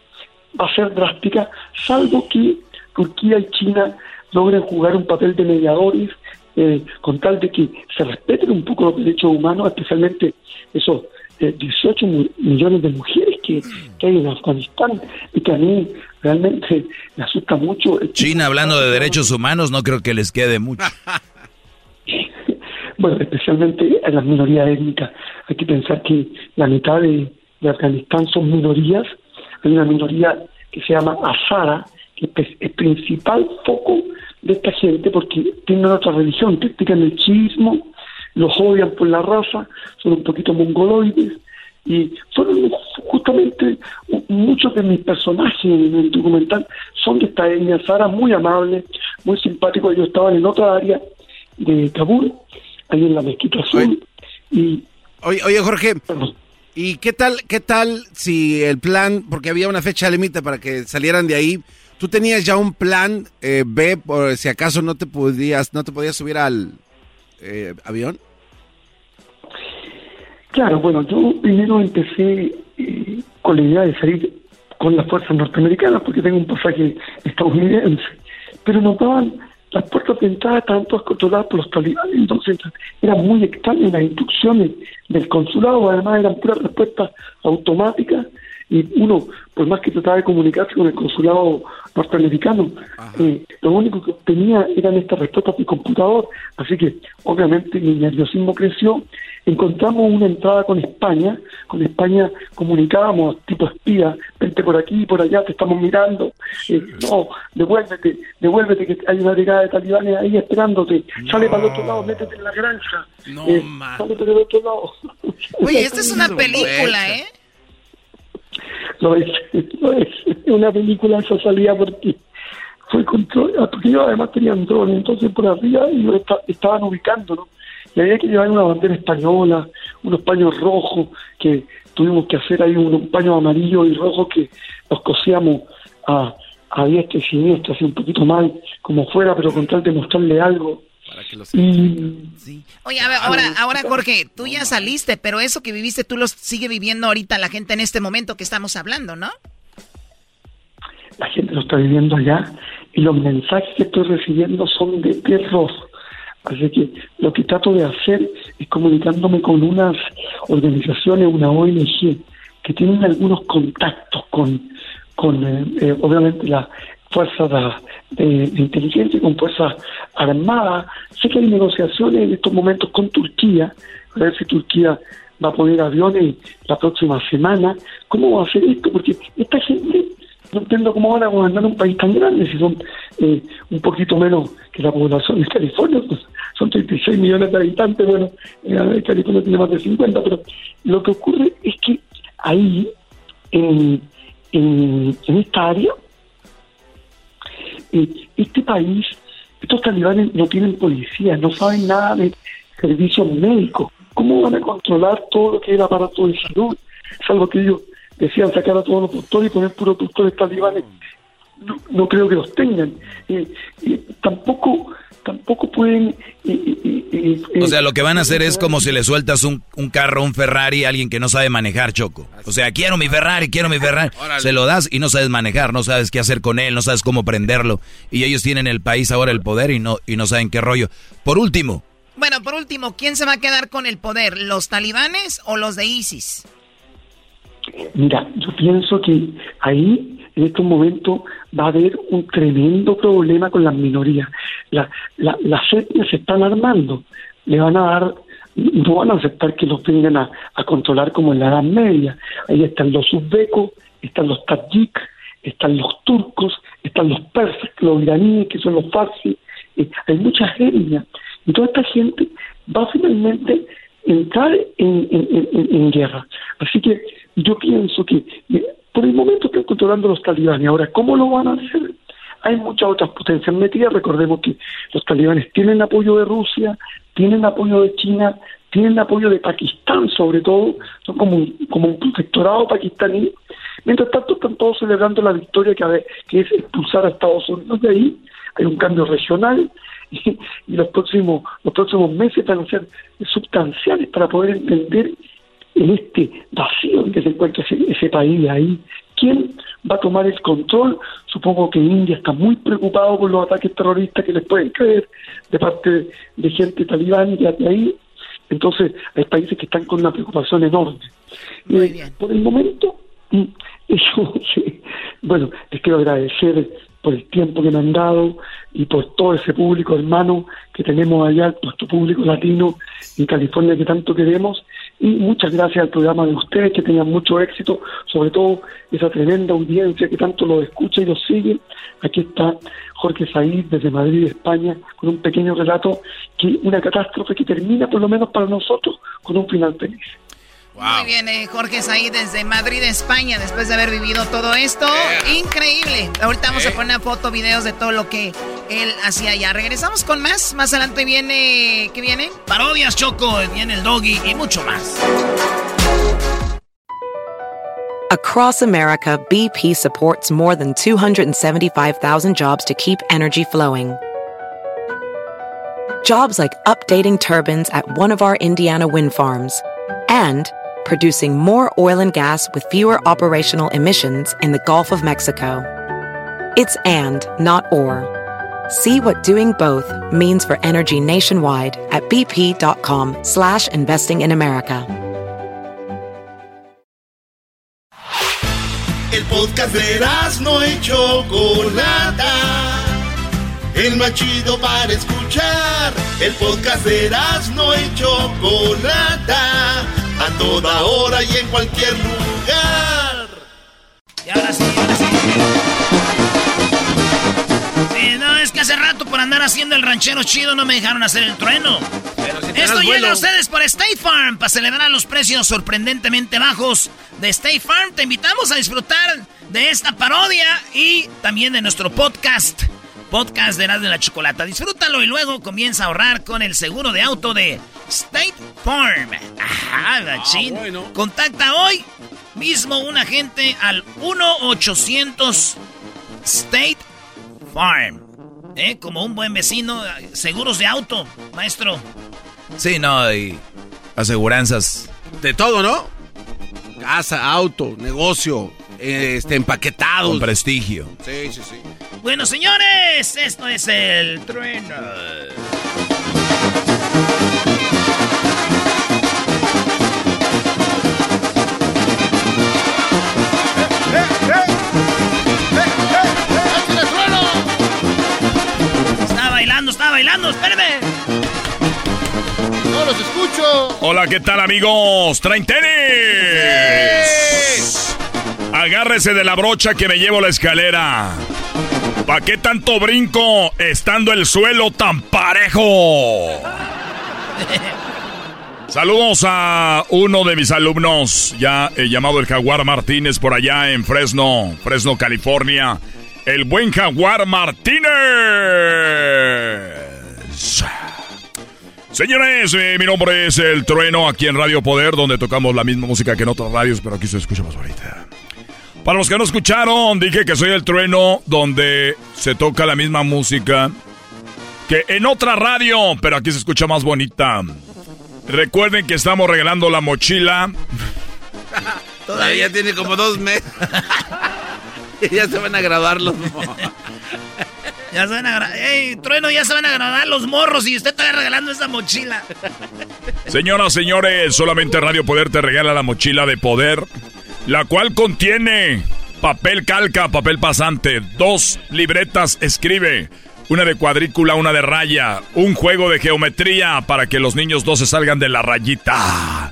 Speaker 25: va a ser drástica, salvo que Turquía y China logren jugar un papel de mediadores eh, con tal de que se respeten un poco los derechos humanos, especialmente esos eh, 18 mi- millones de mujeres que, que hay en Afganistán y que a mí realmente me asusta mucho.
Speaker 22: China, hablando de derechos humanos, no creo que les quede mucho. [LAUGHS]
Speaker 25: bueno, especialmente a las minorías étnicas. Hay que pensar que la mitad de, de Afganistán son minorías. Hay una minoría que se llama Azara, que es el principal foco de esta gente porque tienen otra religión, practican el chiismo, los odian por la raza, son un poquito mongoloides y fueron justamente muchos de mis personajes en el documental son de esta etnia Azara, muy amables, muy simpáticos, ellos estaban en otra área de Kabul, ahí en la mezquita azul. Y,
Speaker 4: Oye, oye Jorge, ¿y qué tal, qué tal si el plan, porque había una fecha límite para que salieran de ahí, tú tenías ya un plan eh, B por si acaso no te podías, no te podías subir al eh, avión?
Speaker 25: Claro, bueno, yo primero empecé eh, con la idea de salir con las fuerzas norteamericanas porque tengo un pasaje estadounidense, pero notaban las puertas de entrada estaban todas controladas por los talibanes, entonces eran muy extrañas las instrucciones del consulado, además eran puras respuestas automáticas y uno, por más que trataba de comunicarse con el consulado norteamericano, eh, lo único que obtenía eran estas respuestas de computador, así que obviamente mi nerviosismo creció, encontramos una entrada con España, con España comunicábamos tipo espía, vente por aquí, por allá, te estamos mirando, eh, no, devuélvete, devuélvete que hay una brigada de talibanes ahí esperándote, sale para el otro lado, métete en la granja, eh, sale para el otro lado. [LAUGHS]
Speaker 15: Oye, esta es una película, ¿eh?
Speaker 25: Lo es, [LAUGHS] lo es. Una película esa salía porque fue control, porque ellos además tenían drones, entonces por arriba y estaban ubicando, ¿no? Y había que llevar una bandera española, unos paños rojos, que tuvimos que hacer ahí unos paños amarillos y rojos que los cosíamos a, a diestra y siniestra, así un poquito mal, como fuera, pero con tal de mostrarle algo. Y,
Speaker 15: Oye, a ver, ahora, ahora Jorge, tú ya saliste, pero eso que viviste tú lo sigue viviendo ahorita la gente en este momento que estamos hablando, ¿no?
Speaker 25: la gente lo está viviendo allá y los mensajes que estoy recibiendo son de terror. Así que lo que trato de hacer es comunicándome con unas organizaciones, una ONG, que tienen algunos contactos con, con eh, eh, obviamente, las fuerzas de, de- inteligencia, con fuerzas armadas. Sé que hay negociaciones en estos momentos con Turquía, a ver si Turquía va a poner aviones la próxima semana. ¿Cómo va a hacer esto? Porque esta gente no entiendo cómo van a gobernar un país tan grande si son eh, un poquito menos que la población de California, pues, son 36 millones de habitantes, bueno, eh, California tiene más de 50, pero lo que ocurre es que ahí, en, en, en esta área, eh, este país, estos talibanes no tienen policía, no saben nada de servicios médicos. ¿Cómo van a controlar todo lo que el aparato de salud? Salvo que ellos decían sacar a todos los doctores y poner puros doctores talibanes. No, no creo que los tengan. Eh, eh, tampoco tampoco pueden... eh, eh, eh, eh,
Speaker 22: O sea, lo que van a hacer es como si le sueltas un, un carro, un Ferrari a alguien que no sabe manejar, Choco. O sea, quiero mi Ferrari, quiero mi Ferrari. [LAUGHS] Se lo das y no sabes manejar, no sabes qué hacer con él, no sabes cómo prenderlo. Y ellos tienen el país ahora el poder y no, y no saben qué rollo. Por último,
Speaker 15: Bueno, por último, ¿quién se va a quedar con el poder? ¿Los talibanes o los de ISIS?
Speaker 25: Mira, yo pienso que ahí, en estos momentos, va a haber un tremendo problema con las minorías. La, la, las etnias se están armando, le van a dar, no van a aceptar que los vengan a, controlar como en la Edad Media. Ahí están los uzbecos, están los tadjik, están los turcos, están los persas, los iraníes, que son los farsis, eh, hay muchas etnias. Y toda esta gente va finalmente entrar en, en, en- en guerra. Así que yo pienso que eh, por el momento están controlando los talibanes. Ahora, ¿cómo lo van a hacer? Hay muchas otras potencias metidas. Recordemos que los talibanes tienen apoyo de Rusia, tienen apoyo de China, tienen apoyo de Pakistán, sobre todo. Son como un, como un protectorado pakistaní. Mientras tanto, están todos celebrando la victoria que, es expulsar a Estados Unidos de ahí. Hay un cambio regional [LAUGHS] y, los próximos los próximos meses van a ser sustanciales para poder entender en este vacío en que se encuentra ese, ese país ahí. ¿Quién va a tomar el control? Supongo que India está muy preocupado por los ataques terroristas que les pueden caer de parte de, de gente talibán de de ahí. Entonces, hay países que están con una preocupación enorme. Eh, por el momento, mm, [LAUGHS] eso, sí. bueno, les quiero agradecer por el tiempo que me han dado y por todo ese público hermano que tenemos allá, nuestro público latino en California que tanto queremos. Y muchas gracias al programa de ustedes, que tengan mucho éxito, sobre todo esa tremenda audiencia que tanto lo escucha y lo sigue. Aquí está Jorge Said desde Madrid, España, con un pequeño relato que una catástrofe que termina, por lo menos para nosotros, con un final feliz.
Speaker 15: Muy bien, eh, Jorge es ahí desde Madrid, España, después de haber vivido todo esto. Increíble. Ahorita vamos a poner una foto, videos de todo lo que él hacía allá. Regresamos con más. Más adelante viene. ¿Qué viene?
Speaker 3: Parodias, Choco, viene el doggy y mucho más.
Speaker 26: Across America, BP supports more than 275,000 jobs to keep energy flowing. Jobs like updating turbines at one of our Indiana wind farms and producing more oil and gas with fewer operational emissions in the Gulf of Mexico. It's and, not or. See what doing both means for energy nationwide at bp.com slash investing in America.
Speaker 1: El podcast de no y Chocolata. El machido para escuchar. El podcast de no y Chocolata. A toda hora y en cualquier lugar.
Speaker 3: Y ahora sí, ahora sí. Sí, no, es que hace rato por andar haciendo el ranchero chido no me dejaron hacer el trueno. Esto llega a ustedes por State Farm para celebrar los precios sorprendentemente bajos de State Farm. Te invitamos a disfrutar de esta parodia y también de nuestro podcast. Podcast de Erasmo de la Chocolata. Disfrútalo y luego comienza a ahorrar con el seguro de auto de State Farm. Ajá, machín. Contacta hoy mismo un agente al 1-800 State Farm. ¿Eh? Como un buen vecino, seguros de auto, maestro.
Speaker 22: Sí, no, y aseguranzas.
Speaker 4: De todo, ¿no? Casa, auto, negocio, este, empaquetados.
Speaker 22: Con prestigio.
Speaker 4: Sí, sí, sí.
Speaker 3: Bueno, señores, esto es el trueno. Está bailando, está bailando, espérame.
Speaker 13: No los escucho.
Speaker 14: Hola, ¿qué tal amigos? ¿Traen tenis? Agárrese de la brocha que me llevo la escalera. ¿Pa' qué tanto brinco estando el suelo tan parejo? Saludos a uno de mis alumnos, ya eh, llamado el Jaguar Martínez por allá en Fresno, Fresno, California. El buen Jaguar Martínez. Señores, eh, mi nombre es El Trueno, aquí en Radio Poder, donde tocamos la misma música que en otras radios, pero aquí se escucha más bonita. Para los que no escucharon, dije que soy El Trueno, donde se toca la misma música que en otra radio, pero aquí se escucha más bonita. Recuerden que estamos regalando la mochila. [LAUGHS]
Speaker 4: Todavía tiene como dos meses. [LAUGHS] ya se van a grabar los [LAUGHS]
Speaker 3: Ya se van a gra- ¡Ey, trueno! Ya se van a grabar los morros y usted está regalando esa mochila.
Speaker 14: Señoras, señores, solamente Radio Poder te regala la mochila de poder, la cual contiene papel calca, papel pasante, dos libretas escribe, una de cuadrícula, una de raya, un juego de geometría para que los niños no se salgan de la rayita.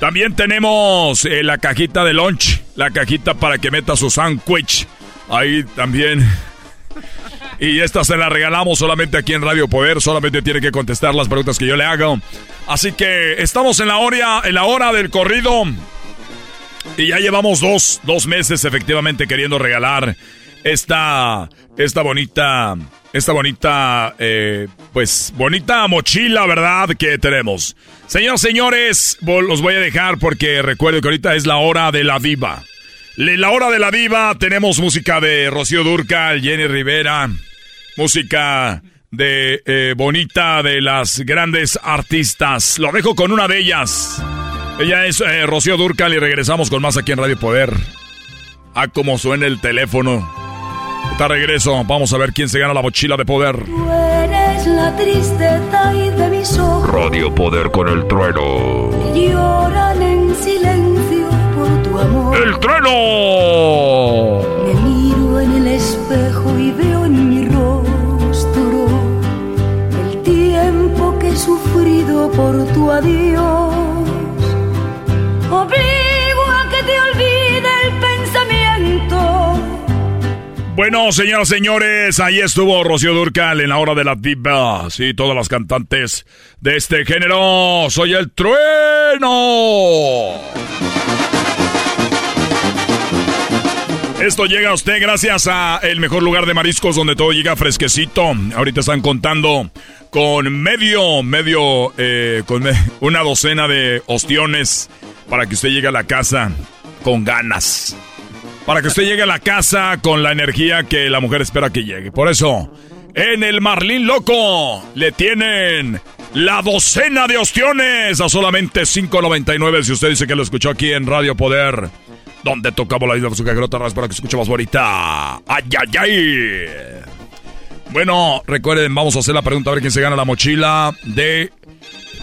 Speaker 14: También tenemos eh, la cajita de lunch, la cajita para que meta su sándwich. Ahí también. Y esta se la regalamos solamente aquí en Radio Poder. Solamente tiene que contestar las preguntas que yo le hago. Así que estamos en la hora, en la hora del corrido. Y ya llevamos dos, dos meses efectivamente queriendo regalar esta, esta bonita, esta bonita, eh, pues bonita mochila, ¿verdad? Que tenemos. Señoras, señores, los voy a dejar porque recuerdo que ahorita es la hora de la diva. La hora de la diva, tenemos música de Rocío Durcal, Jenny Rivera, música de eh, Bonita de las grandes artistas. Lo dejo con una de ellas. Ella es eh, Rocío Durcal y regresamos con más aquí en Radio Poder. Ah, como suena el teléfono. Está regreso. Vamos a ver quién se gana la mochila de poder.
Speaker 17: Tú eres la tristeza y de mis ojos
Speaker 14: Radio Poder con el trueno.
Speaker 17: que lloran en silencio por tu amor.
Speaker 14: ¡El trueno!
Speaker 17: Me miro en el espejo y veo en mi rostro el tiempo que he sufrido por tu adiós. Obligo a que te olvide el pensamiento.
Speaker 14: Bueno, señoras y señores, ahí estuvo Rocío Durcal en la hora de la diva. Sí, todas las cantantes de este género. Soy el trueno. Esto llega a usted gracias a el mejor lugar de mariscos donde todo llega fresquecito. Ahorita están contando con medio, medio, eh, con una docena de ostiones para que usted llegue a la casa con ganas. Para que usted llegue a la casa con la energía que la mujer espera que llegue. Por eso, en el Marlín Loco le tienen la docena de ostiones a solamente 5.99 si usted dice que lo escuchó aquí en Radio Poder donde tocamos la isla de su para que se escuche más bonita. ¡Ay, ay, ay! Bueno, recuerden, vamos a hacer la pregunta a ver quién se gana la mochila de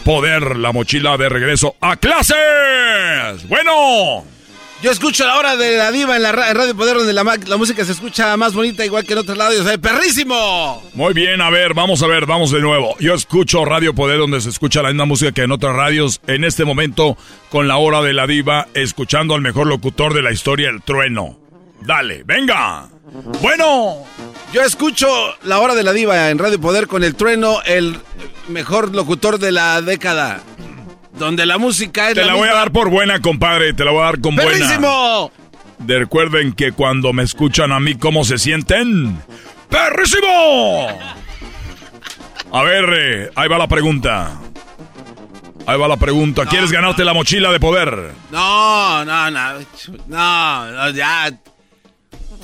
Speaker 14: poder, la mochila de regreso a clases. Bueno.
Speaker 4: Yo escucho la hora de la diva en la Radio Poder, donde la, música se escucha más bonita, igual que en otros lados. ¡Ay, perrísimo!
Speaker 14: Muy bien, a ver, vamos a ver, vamos de nuevo. Yo escucho Radio Poder, donde se escucha la misma música que en otras radios. En este momento, con la hora de la diva, escuchando al mejor locutor de la historia, el trueno. Dale, venga. Bueno.
Speaker 4: Yo escucho la hora de la diva en Radio Poder con el trueno, el mejor locutor de la década. Donde la música es
Speaker 14: Te la, voy a dar por buena, compadre. Te la voy a dar con
Speaker 4: ¡Perrísimo!
Speaker 14: buena. Recuerden que cuando me escuchan a mí, ¿cómo se sienten? ¡Perrísimo! A ver, eh, ahí va la pregunta. Ahí va la pregunta. ¿Quieres ganarte la mochila de poder?
Speaker 4: No, no, no. No, ya.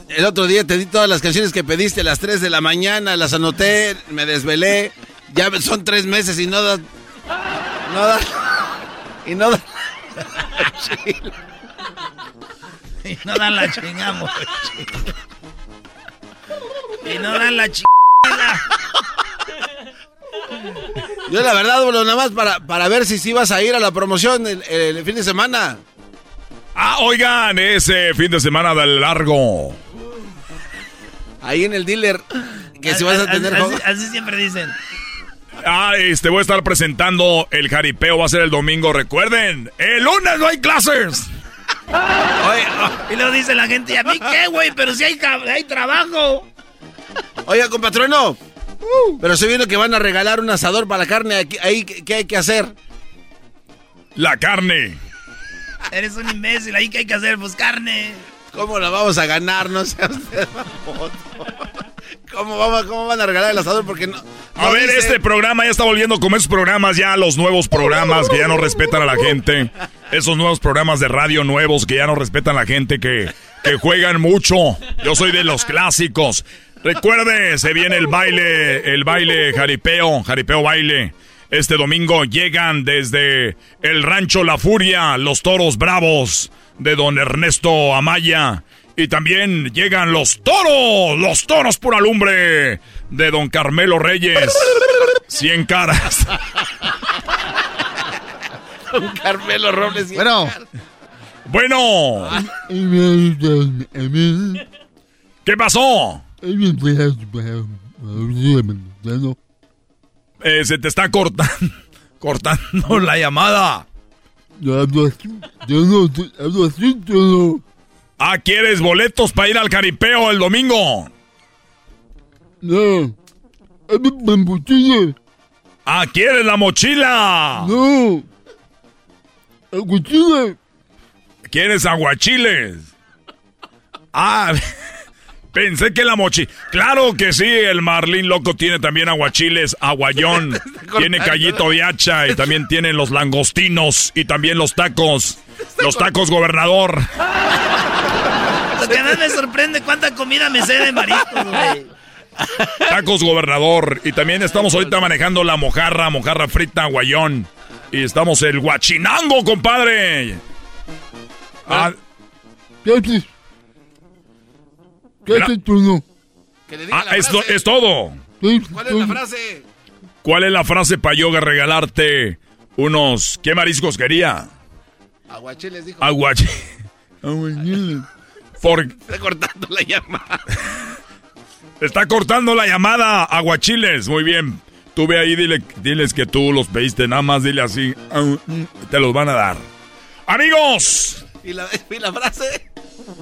Speaker 4: El otro día te di todas las canciones que pediste a las 3 de la mañana, las anoté, me desvelé. Ya son tres meses y no da. No da. Y no dan
Speaker 3: Y no dan la chingamos. Y no dan la chingada.
Speaker 4: Yo la verdad, bueno, nada más para, para ver si sí vas a ir a la promoción el, fin de semana.
Speaker 14: Ah, oigan, ese fin de semana del largo.
Speaker 4: Ahí en el dealer, que si vas a tener...
Speaker 3: así siempre dicen.
Speaker 14: Ah, este, voy a estar presentando el jaripeo, va a ser el domingo, recuerden, el lunes no hay clases.
Speaker 3: y lo dice la gente, ¿y a mí qué, güey? Pero si hay, hay trabajo.
Speaker 4: Oiga, compatrono, uh. pero se viene que van a regalar un asador para la carne, ahí, ¿qué hay que hacer?
Speaker 14: La carne.
Speaker 3: Eres un imbécil, ahí qué hay que hacer, pues carne.
Speaker 4: ¿Cómo la vamos a ganar? No sea usted [LAUGHS] ¿Cómo, vamos, ¿Cómo van a regalar el asador? Porque no.
Speaker 14: a ver, este programa ya está volviendo como esos programas, ya los nuevos programas que ya no respetan a la gente. Esos nuevos programas de radio nuevos que ya no respetan a la gente, que, que juegan mucho. Yo soy de los clásicos. Recuerde, se viene el baile, el baile jaripeo, jaripeo baile. Este domingo llegan desde el rancho La Furia, los toros bravos de don Ernesto Amaya. Y también llegan los toros, los toros por alumbre de don Carmelo Reyes. Cien caras. [LAUGHS]
Speaker 4: don Carmelo Robles.
Speaker 14: Bueno. Bueno. ¿Qué pasó? Eh, se te está cortando, [LAUGHS] cortando la llamada. Ah, ¿quieres boletos para ir al caripeo el domingo?
Speaker 27: No.
Speaker 14: Ah, ¿quieres la mochila?
Speaker 27: No. Aguachiles.
Speaker 14: ¿Quieres aguachiles? Ah, [LAUGHS] pensé que la mochila. Claro que sí, el Marlín Loco tiene también aguachiles, aguayón, [LAUGHS] tiene callito de hacha y también tiene los langostinos y también los tacos. Los tacos gobernador.
Speaker 3: Lo que más me sorprende cuánta comida me sé de mariscos, güey.
Speaker 14: Tacos gobernador. Y también estamos ahorita manejando la mojarra, mojarra frita, guayón. Y estamos el guachinango, compadre.
Speaker 27: Ah. ¿Qué haces? ¿Qué haces tú no?
Speaker 14: Ah, es, es, todo.
Speaker 4: ¿Cuál es la frase?
Speaker 14: ¿Cuál es la frase para yo regalarte unos... ¿Qué mariscos quería?
Speaker 4: Aguachiles, dijo.
Speaker 14: Aguachiles. [LAUGHS]
Speaker 27: Aguachiles.
Speaker 4: Está cortando la llamada. [LAUGHS]
Speaker 14: Está cortando la llamada, Aguachiles. Muy bien. Tú ve ahí, dile, diles que tú los pediste, nada más dile así. Te los van a dar. Amigos.
Speaker 4: ¿Y la, frase?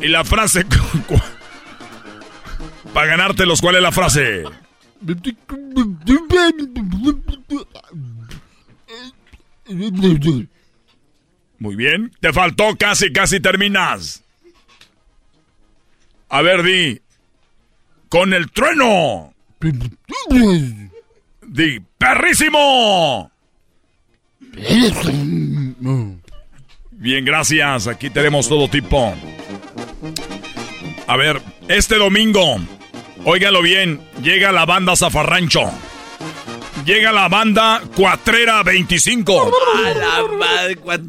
Speaker 14: ¿Y la frase? [LAUGHS] Para ganártelos, ¿cuál es la frase? Muy bien. Te faltó casi, casi terminas. A ver, di. Con el trueno. Di, perrísimo. Bien, gracias. Aquí tenemos todo tipo. A ver, este domingo, óigalo bien, llega la banda Zafarrancho. Llega la banda Cuatrera 25.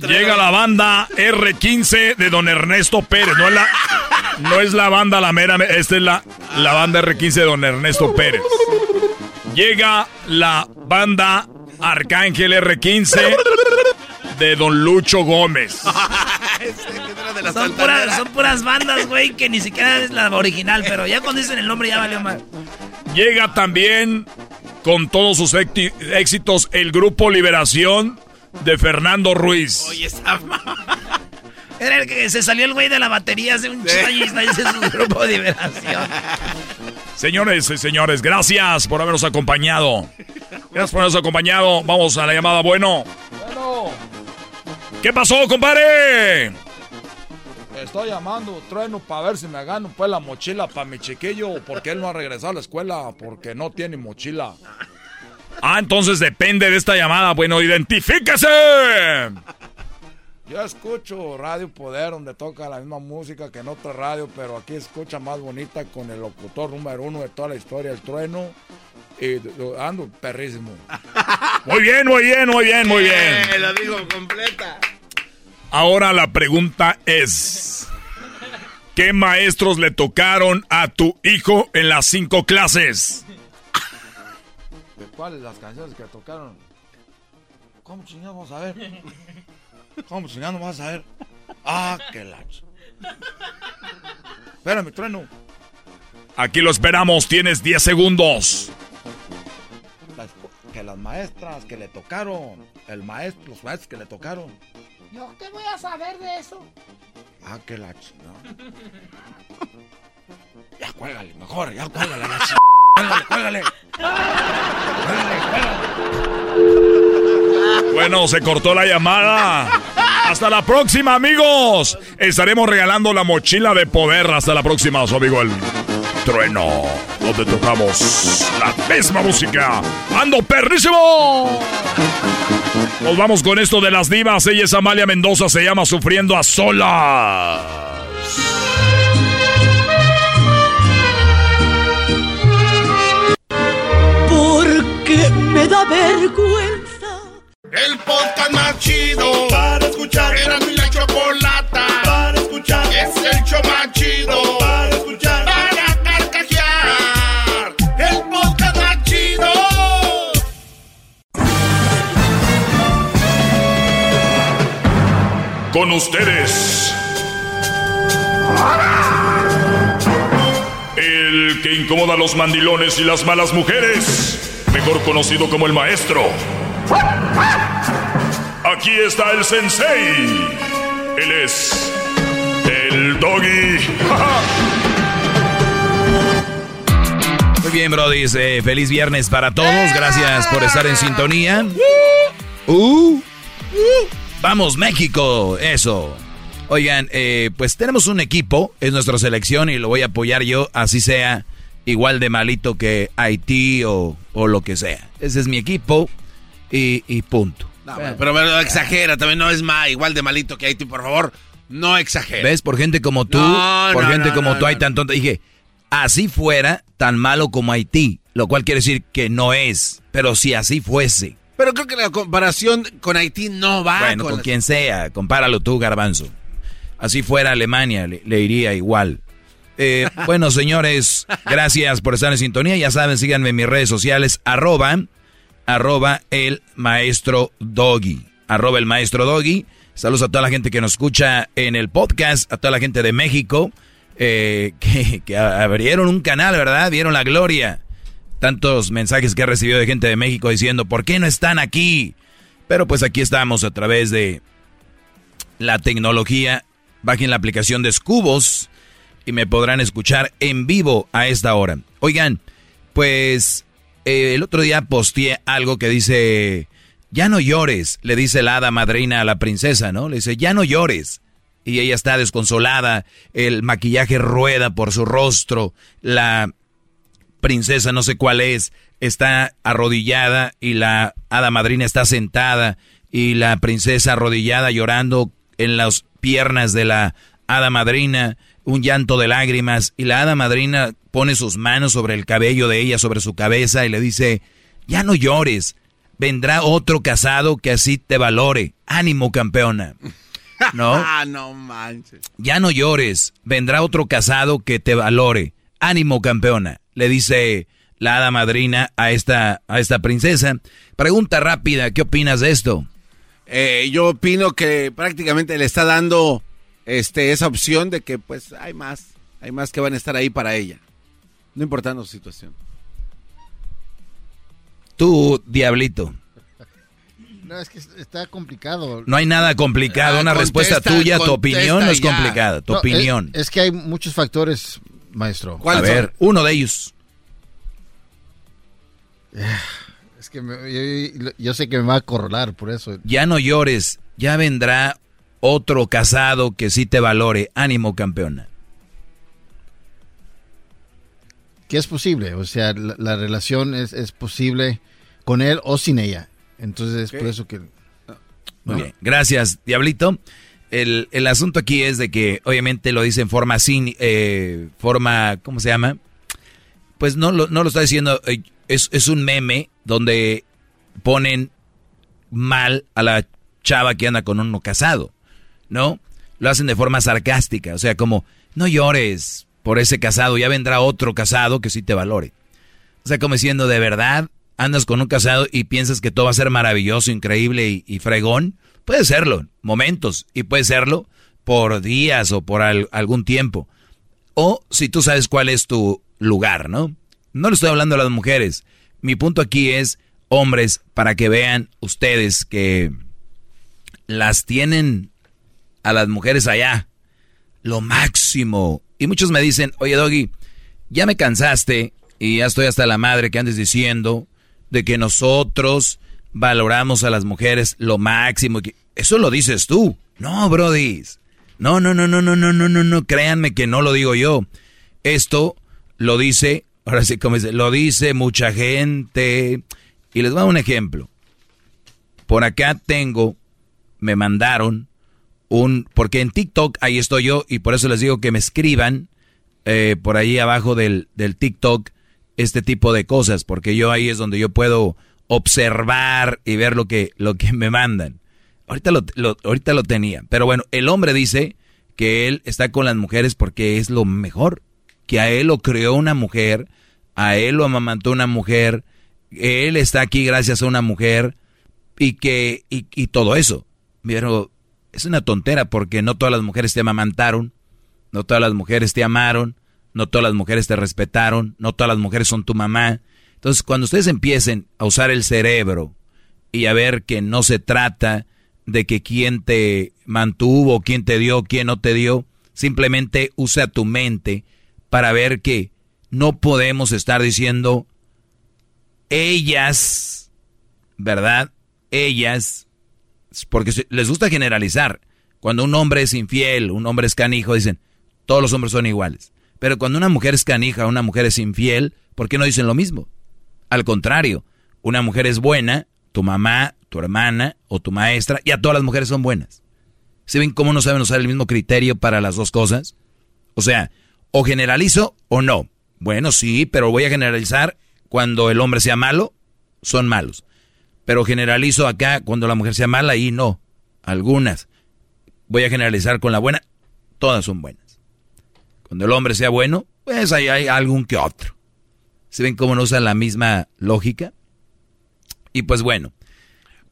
Speaker 14: Llega la banda R15 de don Ernesto Pérez. No es la, no es la banda La Mera, esta es la, la banda R15 de don Ernesto Pérez. Llega la banda Arcángel R15 de don Lucho Gómez. [LAUGHS]
Speaker 3: Son puras, son puras bandas, güey, que ni siquiera es la original, pero ya cuando dicen el nombre ya valió mal.
Speaker 14: Llega también con todos sus éxitos el grupo Liberación de Fernando Ruiz.
Speaker 3: Oye, esa [LAUGHS] Era el que se salió el güey de la batería hace un y está ese es su grupo de liberación.
Speaker 14: Señores y señores, gracias por habernos acompañado. Gracias por habernos acompañado. Vamos a la llamada. Bueno. ¿Qué pasó, compadre?
Speaker 2: Estoy llamando, trueno, para ver si me gano pues la mochila para mi chiquillo, porque él no ha regresado a la escuela, porque no tiene mochila.
Speaker 14: Ah, entonces depende de esta llamada. Bueno, identifíquese.
Speaker 2: Yo escucho Radio Poder, donde toca la misma música que en otra radio, pero aquí escucha más bonita con el locutor número uno de toda la historia, el trueno. Y ando perrísimo. [LAUGHS]
Speaker 14: Muy bien, muy bien, muy bien, muy bien.
Speaker 4: Eh, lo digo completa.
Speaker 14: Ahora la pregunta es: ¿Qué maestros le tocaron a tu hijo en las cinco clases?
Speaker 2: ¿De cuáles las canciones que tocaron? ¿Cómo chingados vamos a ver? ¿Cómo chingados vamos a ver? Ah, qué lacho. Espérame, trueno.
Speaker 14: Aquí lo esperamos, tienes 10 segundos.
Speaker 2: Las- que las maestras que le tocaron, el maestro, los maestros que le tocaron.
Speaker 28: ¿Yo qué voy a saber de eso?
Speaker 2: Ah, qué la chingada. [LAUGHS] Ya cuélgale, mejor, ya cuélgale la ch... Cuélgale, cuélgale.
Speaker 14: Bueno, se cortó la llamada. Hasta la próxima, amigos. Estaremos regalando la mochila de poder. Hasta la próxima, su amigo el trueno. Donde tocamos la misma música. ¡Ando perrísimo! Nos vamos con esto de las divas. Ella es Amalia Mendoza. Se llama Sufriendo a Solas.
Speaker 28: Porque me da vergüenza.
Speaker 1: El podcast más chido para escuchar. Era mi la chocolata para escuchar. Es el show más chido
Speaker 14: Ustedes. El que incomoda a los mandilones y las malas mujeres. Mejor conocido como el maestro. Aquí está el sensei. Él es el doggy.
Speaker 22: Muy bien, Brody. eh, feliz viernes para todos. Gracias por estar en sintonía. Uh. Vamos, México. Eso. Oigan, eh, pues tenemos un equipo. Es nuestra selección y lo voy a apoyar yo, así sea igual de malito que Haití o, o lo que sea. Ese es mi equipo y, y punto.
Speaker 4: No, pero, pero exagera, también no es más igual de malito que Haití, por favor. No exagera.
Speaker 22: ¿Ves? Por gente como tú,
Speaker 4: No,
Speaker 22: por
Speaker 4: no,
Speaker 22: gente
Speaker 4: no,
Speaker 22: como tú hay tan tonta. Dije, así fuera, tan malo como Haití. Lo cual quiere decir que no es. Pero si así fuese.
Speaker 4: Pero creo que la comparación con Haití no va
Speaker 22: bueno,
Speaker 4: con
Speaker 22: quien sea, compáralo tú, Garbanzo. Así fuera Alemania, le, le iría igual. Eh, [LAUGHS] bueno, señores, gracias por estar en sintonía. Ya saben, síganme en mis redes sociales, arroba, arroba el maestro Doggy. Arroba el maestro Doggy. Saludos a toda la gente que nos escucha en el podcast, a toda la gente de México, eh, [LAUGHS] que, que abrieron un canal, ¿verdad? Vieron la gloria. Tantos mensajes que he recibido de gente de México diciendo, ¿por qué no están aquí? Pero pues aquí estamos a través de la tecnología. Bajen la aplicación de Scubos y me podrán escuchar en vivo a esta hora. Oigan, pues eh, el otro día posteé algo que dice, ya no llores, le dice la hada madrina a la princesa, ¿no? Le dice, ya no llores. Y ella está desconsolada, el maquillaje rueda por su rostro, la princesa, no sé cuál es, está arrodillada y la hada madrina está sentada y la princesa arrodillada llorando en las piernas de la hada madrina, un llanto de lágrimas y la hada madrina pone sus manos sobre el cabello de ella, sobre su cabeza y le dice, ya no llores, vendrá otro casado que así te valore. Ánimo, campeona. ¿No? [LAUGHS]
Speaker 4: ah, no manches.
Speaker 22: Ya no llores, vendrá otro casado que te valore. Ánimo, campeona. Le dice la hada madrina a esta, a esta princesa. Pregunta rápida, ¿qué opinas de esto?
Speaker 4: Eh, yo opino que prácticamente le está dando este, esa opción de que pues hay más, hay más que van a estar ahí para ella. No importando su situación.
Speaker 22: Tú, diablito.
Speaker 13: No, es que está complicado.
Speaker 22: No hay nada complicado.
Speaker 13: Ah,
Speaker 22: Una respuesta tuya, tu opinión no es complicada. Tu
Speaker 13: No,
Speaker 22: opinión.
Speaker 13: Es, es que hay muchos factores, maestro.
Speaker 22: A ver, uno de ellos. [SIGHS]
Speaker 13: Es que me- yo, yo sé que me va a corrolar por eso.
Speaker 22: Ya no llores, ya vendrá otro casado que sí te valore. Ánimo, campeona.
Speaker 13: Que es posible, o sea, la, la relación es, es posible con él o sin ella. Entonces es por eso que...
Speaker 22: Muy bien, gracias, Diablito. El, el asunto aquí es de que obviamente lo dice en forma sin, eh, forma, ¿cómo se llama? Pues no lo, no lo está diciendo, eh, es, es un meme donde ponen mal a la chava que anda con uno casado, ¿no? Lo hacen de forma sarcástica, o sea, como, no llores por ese casado, ya vendrá otro casado que sí te valore. O sea, como diciendo, de verdad, andas con un casado y piensas que todo va a ser maravilloso, increíble y, y fregón. Puede serlo, momentos, y puede serlo por días o por al- algún tiempo. O si tú sabes cuál es tu lugar, ¿no? No le estoy hablando a las mujeres. Mi punto aquí es, hombres, para que vean ustedes que las tienen a las mujeres allá, lo máximo. Y muchos me dicen, oye Doggy, ya me cansaste y ya estoy hasta la madre que andes diciendo de que nosotros valoramos a las mujeres lo máximo. Eso lo dices tú. No, brodis. No, no, no, no, no, no, no, no, no. Créanme que no lo digo yo. Esto lo dice, ahora sí, como dice, lo dice mucha gente. Y les voy a dar un ejemplo. Por acá tengo, me mandaron un, porque en TikTok ahí estoy yo y por eso les digo que me escriban eh, por ahí abajo del, del TikTok este tipo de cosas, porque yo ahí es donde yo puedo observar y ver lo que, lo que me mandan. Ahorita lo, lo- ahorita lo tenía, pero bueno, el hombre dice que él está con las mujeres porque es lo mejor, que a él lo creó una mujer, a él lo amamantó una mujer, él está aquí gracias a una mujer y que y, y todo eso. Pero es una tontera porque no todas las mujeres te amamantaron, no todas las mujeres te amaron, no todas las mujeres te respetaron, no todas las mujeres son tu mamá. Entonces, cuando ustedes empiecen a usar el cerebro y a ver que no se trata de que quién te mantuvo, quién te dio, quién no te dio, simplemente usa tu mente para ver que no podemos estar diciendo ellas, ¿verdad? Ellas, porque les gusta generalizar. Cuando un hombre es infiel, un hombre es canijo, dicen, todos los hombres son iguales. Pero cuando una mujer es canija, una mujer es infiel, ¿por qué no dicen lo mismo? Al contrario, una mujer es buena, tu mamá, tu hermana o tu maestra, y a todas las mujeres son buenas. ¿Se ven cómo no saben usar el mismo criterio para las dos cosas? O sea, o generalizo o no. Bueno, sí, pero voy a generalizar cuando el hombre sea malo, son malos. Pero generalizo acá cuando la mujer sea mala y no. Algunas. Voy a generalizar con la buena, todas son buenas. Cuando el hombre sea bueno, pues ahí hay algún que otro. ¿Se ven cómo no usan la misma lógica? Y pues bueno,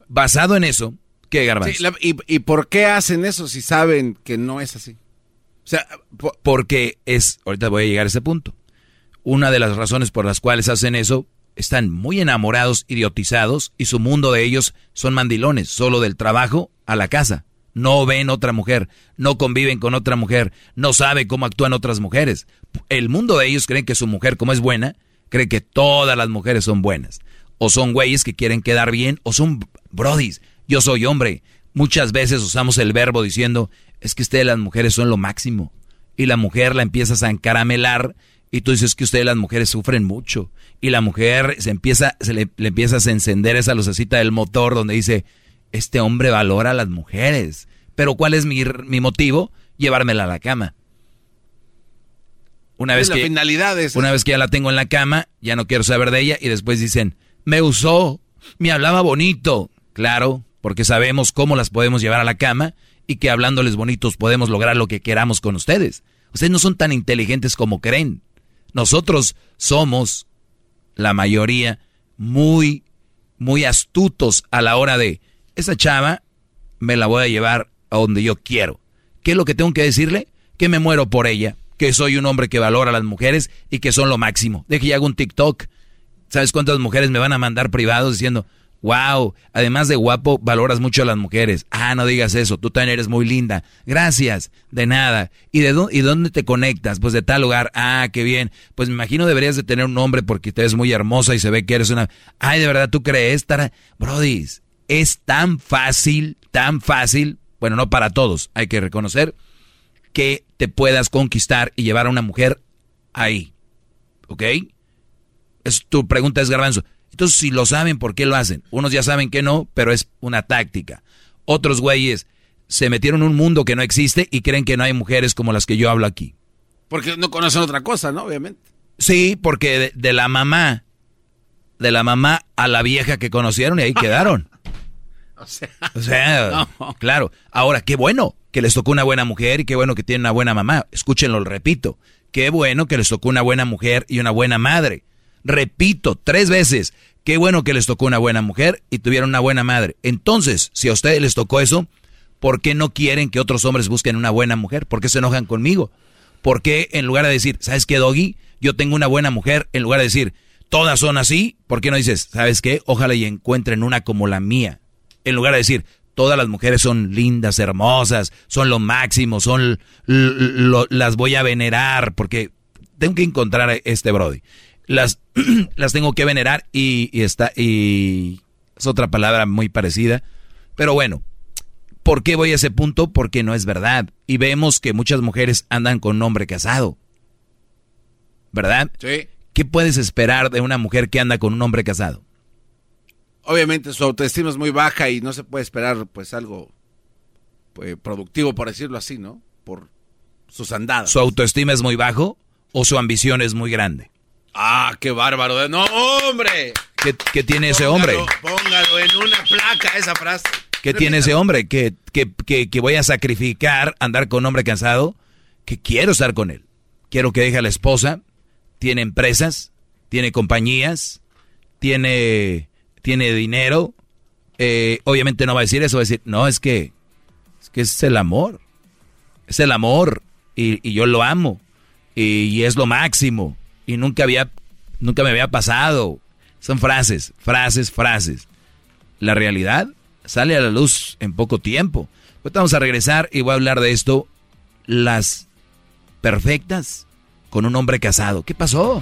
Speaker 22: basado en eso, ¿qué garbanzo?
Speaker 4: Sí, la- y, ¿Y por qué hacen eso si saben que no es así?
Speaker 22: O sea, porque es, ahorita voy a llegar a ese punto. Una de las razones por las cuales hacen eso, están muy enamorados, idiotizados, y su mundo de ellos son mandilones, solo del trabajo a la casa. No ven otra mujer, no conviven con otra mujer, no sabe cómo actúan otras mujeres. El mundo de ellos creen que su mujer, como es buena, cree que todas las mujeres son buenas. o son güeyes que quieren quedar bien, o son brodis. Yo soy hombre. Muchas veces usamos el verbo diciendo, es que ustedes las mujeres son lo máximo. Y la mujer la empiezas a encaramelar y tú dices que ustedes las mujeres sufren mucho. Y la mujer se empieza, se le, le empiezas a encender esa lucecita del motor donde dice, este hombre valora a las mujeres. Pero ¿cuál es mi, mi motivo? Llevármela a la cama. Una vez, que, una vez que ya la tengo en la cama, ya no quiero saber de ella y después dicen, me usó, me hablaba bonito. Claro, porque sabemos cómo las podemos llevar a la cama y que hablándoles bonitos podemos lograr lo que queramos con ustedes. Ustedes no son tan inteligentes como creen. Nosotros somos, la mayoría, muy, muy astutos a la hora de, esa chava me la voy a llevar a donde yo quiero. ¿Qué es lo que tengo que decirle? Que me muero por ella, que soy un hombre que valora a las mujeres y que son lo máximo. De que hago un TikTok. ¿Sabes cuántas mujeres me van a mandar privados diciendo, wow, además de guapo, valoras mucho a las mujeres? Ah, no digas eso, tú también eres muy linda. Gracias, de nada. ¿Y de dónde, y te conectas? Pues de tal lugar. Ah, qué bien. Pues me imagino deberías de tener un nombre porque te ves muy hermosa y se ve que eres una... Ay, de verdad, ¿tú crees? Brody, es tan fácil, tan fácil, bueno, no para todos, hay que reconocer que te puedas conquistar y llevar a una mujer ahí. ¿Ok? Es, tu pregunta es garbanzo. Entonces, si lo saben, ¿por qué lo hacen? Unos ya saben que no, pero es una táctica. Otros güeyes se metieron en un mundo que no existe y creen que no hay mujeres como las que yo hablo aquí.
Speaker 4: Porque no conocen otra cosa, ¿no? Obviamente.
Speaker 22: Sí, porque de, la mamá, de la mamá a la vieja que conocieron y ahí quedaron. [LAUGHS] o sea, [LAUGHS] claro. Ahora, qué bueno que les tocó una buena mujer y qué bueno que tienen una buena mamá. Escúchenlo, repito. Qué bueno que les tocó una buena mujer y una buena madre. Repito, tres veces. Qué bueno que les tocó una buena mujer y tuvieron una buena madre. Entonces, si a ustedes les tocó eso, ¿por qué no quieren que otros hombres busquen una buena mujer? ¿Por qué se enojan conmigo? ¿Por qué en lugar de decir, ¿sabes qué, Doggy? Yo tengo una buena mujer, en lugar de decir, todas son así, ¿por qué no dices, ¿sabes qué? Ojalá y encuentren una como la mía en lugar de decir, todas las mujeres son lindas, hermosas, son lo máximo, son las voy a venerar, porque tengo que encontrar a este Brody. Las, [CLEARS THROAT] las tengo que venerar y, está, y es otra palabra muy parecida. Pero bueno, ¿por qué voy a ese punto? Porque no es verdad. Y vemos que muchas mujeres andan con un hombre casado. ¿Verdad?
Speaker 4: Sí.
Speaker 22: ¿Qué puedes esperar de una mujer que anda con un hombre casado?
Speaker 4: Obviamente su autoestima es muy baja y no se puede esperar pues algo pues, productivo, por decirlo así, ¿no? Por sus andadas.
Speaker 22: ¿Su autoestima es muy bajo o su ambición es muy grande?
Speaker 4: Ah, qué bárbaro. No, hombre.
Speaker 22: ¿Qué, tiene ese hombre?
Speaker 4: Póngalo en una placa esa frase.
Speaker 22: ¿Qué tiene ese hombre? ¿Que, que, que voy a sacrificar andar con un hombre cansado? Que quiero estar con él. Quiero que deje a la esposa. Tiene empresas, tiene compañías, tiene tiene dinero, eh, obviamente no va a decir eso, va a decir, no, es que es, que es el amor, es el amor y, yo lo amo y, es lo máximo y nunca había, nunca me había pasado. Son frases, frases, frases. La realidad sale a la luz en poco tiempo. Ahorita vamos a regresar y voy a hablar de esto, las perfectas con un hombre casado. ¿Qué pasó?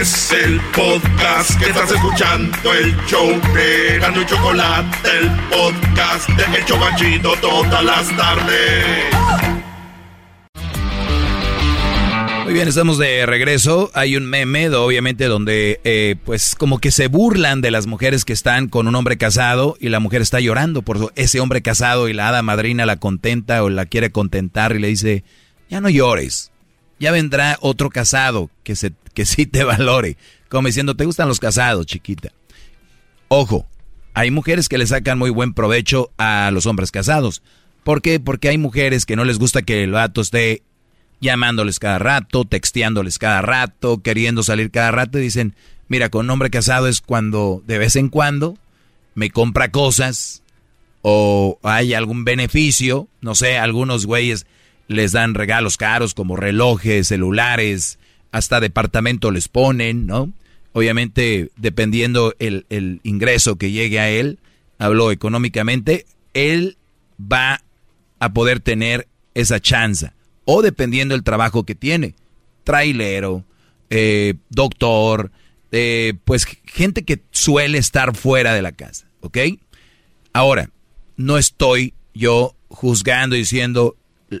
Speaker 1: Es el podcast que estás escuchando, el show de y Chocolate, el podcast de El todas las tardes.
Speaker 22: Muy bien, estamos de regreso. Hay un meme, obviamente, donde eh, pues como que se burlan de las mujeres que están con un hombre casado y la mujer está llorando por ese hombre casado y la hada madrina la contenta o la quiere contentar y le dice, ya no llores, ya vendrá otro casado que se que sí te valore. Como diciendo, ¿te gustan los casados, chiquita? Ojo, hay mujeres que le sacan muy buen provecho a los hombres casados. ¿Por qué? Porque hay mujeres que no les gusta que el vato esté llamándoles cada rato, texteándoles cada rato, queriendo salir cada rato y dicen, mira, con un hombre casado es cuando de vez en cuando me compra cosas o hay algún beneficio, no sé, algunos güeyes les dan regalos caros como relojes, celulares, hasta departamento les ponen, ¿no? Obviamente, dependiendo el, ingreso que llegue a él, hablo económicamente, él va a poder tener esa chance. O dependiendo del trabajo que tiene. Trailero, eh, doctor, eh, pues gente que suele estar fuera de la casa, ¿ok? Ahora, no estoy yo juzgando y diciendo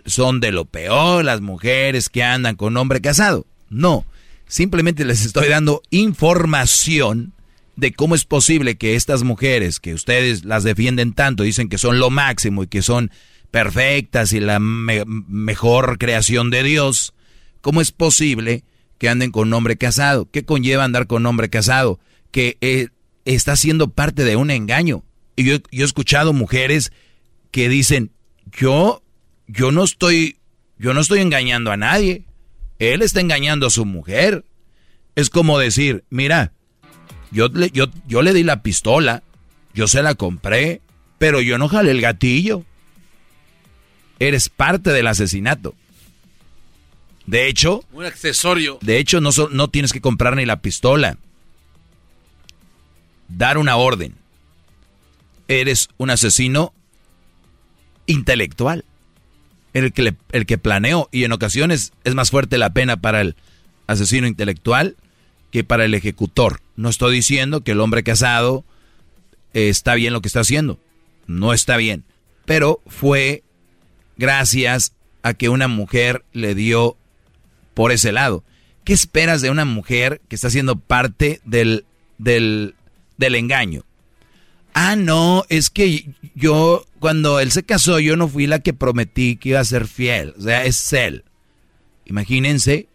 Speaker 22: son de lo peor las mujeres que andan con hombre casado. No, simplemente les estoy dando información de cómo es posible que estas mujeres que ustedes las defienden tanto, dicen que son lo máximo y que son perfectas y la mejor creación de Dios, ¿cómo es posible que anden con un hombre casado? ¿Qué conlleva andar con un hombre casado? Que eh, está siendo parte de un engaño. Y yo, yo he escuchado mujeres que dicen, yo, yo no estoy, yo no estoy engañando a nadie. Él está engañando a su mujer. Es como decir, mira, yo le, yo, yo le di la pistola, yo se la compré, pero yo no jalé el gatillo. Eres parte del asesinato. De hecho,
Speaker 4: un accesorio.
Speaker 22: De hecho, no, no tienes que comprar ni la pistola. Dar una orden. Eres un asesino intelectual. El que, el que planeó. Y en ocasiones es más fuerte la pena para el asesino intelectual que para el ejecutor. No estoy diciendo que el hombre casado eh, está bien lo que está haciendo. No está bien. Pero fue gracias a que una mujer le dio por ese lado. ¿Qué esperas de una mujer que está siendo parte del, del, del engaño? Ah, no, es que yo, cuando él se casó, yo no fui la que prometí que iba a ser fiel. O sea, es él. Imagínense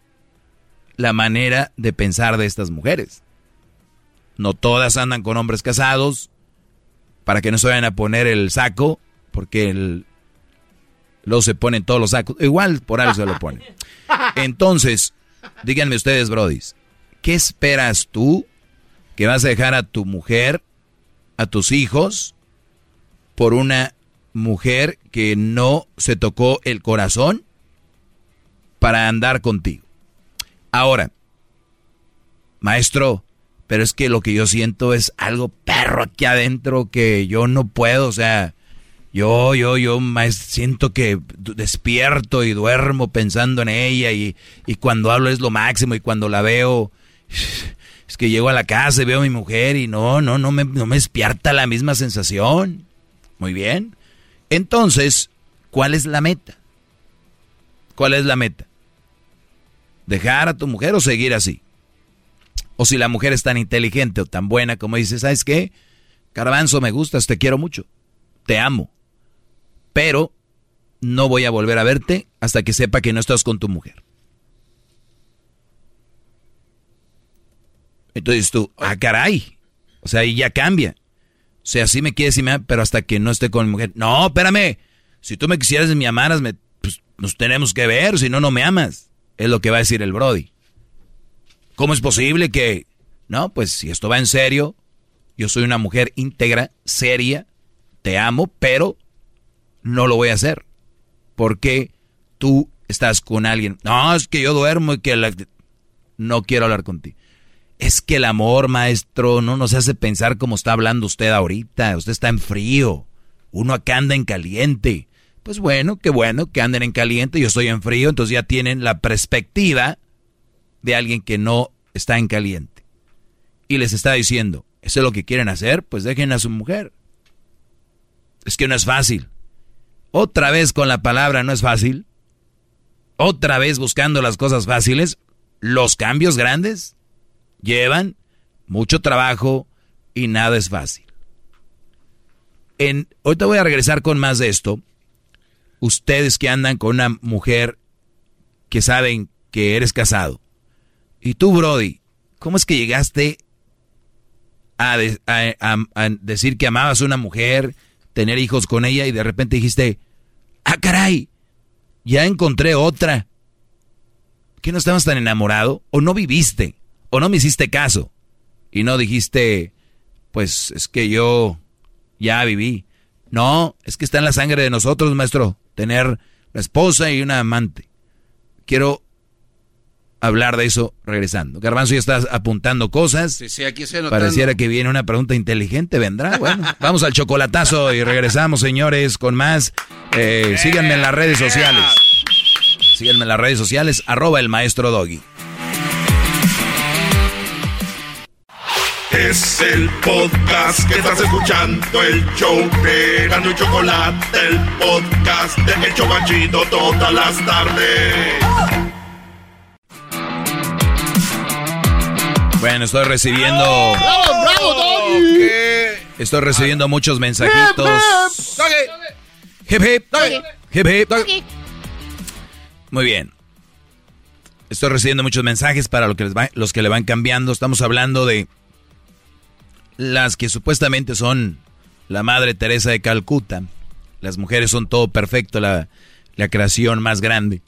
Speaker 22: la manera de pensar de estas mujeres. No todas andan con hombres casados para que no se vayan a poner el saco, porque el, luego se ponen todos los sacos. Igual por algo se lo ponen. [LAUGHS] Entonces, díganme ustedes, brodis, ¿qué esperas tú que vas a dejar a tu mujer, a tus hijos, por una mujer que no se tocó el corazón para andar contigo? Ahora, maestro, pero es que lo que yo siento es algo perro aquí adentro que yo no puedo, o sea, yo, yo, yo siento que despierto y duermo pensando en ella y, y, cuando hablo es lo máximo y cuando la veo, que llego a la casa y veo a mi mujer y no, no, no me, no me despierta la misma sensación. Muy bien. Entonces, ¿cuál es la meta? ¿Cuál es la meta? ¿Dejar a tu mujer o seguir así? O si la mujer es tan inteligente o tan buena como dices, ¿sabes qué? Caravanzo, me gustas, te quiero mucho, te amo, pero no voy a volver a verte hasta que sepa que no estás con tu mujer. Entonces tú, ah, caray, o sea, ahí ya cambia. O sea, sí me quieres y me pero hasta que no esté con mi mujer. No, espérame, si tú me quisieras y me amaras, me, pues, nos tenemos que ver, si no, no me amas. Es lo que va a decir el Brody. ¿Cómo es posible que... No, pues si esto va en serio, yo soy una mujer íntegra, seria, te amo, pero no lo voy a hacer. Porque tú estás con alguien. No, es que yo duermo y que la... no quiero hablar contigo. Es que el amor, maestro, no nos hace pensar como está hablando usted ahorita. Usted está en frío. Uno acá anda en caliente. Pues bueno, qué bueno que anden en caliente, yo estoy en frío, entonces ya tienen la perspectiva de alguien que no está en caliente. Y les está diciendo, ¿eso es lo que quieren hacer? Pues dejen a su mujer. Es que no es fácil. Otra vez con la palabra no es fácil. Otra vez buscando las cosas fáciles. Los cambios grandes llevan mucho trabajo y nada es fácil. En, ahorita voy a regresar con más de esto. Ustedes que andan con una mujer que saben que eres casado y tú, Brody, ¿cómo es que llegaste a, decir que amabas a una mujer, tener hijos con ella y de repente dijiste, ah, caray, ya encontré otra? ¿Que no estabas tan enamorado? ¿O no viviste? ¿O no me hiciste caso? Y no dijiste, pues es que yo ya viví. No, es que está en la sangre de nosotros, maestro, tener la esposa y una amante. Quiero hablar de eso regresando. Garbanzo ya está apuntando cosas.
Speaker 4: Sí, sí, aquí estoy
Speaker 22: Pareciera que viene una pregunta inteligente, vendrá. Bueno, [LAUGHS] vamos al chocolatazo y regresamos, señores, con más. Eh, síganme en las redes sociales. Síganme en las redes sociales, arroba el maestro Doggy.
Speaker 1: Es el podcast que estás escuchando, el show de Gano y Chocolate, el podcast de Hecho Banchito todas las tardes.
Speaker 22: Bueno, estoy recibiendo.
Speaker 28: ¡Bravo, bravo, Doggy!
Speaker 22: Estoy recibiendo muchos mensajitos. Hip hip. Hip hip. Muy bien. Estoy recibiendo muchos mensajes para lo que les va- los que le van cambiando. Estamos hablando de las que supuestamente son la Madre Teresa de Calcuta. Las mujeres son todo perfecto, la, la creación más grande.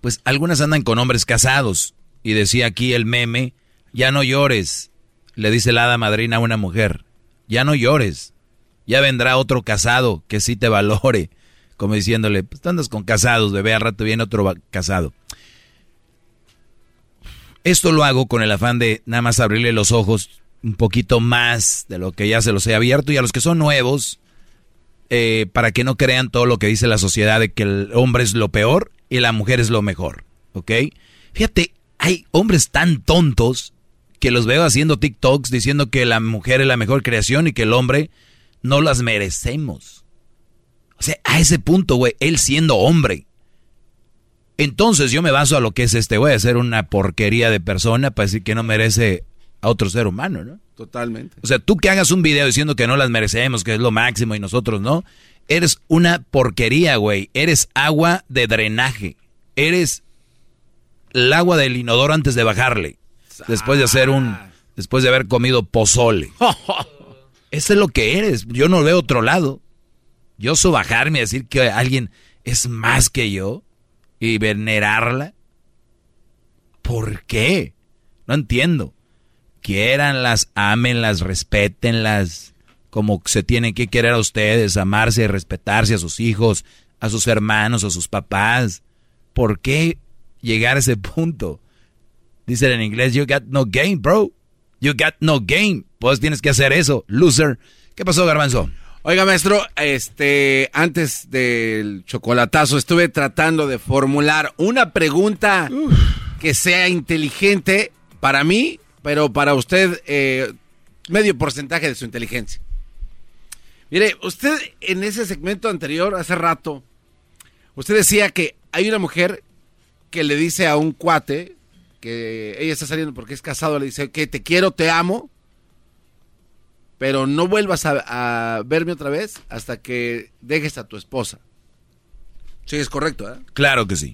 Speaker 22: Pues algunas andan con hombres casados. Y decía aquí el meme, ya no llores, le dice la hada madrina a una mujer. Ya no llores. Ya vendrá otro casado que sí te valore. Como diciéndole, pues andas con casados, bebé, al rato viene otro casado. Esto lo hago con el afán de nada más abrirle los ojos un poquito más de lo que ya se los he abierto y a los que son nuevos, eh, para que no crean todo lo que dice la sociedad de que el hombre es lo peor y la mujer es lo mejor, ¿ok? Fíjate, hay hombres tan tontos que los veo haciendo TikToks diciendo que la mujer es la mejor creación y que el hombre no las merecemos. O sea, a ese punto, güey, él siendo hombre. Entonces yo me baso a lo que es este güey, a ser una porquería de persona para decir que no merece a otro ser humano, ¿no?
Speaker 4: Totalmente.
Speaker 22: O sea, tú que hagas un video diciendo que no las merecemos, que es lo máximo y nosotros no, eres una porquería, güey. Eres agua de drenaje. Eres el agua del inodoro antes de bajarle. Después de hacer un... Después de haber comido pozole. [LAUGHS] Eso es lo que eres. Yo no veo otro lado. Yo oso bajarme y decir que alguien es más que yo y venerarla. ¿Por qué? No entiendo. Quiéranlas, ámenlas, respétenlas como se tienen que querer a ustedes, amarse respetarse a sus hijos, a sus hermanos, a sus papás. ¿Por qué llegar a ese punto? Dicen en inglés, you got no game, bro. You got no game. Pues tienes que hacer eso, loser. ¿Qué pasó, Garbanzo?
Speaker 4: Oiga, maestro, este, antes del chocolatazo estuve tratando de formular una pregunta que sea inteligente para mí, pero para usted eh, medio porcentaje de su inteligencia. Mire, usted en ese segmento anterior, hace rato, usted decía que hay una mujer que le dice a un cuate que ella está saliendo porque es casado, le dice que te quiero, te amo, pero no vuelvas a, a verme otra vez hasta que dejes a tu esposa. Sí, es correcto, ¿eh?
Speaker 22: Claro que sí.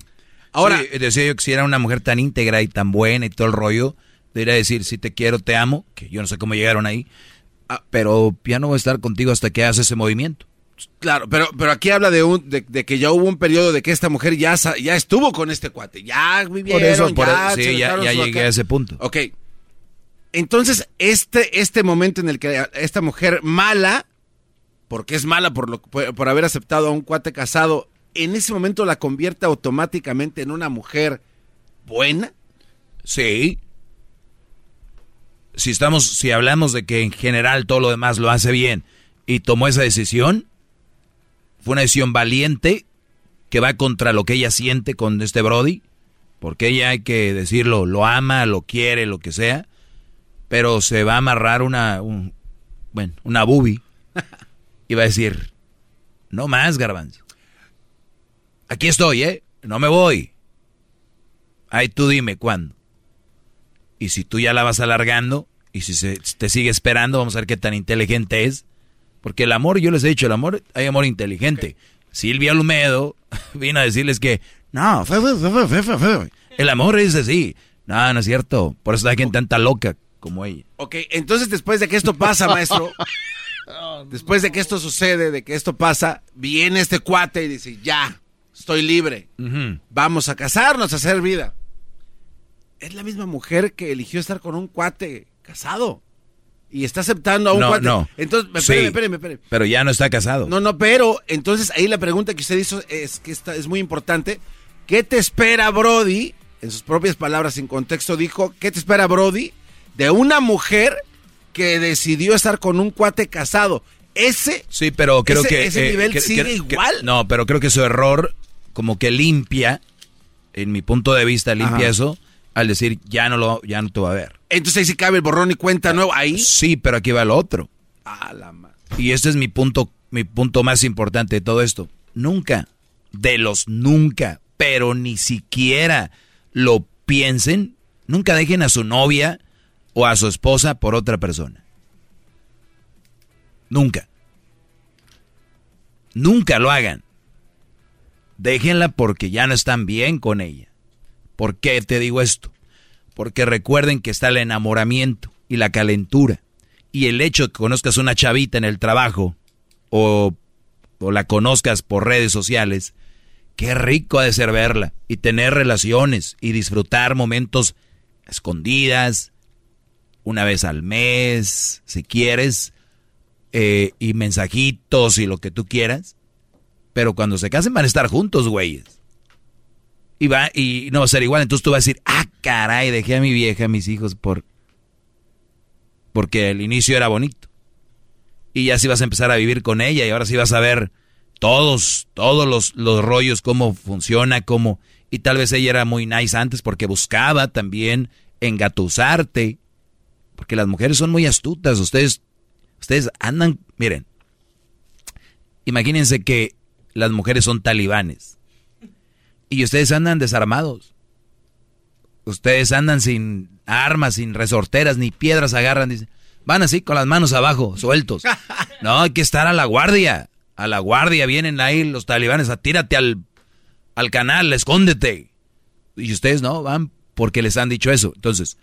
Speaker 4: Ahora-
Speaker 22: Sí, decía yo que si era una mujer tan íntegra y tan buena y todo el rollo, debería decir, si te quiero, te amo, que yo no sé cómo llegaron ahí, ah, pero ya no voy a estar contigo hasta que hagas ese movimiento.
Speaker 4: Claro, pero, pero aquí habla de, un, de, de que ya hubo un periodo de que esta mujer ya, ya estuvo con este cuate, ya vivieron,
Speaker 22: Por eso, por
Speaker 4: ya,
Speaker 22: eso, sí, ya, llegué
Speaker 4: acá.
Speaker 22: a ese punto.
Speaker 4: Ok. Entonces, este, este momento en el que esta mujer mala, porque es mala por, lo, por, haber aceptado a un cuate casado, en ese momento la convierte automáticamente en una mujer buena.
Speaker 22: Sí. Si estamos, si hablamos de que en general todo lo demás lo hace bien y tomó esa decisión, fue una decisión valiente que va contra lo que ella siente con este Brody, porque ella hay que decirlo, lo ama, lo quiere, lo que sea, pero se va a amarrar una, un- bueno, una boobie [LAUGHS] y va a decir, no más, garbanzo. Aquí estoy, ¿eh? No me voy. Ahí tú dime cuándo. Y si tú ya la vas alargando y si se, te sigue esperando, vamos a ver qué tan inteligente es. Porque el amor, yo les he dicho, el amor, hay amor inteligente. Silvia Olmedo [LAUGHS] vino a decirles que, no, el amor es así. No, no es cierto. Por eso hay gente tanta loca como ella.
Speaker 4: Ok, entonces después de que esto pasa, maestro, [LAUGHS] después de que esto sucede, de que esto pasa, viene este cuate y dice, ya, estoy libre. Vamos a casarnos, a hacer vida. Es la misma mujer que eligió estar con un cuate casado. Y está aceptando a un
Speaker 22: No,
Speaker 4: cuate.
Speaker 22: no.
Speaker 4: Entonces,
Speaker 22: Sí,
Speaker 4: espéreme, espéreme, espéreme.
Speaker 22: Pero ya no está casado.
Speaker 4: No, no, pero entonces ahí la pregunta que usted hizo es que esta es muy importante. ¿Qué te espera Brody? En sus propias palabras, sin contexto, dijo, ¿qué te espera Brody? De una mujer que decidió estar con un cuate casado. Ese,
Speaker 22: Sí, pero creo
Speaker 4: ese,
Speaker 22: que...
Speaker 4: ese
Speaker 22: eh,
Speaker 4: nivel
Speaker 22: que-
Speaker 4: sigue
Speaker 22: que- que-
Speaker 4: igual.
Speaker 22: no, pero creo que su error como que limpia, en mi punto de vista, limpia
Speaker 4: Ajá.
Speaker 22: eso al decir, ya no, lo, ya no te va a ver.
Speaker 4: Entonces ahí sí cabe el borrón y cuenta nuevo. Ahí.
Speaker 22: Sí, pero aquí va el otro.
Speaker 4: A la ma-
Speaker 22: Y este es mi punto, mi punto más importante de todo esto. Nunca, de los nunca, pero ni siquiera lo piensen, nunca dejen a su novia o a su esposa por otra persona. Nunca. Nunca lo hagan. Déjenla porque ya no están bien con ella. ¿Por qué te digo esto? Porque recuerden que está el enamoramiento y la calentura. Y el hecho de que conozcas una chavita en el trabajo o, o la conozcas por redes sociales, qué rico ha de ser verla y tener relaciones y disfrutar momentos escondidas, una vez al mes, si quieres, eh, y mensajitos y lo que tú quieras. Pero cuando se casen van a estar juntos, güeyes. Y va, y no va a ser igual. Entonces tú vas a decir, ah, caray, dejé a mi vieja, a mis hijos por. Porque el inicio era bonito. Y ya sí vas a empezar a vivir con ella y ahora sí vas a ver todos, todos los, los rollos, cómo funciona, cómo. Y tal vez ella era muy nice antes porque buscaba también engatusarte. Porque las mujeres son muy astutas. Ustedes, ustedes andan, miren. Imagínense que las mujeres son talibanes. Y ustedes andan desarmados. Ustedes andan sin armas, sin resorteras, ni piedras agarran. Dicen. Van así con las manos abajo, sueltos. [LAUGHS] No, hay que estar a la guardia. A la guardia vienen ahí los talibanes a tírate al, al canal, escóndete. Y ustedes no, van porque les han dicho eso. Entonces,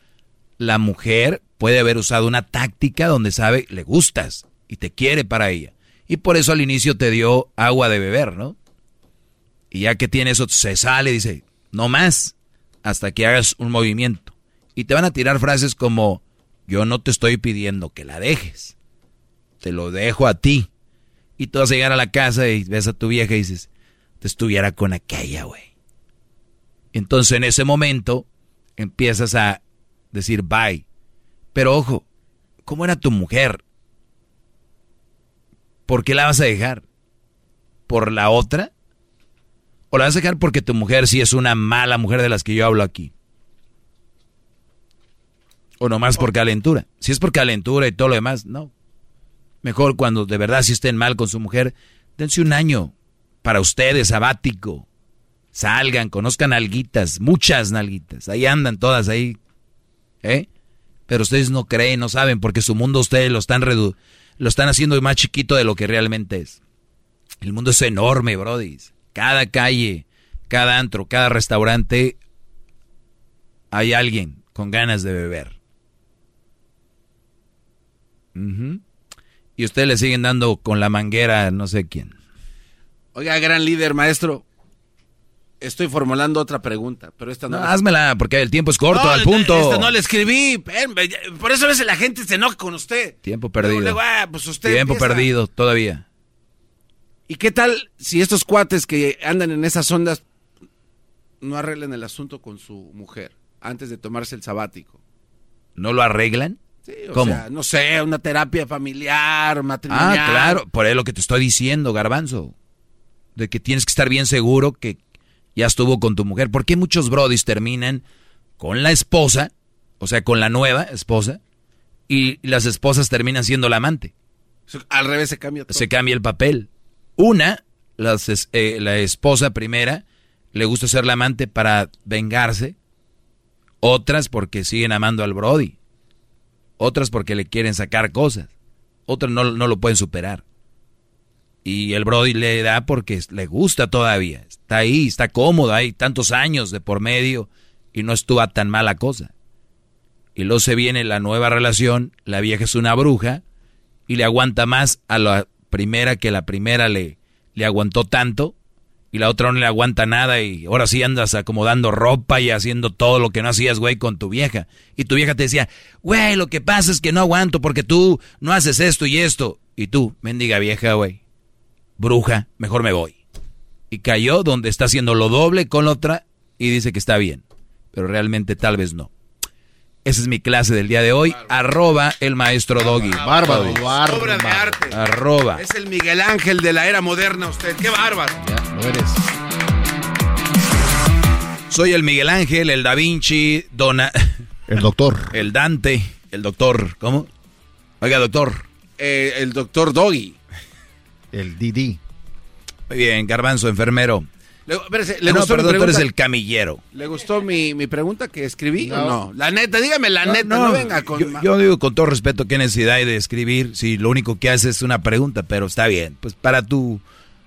Speaker 22: la mujer puede haber usado una táctica donde sabe, le gustas y te quiere para ella. Y por eso al inicio te dio agua de beber, ¿no? Y ya que tiene eso, se sale y dice, no más, hasta que hagas un movimiento. Y te van a tirar frases como, yo no te estoy pidiendo que la dejes, te lo dejo a ti. Y tú vas a llegar a la casa y ves a tu vieja y dices, te estuviera con aquella, güey. Entonces en ese momento empiezas a decir bye. Pero ojo, ¿cómo era tu mujer? ¿Por qué la vas a dejar? ¿Por la otra? ¿O la vas a dejar porque tu mujer sí es una mala mujer de las que yo hablo aquí? ¿O nomás por calentura? Si es por calentura y todo lo demás, no. Mejor cuando de verdad si estén mal con su mujer, dense un año para ustedes, sabático. Salgan, conozcan alguitas, muchas nalguitas. Ahí andan todas ahí. ¿Eh? Pero ustedes no creen, no saben, porque su mundo ustedes lo están redu lo están haciendo más chiquito de lo que realmente es. El mundo es enorme, Brody. Cada calle, cada antro, cada restaurante, hay alguien con ganas de beber. Ujú. Y ustedes le siguen dando con la manguera a no sé quién.
Speaker 4: Oiga, gran líder, maestro. Estoy formulando otra pregunta, pero esta no.
Speaker 22: No,
Speaker 4: la-
Speaker 22: házmela, porque el tiempo es corto,
Speaker 4: No,
Speaker 22: al punto.
Speaker 4: Esta no la escribí. Por eso a veces la gente se enoja con usted.
Speaker 22: Tiempo perdido.
Speaker 4: Luego, ah, pues usted
Speaker 22: Tiempo
Speaker 4: empieza.
Speaker 22: perdido, todavía.
Speaker 4: ¿Y qué tal si estos cuates que andan en esas ondas no arreglan el asunto con su mujer antes de tomarse el sabático?
Speaker 22: ¿No lo arreglan?
Speaker 4: Sí, o
Speaker 22: ¿Cómo?
Speaker 4: sea, no sé, una terapia familiar, matrimonial.
Speaker 22: Ah, claro, por eso lo que te estoy diciendo, garbanzo. De que tienes que estar bien seguro que ya estuvo con tu mujer. ¿Por qué muchos brodis terminan con la esposa, o sea, con la nueva esposa, y las esposas terminan siendo la amante?
Speaker 4: Al revés se cambia todo.
Speaker 22: Se cambia el papel. Una, las eh, la esposa primera, le gusta ser la amante para vengarse. Otras porque siguen amando al Brody. Otras porque le quieren sacar cosas. Otras no, no lo pueden superar. Y el Brody le da porque le gusta todavía. Está ahí, está cómodo, hay tantos años de por medio y no estuvo tan mala cosa. Y luego se viene la nueva relación, la vieja es una bruja y le aguanta más a la primera que la primera le, le aguantó tanto y la otra no le aguanta nada y ahora sí andas acomodando ropa y haciendo todo lo que no hacías, güey, con tu vieja. Y tu vieja te decía, güey, lo que pasa es que no aguanto porque tú no haces esto y esto. Y tú, mendiga vieja, güey, bruja, mejor me voy. Y cayó donde está haciendo lo doble con la otra y dice que está bien. Pero realmente tal vez no. Esa es mi clase del día de hoy. Arroba el maestro Doggy.
Speaker 4: Bárbaro, bárbaro. Obra de arte.
Speaker 22: Arroba.
Speaker 4: Es el Miguel Ángel de la era moderna usted. ¡Qué bárbaro!
Speaker 13: Ya, lo eres.
Speaker 22: Soy el Miguel Ángel, el Da Vinci, Dona...
Speaker 13: El doctor. [LAUGHS]
Speaker 22: El Dante, el doctor. ¿Cómo? Oiga, doctor.
Speaker 4: Eh, el doctor Doggy.
Speaker 13: El Didi.
Speaker 22: Muy bien, Garbanzo, enfermero.
Speaker 4: Le, espérese,
Speaker 22: Le
Speaker 4: ¿le
Speaker 22: no,
Speaker 4: gustó mi
Speaker 22: perdón, tú eres
Speaker 4: pregunta?
Speaker 22: el camillero.
Speaker 4: ¿Le gustó mi, mi pregunta que escribí
Speaker 22: No.
Speaker 4: o no? La neta, dígame la neta, no, venga con...
Speaker 22: yo, yo digo con todo respeto qué necesidad hay de escribir si lo único que haces es una pregunta, pero está bien. Pues para tu,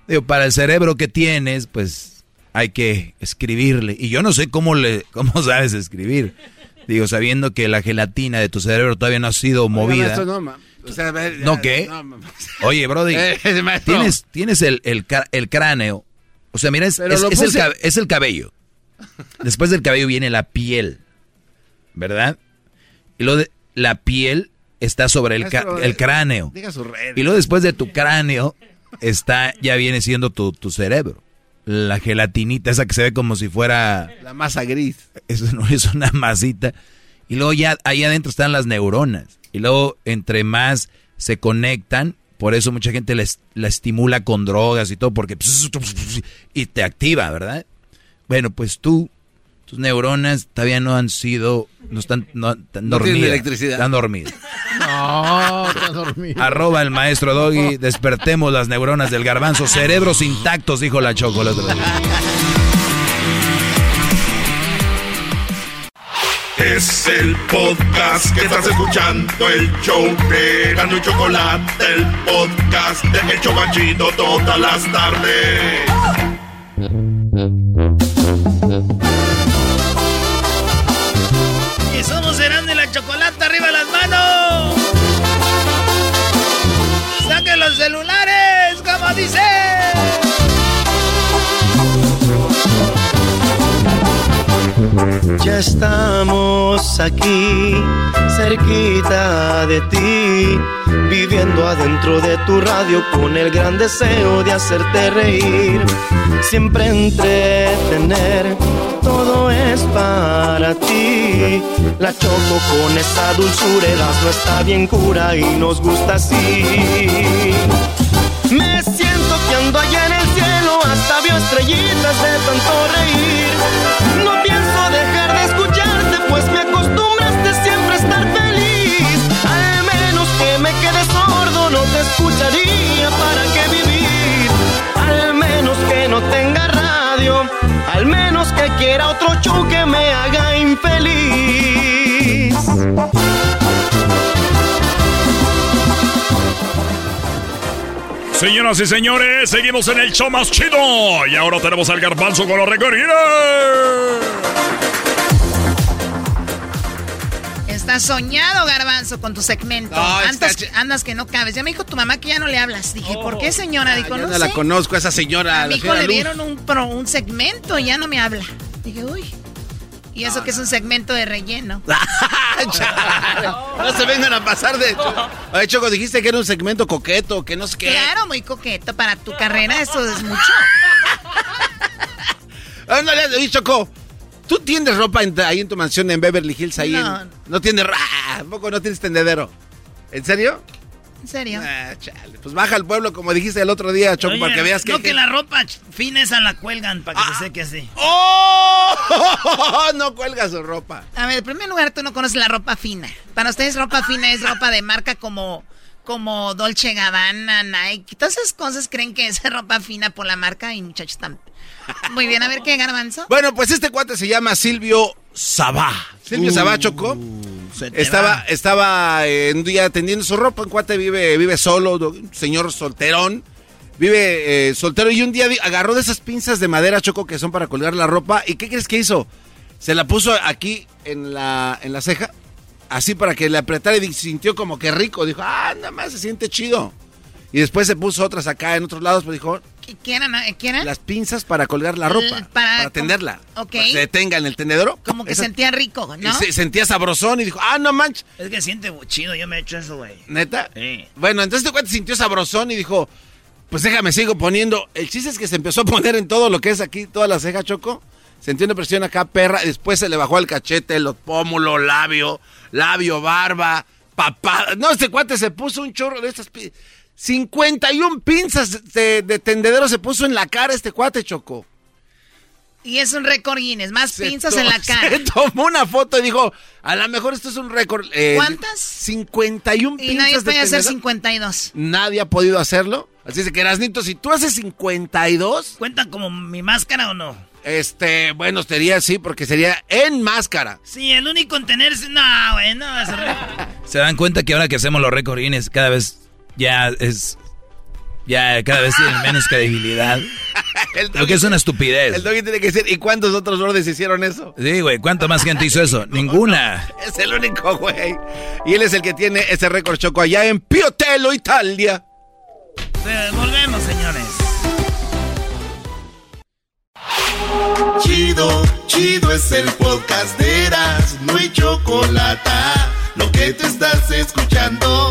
Speaker 22: digo, para el cerebro que tienes, pues hay que escribirle. Y yo no sé cómo le, [LAUGHS] cómo sabes escribir. Digo, sabiendo que la gelatina de tu cerebro todavía no ha sido movida.
Speaker 4: no, ma- o sea, a ver, ya,
Speaker 22: ¿No qué?
Speaker 4: no, [LAUGHS]
Speaker 22: Oye, Brody,
Speaker 4: Eh,
Speaker 22: tienes, tienes el, el, cráneo. O sea, mira, es, es-
Speaker 4: lo
Speaker 22: es el, es el cabello. Después del cabello viene la piel. ¿Verdad? Y luego de- la piel está sobre el, el cráneo.
Speaker 4: Diga su red.
Speaker 22: Y luego después de tu cráneo está, ya viene siendo tu, tu cerebro. La gelatinita, esa que se ve como si fuera...
Speaker 4: La masa gris.
Speaker 22: Eso no es una masita. Y luego ya ahí adentro están las neuronas. Y luego entre más se conectan, por eso mucha gente les, la estimula con drogas y todo, porque y te activa, ¿verdad? Bueno, pues tú, tus neuronas todavía no han sido, no están, no, están
Speaker 4: No tienen
Speaker 22: dormidas.
Speaker 4: electricidad.
Speaker 22: Están dormidas. [LAUGHS]
Speaker 13: No, está dormido.
Speaker 22: Arroba el maestro Doggy, despertemos las neuronas del garbanzo, cerebros intactos, dijo la Choco
Speaker 1: Es el podcast que estás escuchando, el show de Gano y Chocolate, el podcast de El Chocachito todas las tardes.
Speaker 3: Que somos Serán de la Chocolata, arriba las manos. Saquen los celulares,
Speaker 29: Ya estamos aquí, cerquita de ti, viviendo adentro de tu radio con el gran deseo de hacerte reír, siempre entretener, todo es para ti. La choco con esa dulzura, el asno está bien cura y nos gusta así. Me siento que ando allá en el cielo, hasta vio estrellitas de tanto reír. Al menos que quiera otro show que me haga infeliz.
Speaker 14: Señoras y señores, seguimos en el show más chido. Y ahora tenemos al garbanzo con los recorridos.
Speaker 15: Estás soñado, garbanzo, con tu segmento.
Speaker 4: No,
Speaker 15: andas, andas que no cabes. Ya me dijo tu mamá que ya no le hablas. Dije, ¿por qué, señora? Dijo,
Speaker 4: Oh. Yo
Speaker 15: no,
Speaker 4: no la conozco, esa señora.
Speaker 15: A mi hijo le dieron un, pro- un segmento y ya no me habla. Dije, uy. Y eso que es un segmento de relleno. [LAUGHS]
Speaker 4: No se vengan a pasar de... Oye, Choco, dijiste que era un segmento coqueto, que no sé qué.
Speaker 15: Claro, muy coqueto. Para tu carrera eso es mucho. [LAUGHS]
Speaker 4: Ándale, Choco. ¿Tú tienes ropa en- ahí en tu mansión en Beverly Hills? Ahí
Speaker 15: No.
Speaker 4: en- no tienes... ra- ¿A poco no tienes tendedero? ¿En serio?
Speaker 15: En serio.
Speaker 4: Ah, chale. Pues baja al pueblo, como dijiste el otro día, Choco,
Speaker 3: Oye,
Speaker 4: para que veas que...
Speaker 3: No, que la ropa fina esa la cuelgan para que
Speaker 4: Ah.
Speaker 3: se seque así.
Speaker 4: ¡Oh! [LAUGHS] no cuelga su ropa.
Speaker 15: A ver, en primer lugar, tú no conoces la ropa fina. Para ustedes, ropa fina es ropa de marca como, como Dolce Gabbana, Nike. Todas esas cosas creen que es [LAUGHS] ropa fina por la marca y muchachos están... Muy bien, a ver qué garbanzo.
Speaker 4: Bueno, pues este cuate se llama Silvio Sabá. Silvio
Speaker 3: Uh,
Speaker 4: Sabá,
Speaker 3: te
Speaker 4: Estaba,
Speaker 3: va.
Speaker 4: estaba eh, un día tendiendo su ropa. Un cuate vive, vive solo, un señor solterón. Vive eh, soltero y un día agarró de esas pinzas de madera, Choco, que son para colgar la ropa. ¿Y qué crees que hizo? Se la puso aquí en la, en la ceja, así para que le apretara y sintió como que rico. Dijo, ah, nada más se siente chido. Y después se puso otras acá en otros lados, pero dijo,
Speaker 15: ¿Qué eran? ¿Qué eran?
Speaker 4: Las pinzas para colgar la ropa. Para, tenderla.
Speaker 15: Ok.
Speaker 4: Para que se detenga en el tendedero.
Speaker 15: Como que sentía rico, ¿no?
Speaker 4: Se, sentía sabrosón y dijo, ah, no manches.
Speaker 3: Es que siente chido, yo me he hecho eso, güey.
Speaker 4: ¿Neta?
Speaker 3: Sí.
Speaker 4: Bueno, entonces este cuate sintió sabrosón y dijo, pues déjame, sigo poniendo. El chiste es que se empezó a poner en todo lo que es aquí, toda la ceja, Choco. Sintió una presión acá, perra. Después se le bajó al cachete, los pómulos, labio, labio, barba, papá. No, este cuate se puso un chorro de estas... 51 pinzas de, tendedero se puso en la cara este cuate, Choco.
Speaker 15: Y es un récord Guinness, más pinzas en la [LAUGHS] cara.
Speaker 4: Se tomó una foto y dijo, a lo mejor esto es un récord.
Speaker 15: Eh, ¿Cuántas?
Speaker 4: 51 pinzas.
Speaker 15: Y nadie puede hacer 52.
Speaker 4: Nadie ha podido hacerlo. Así es que, Erasnito, si tú haces 52...
Speaker 3: ¿Cuenta como mi máscara o no?
Speaker 4: Este, bueno, sería sí, porque sería en máscara.
Speaker 3: Sí, el único en tenerse... No, güey, no. [LAUGHS]
Speaker 22: Se dan cuenta que ahora que hacemos los récords Guinness, cada vez ya es. Ya cada vez tiene menos credibilidad. [LAUGHS] Lo que es una estupidez.
Speaker 4: El doggy tiene que decir, ¿y cuántos otros bordes hicieron eso?
Speaker 22: Sí, güey, ¿cuánta más gente hizo eso? [LAUGHS] Ninguna.
Speaker 4: es el único, güey. Y él es el que tiene ese récord choco allá en Piotelo, Italia.
Speaker 3: volvemos, señores.
Speaker 1: Chido, chido es el podcast de Eras, no hay chocolate. Lo que te estás escuchando.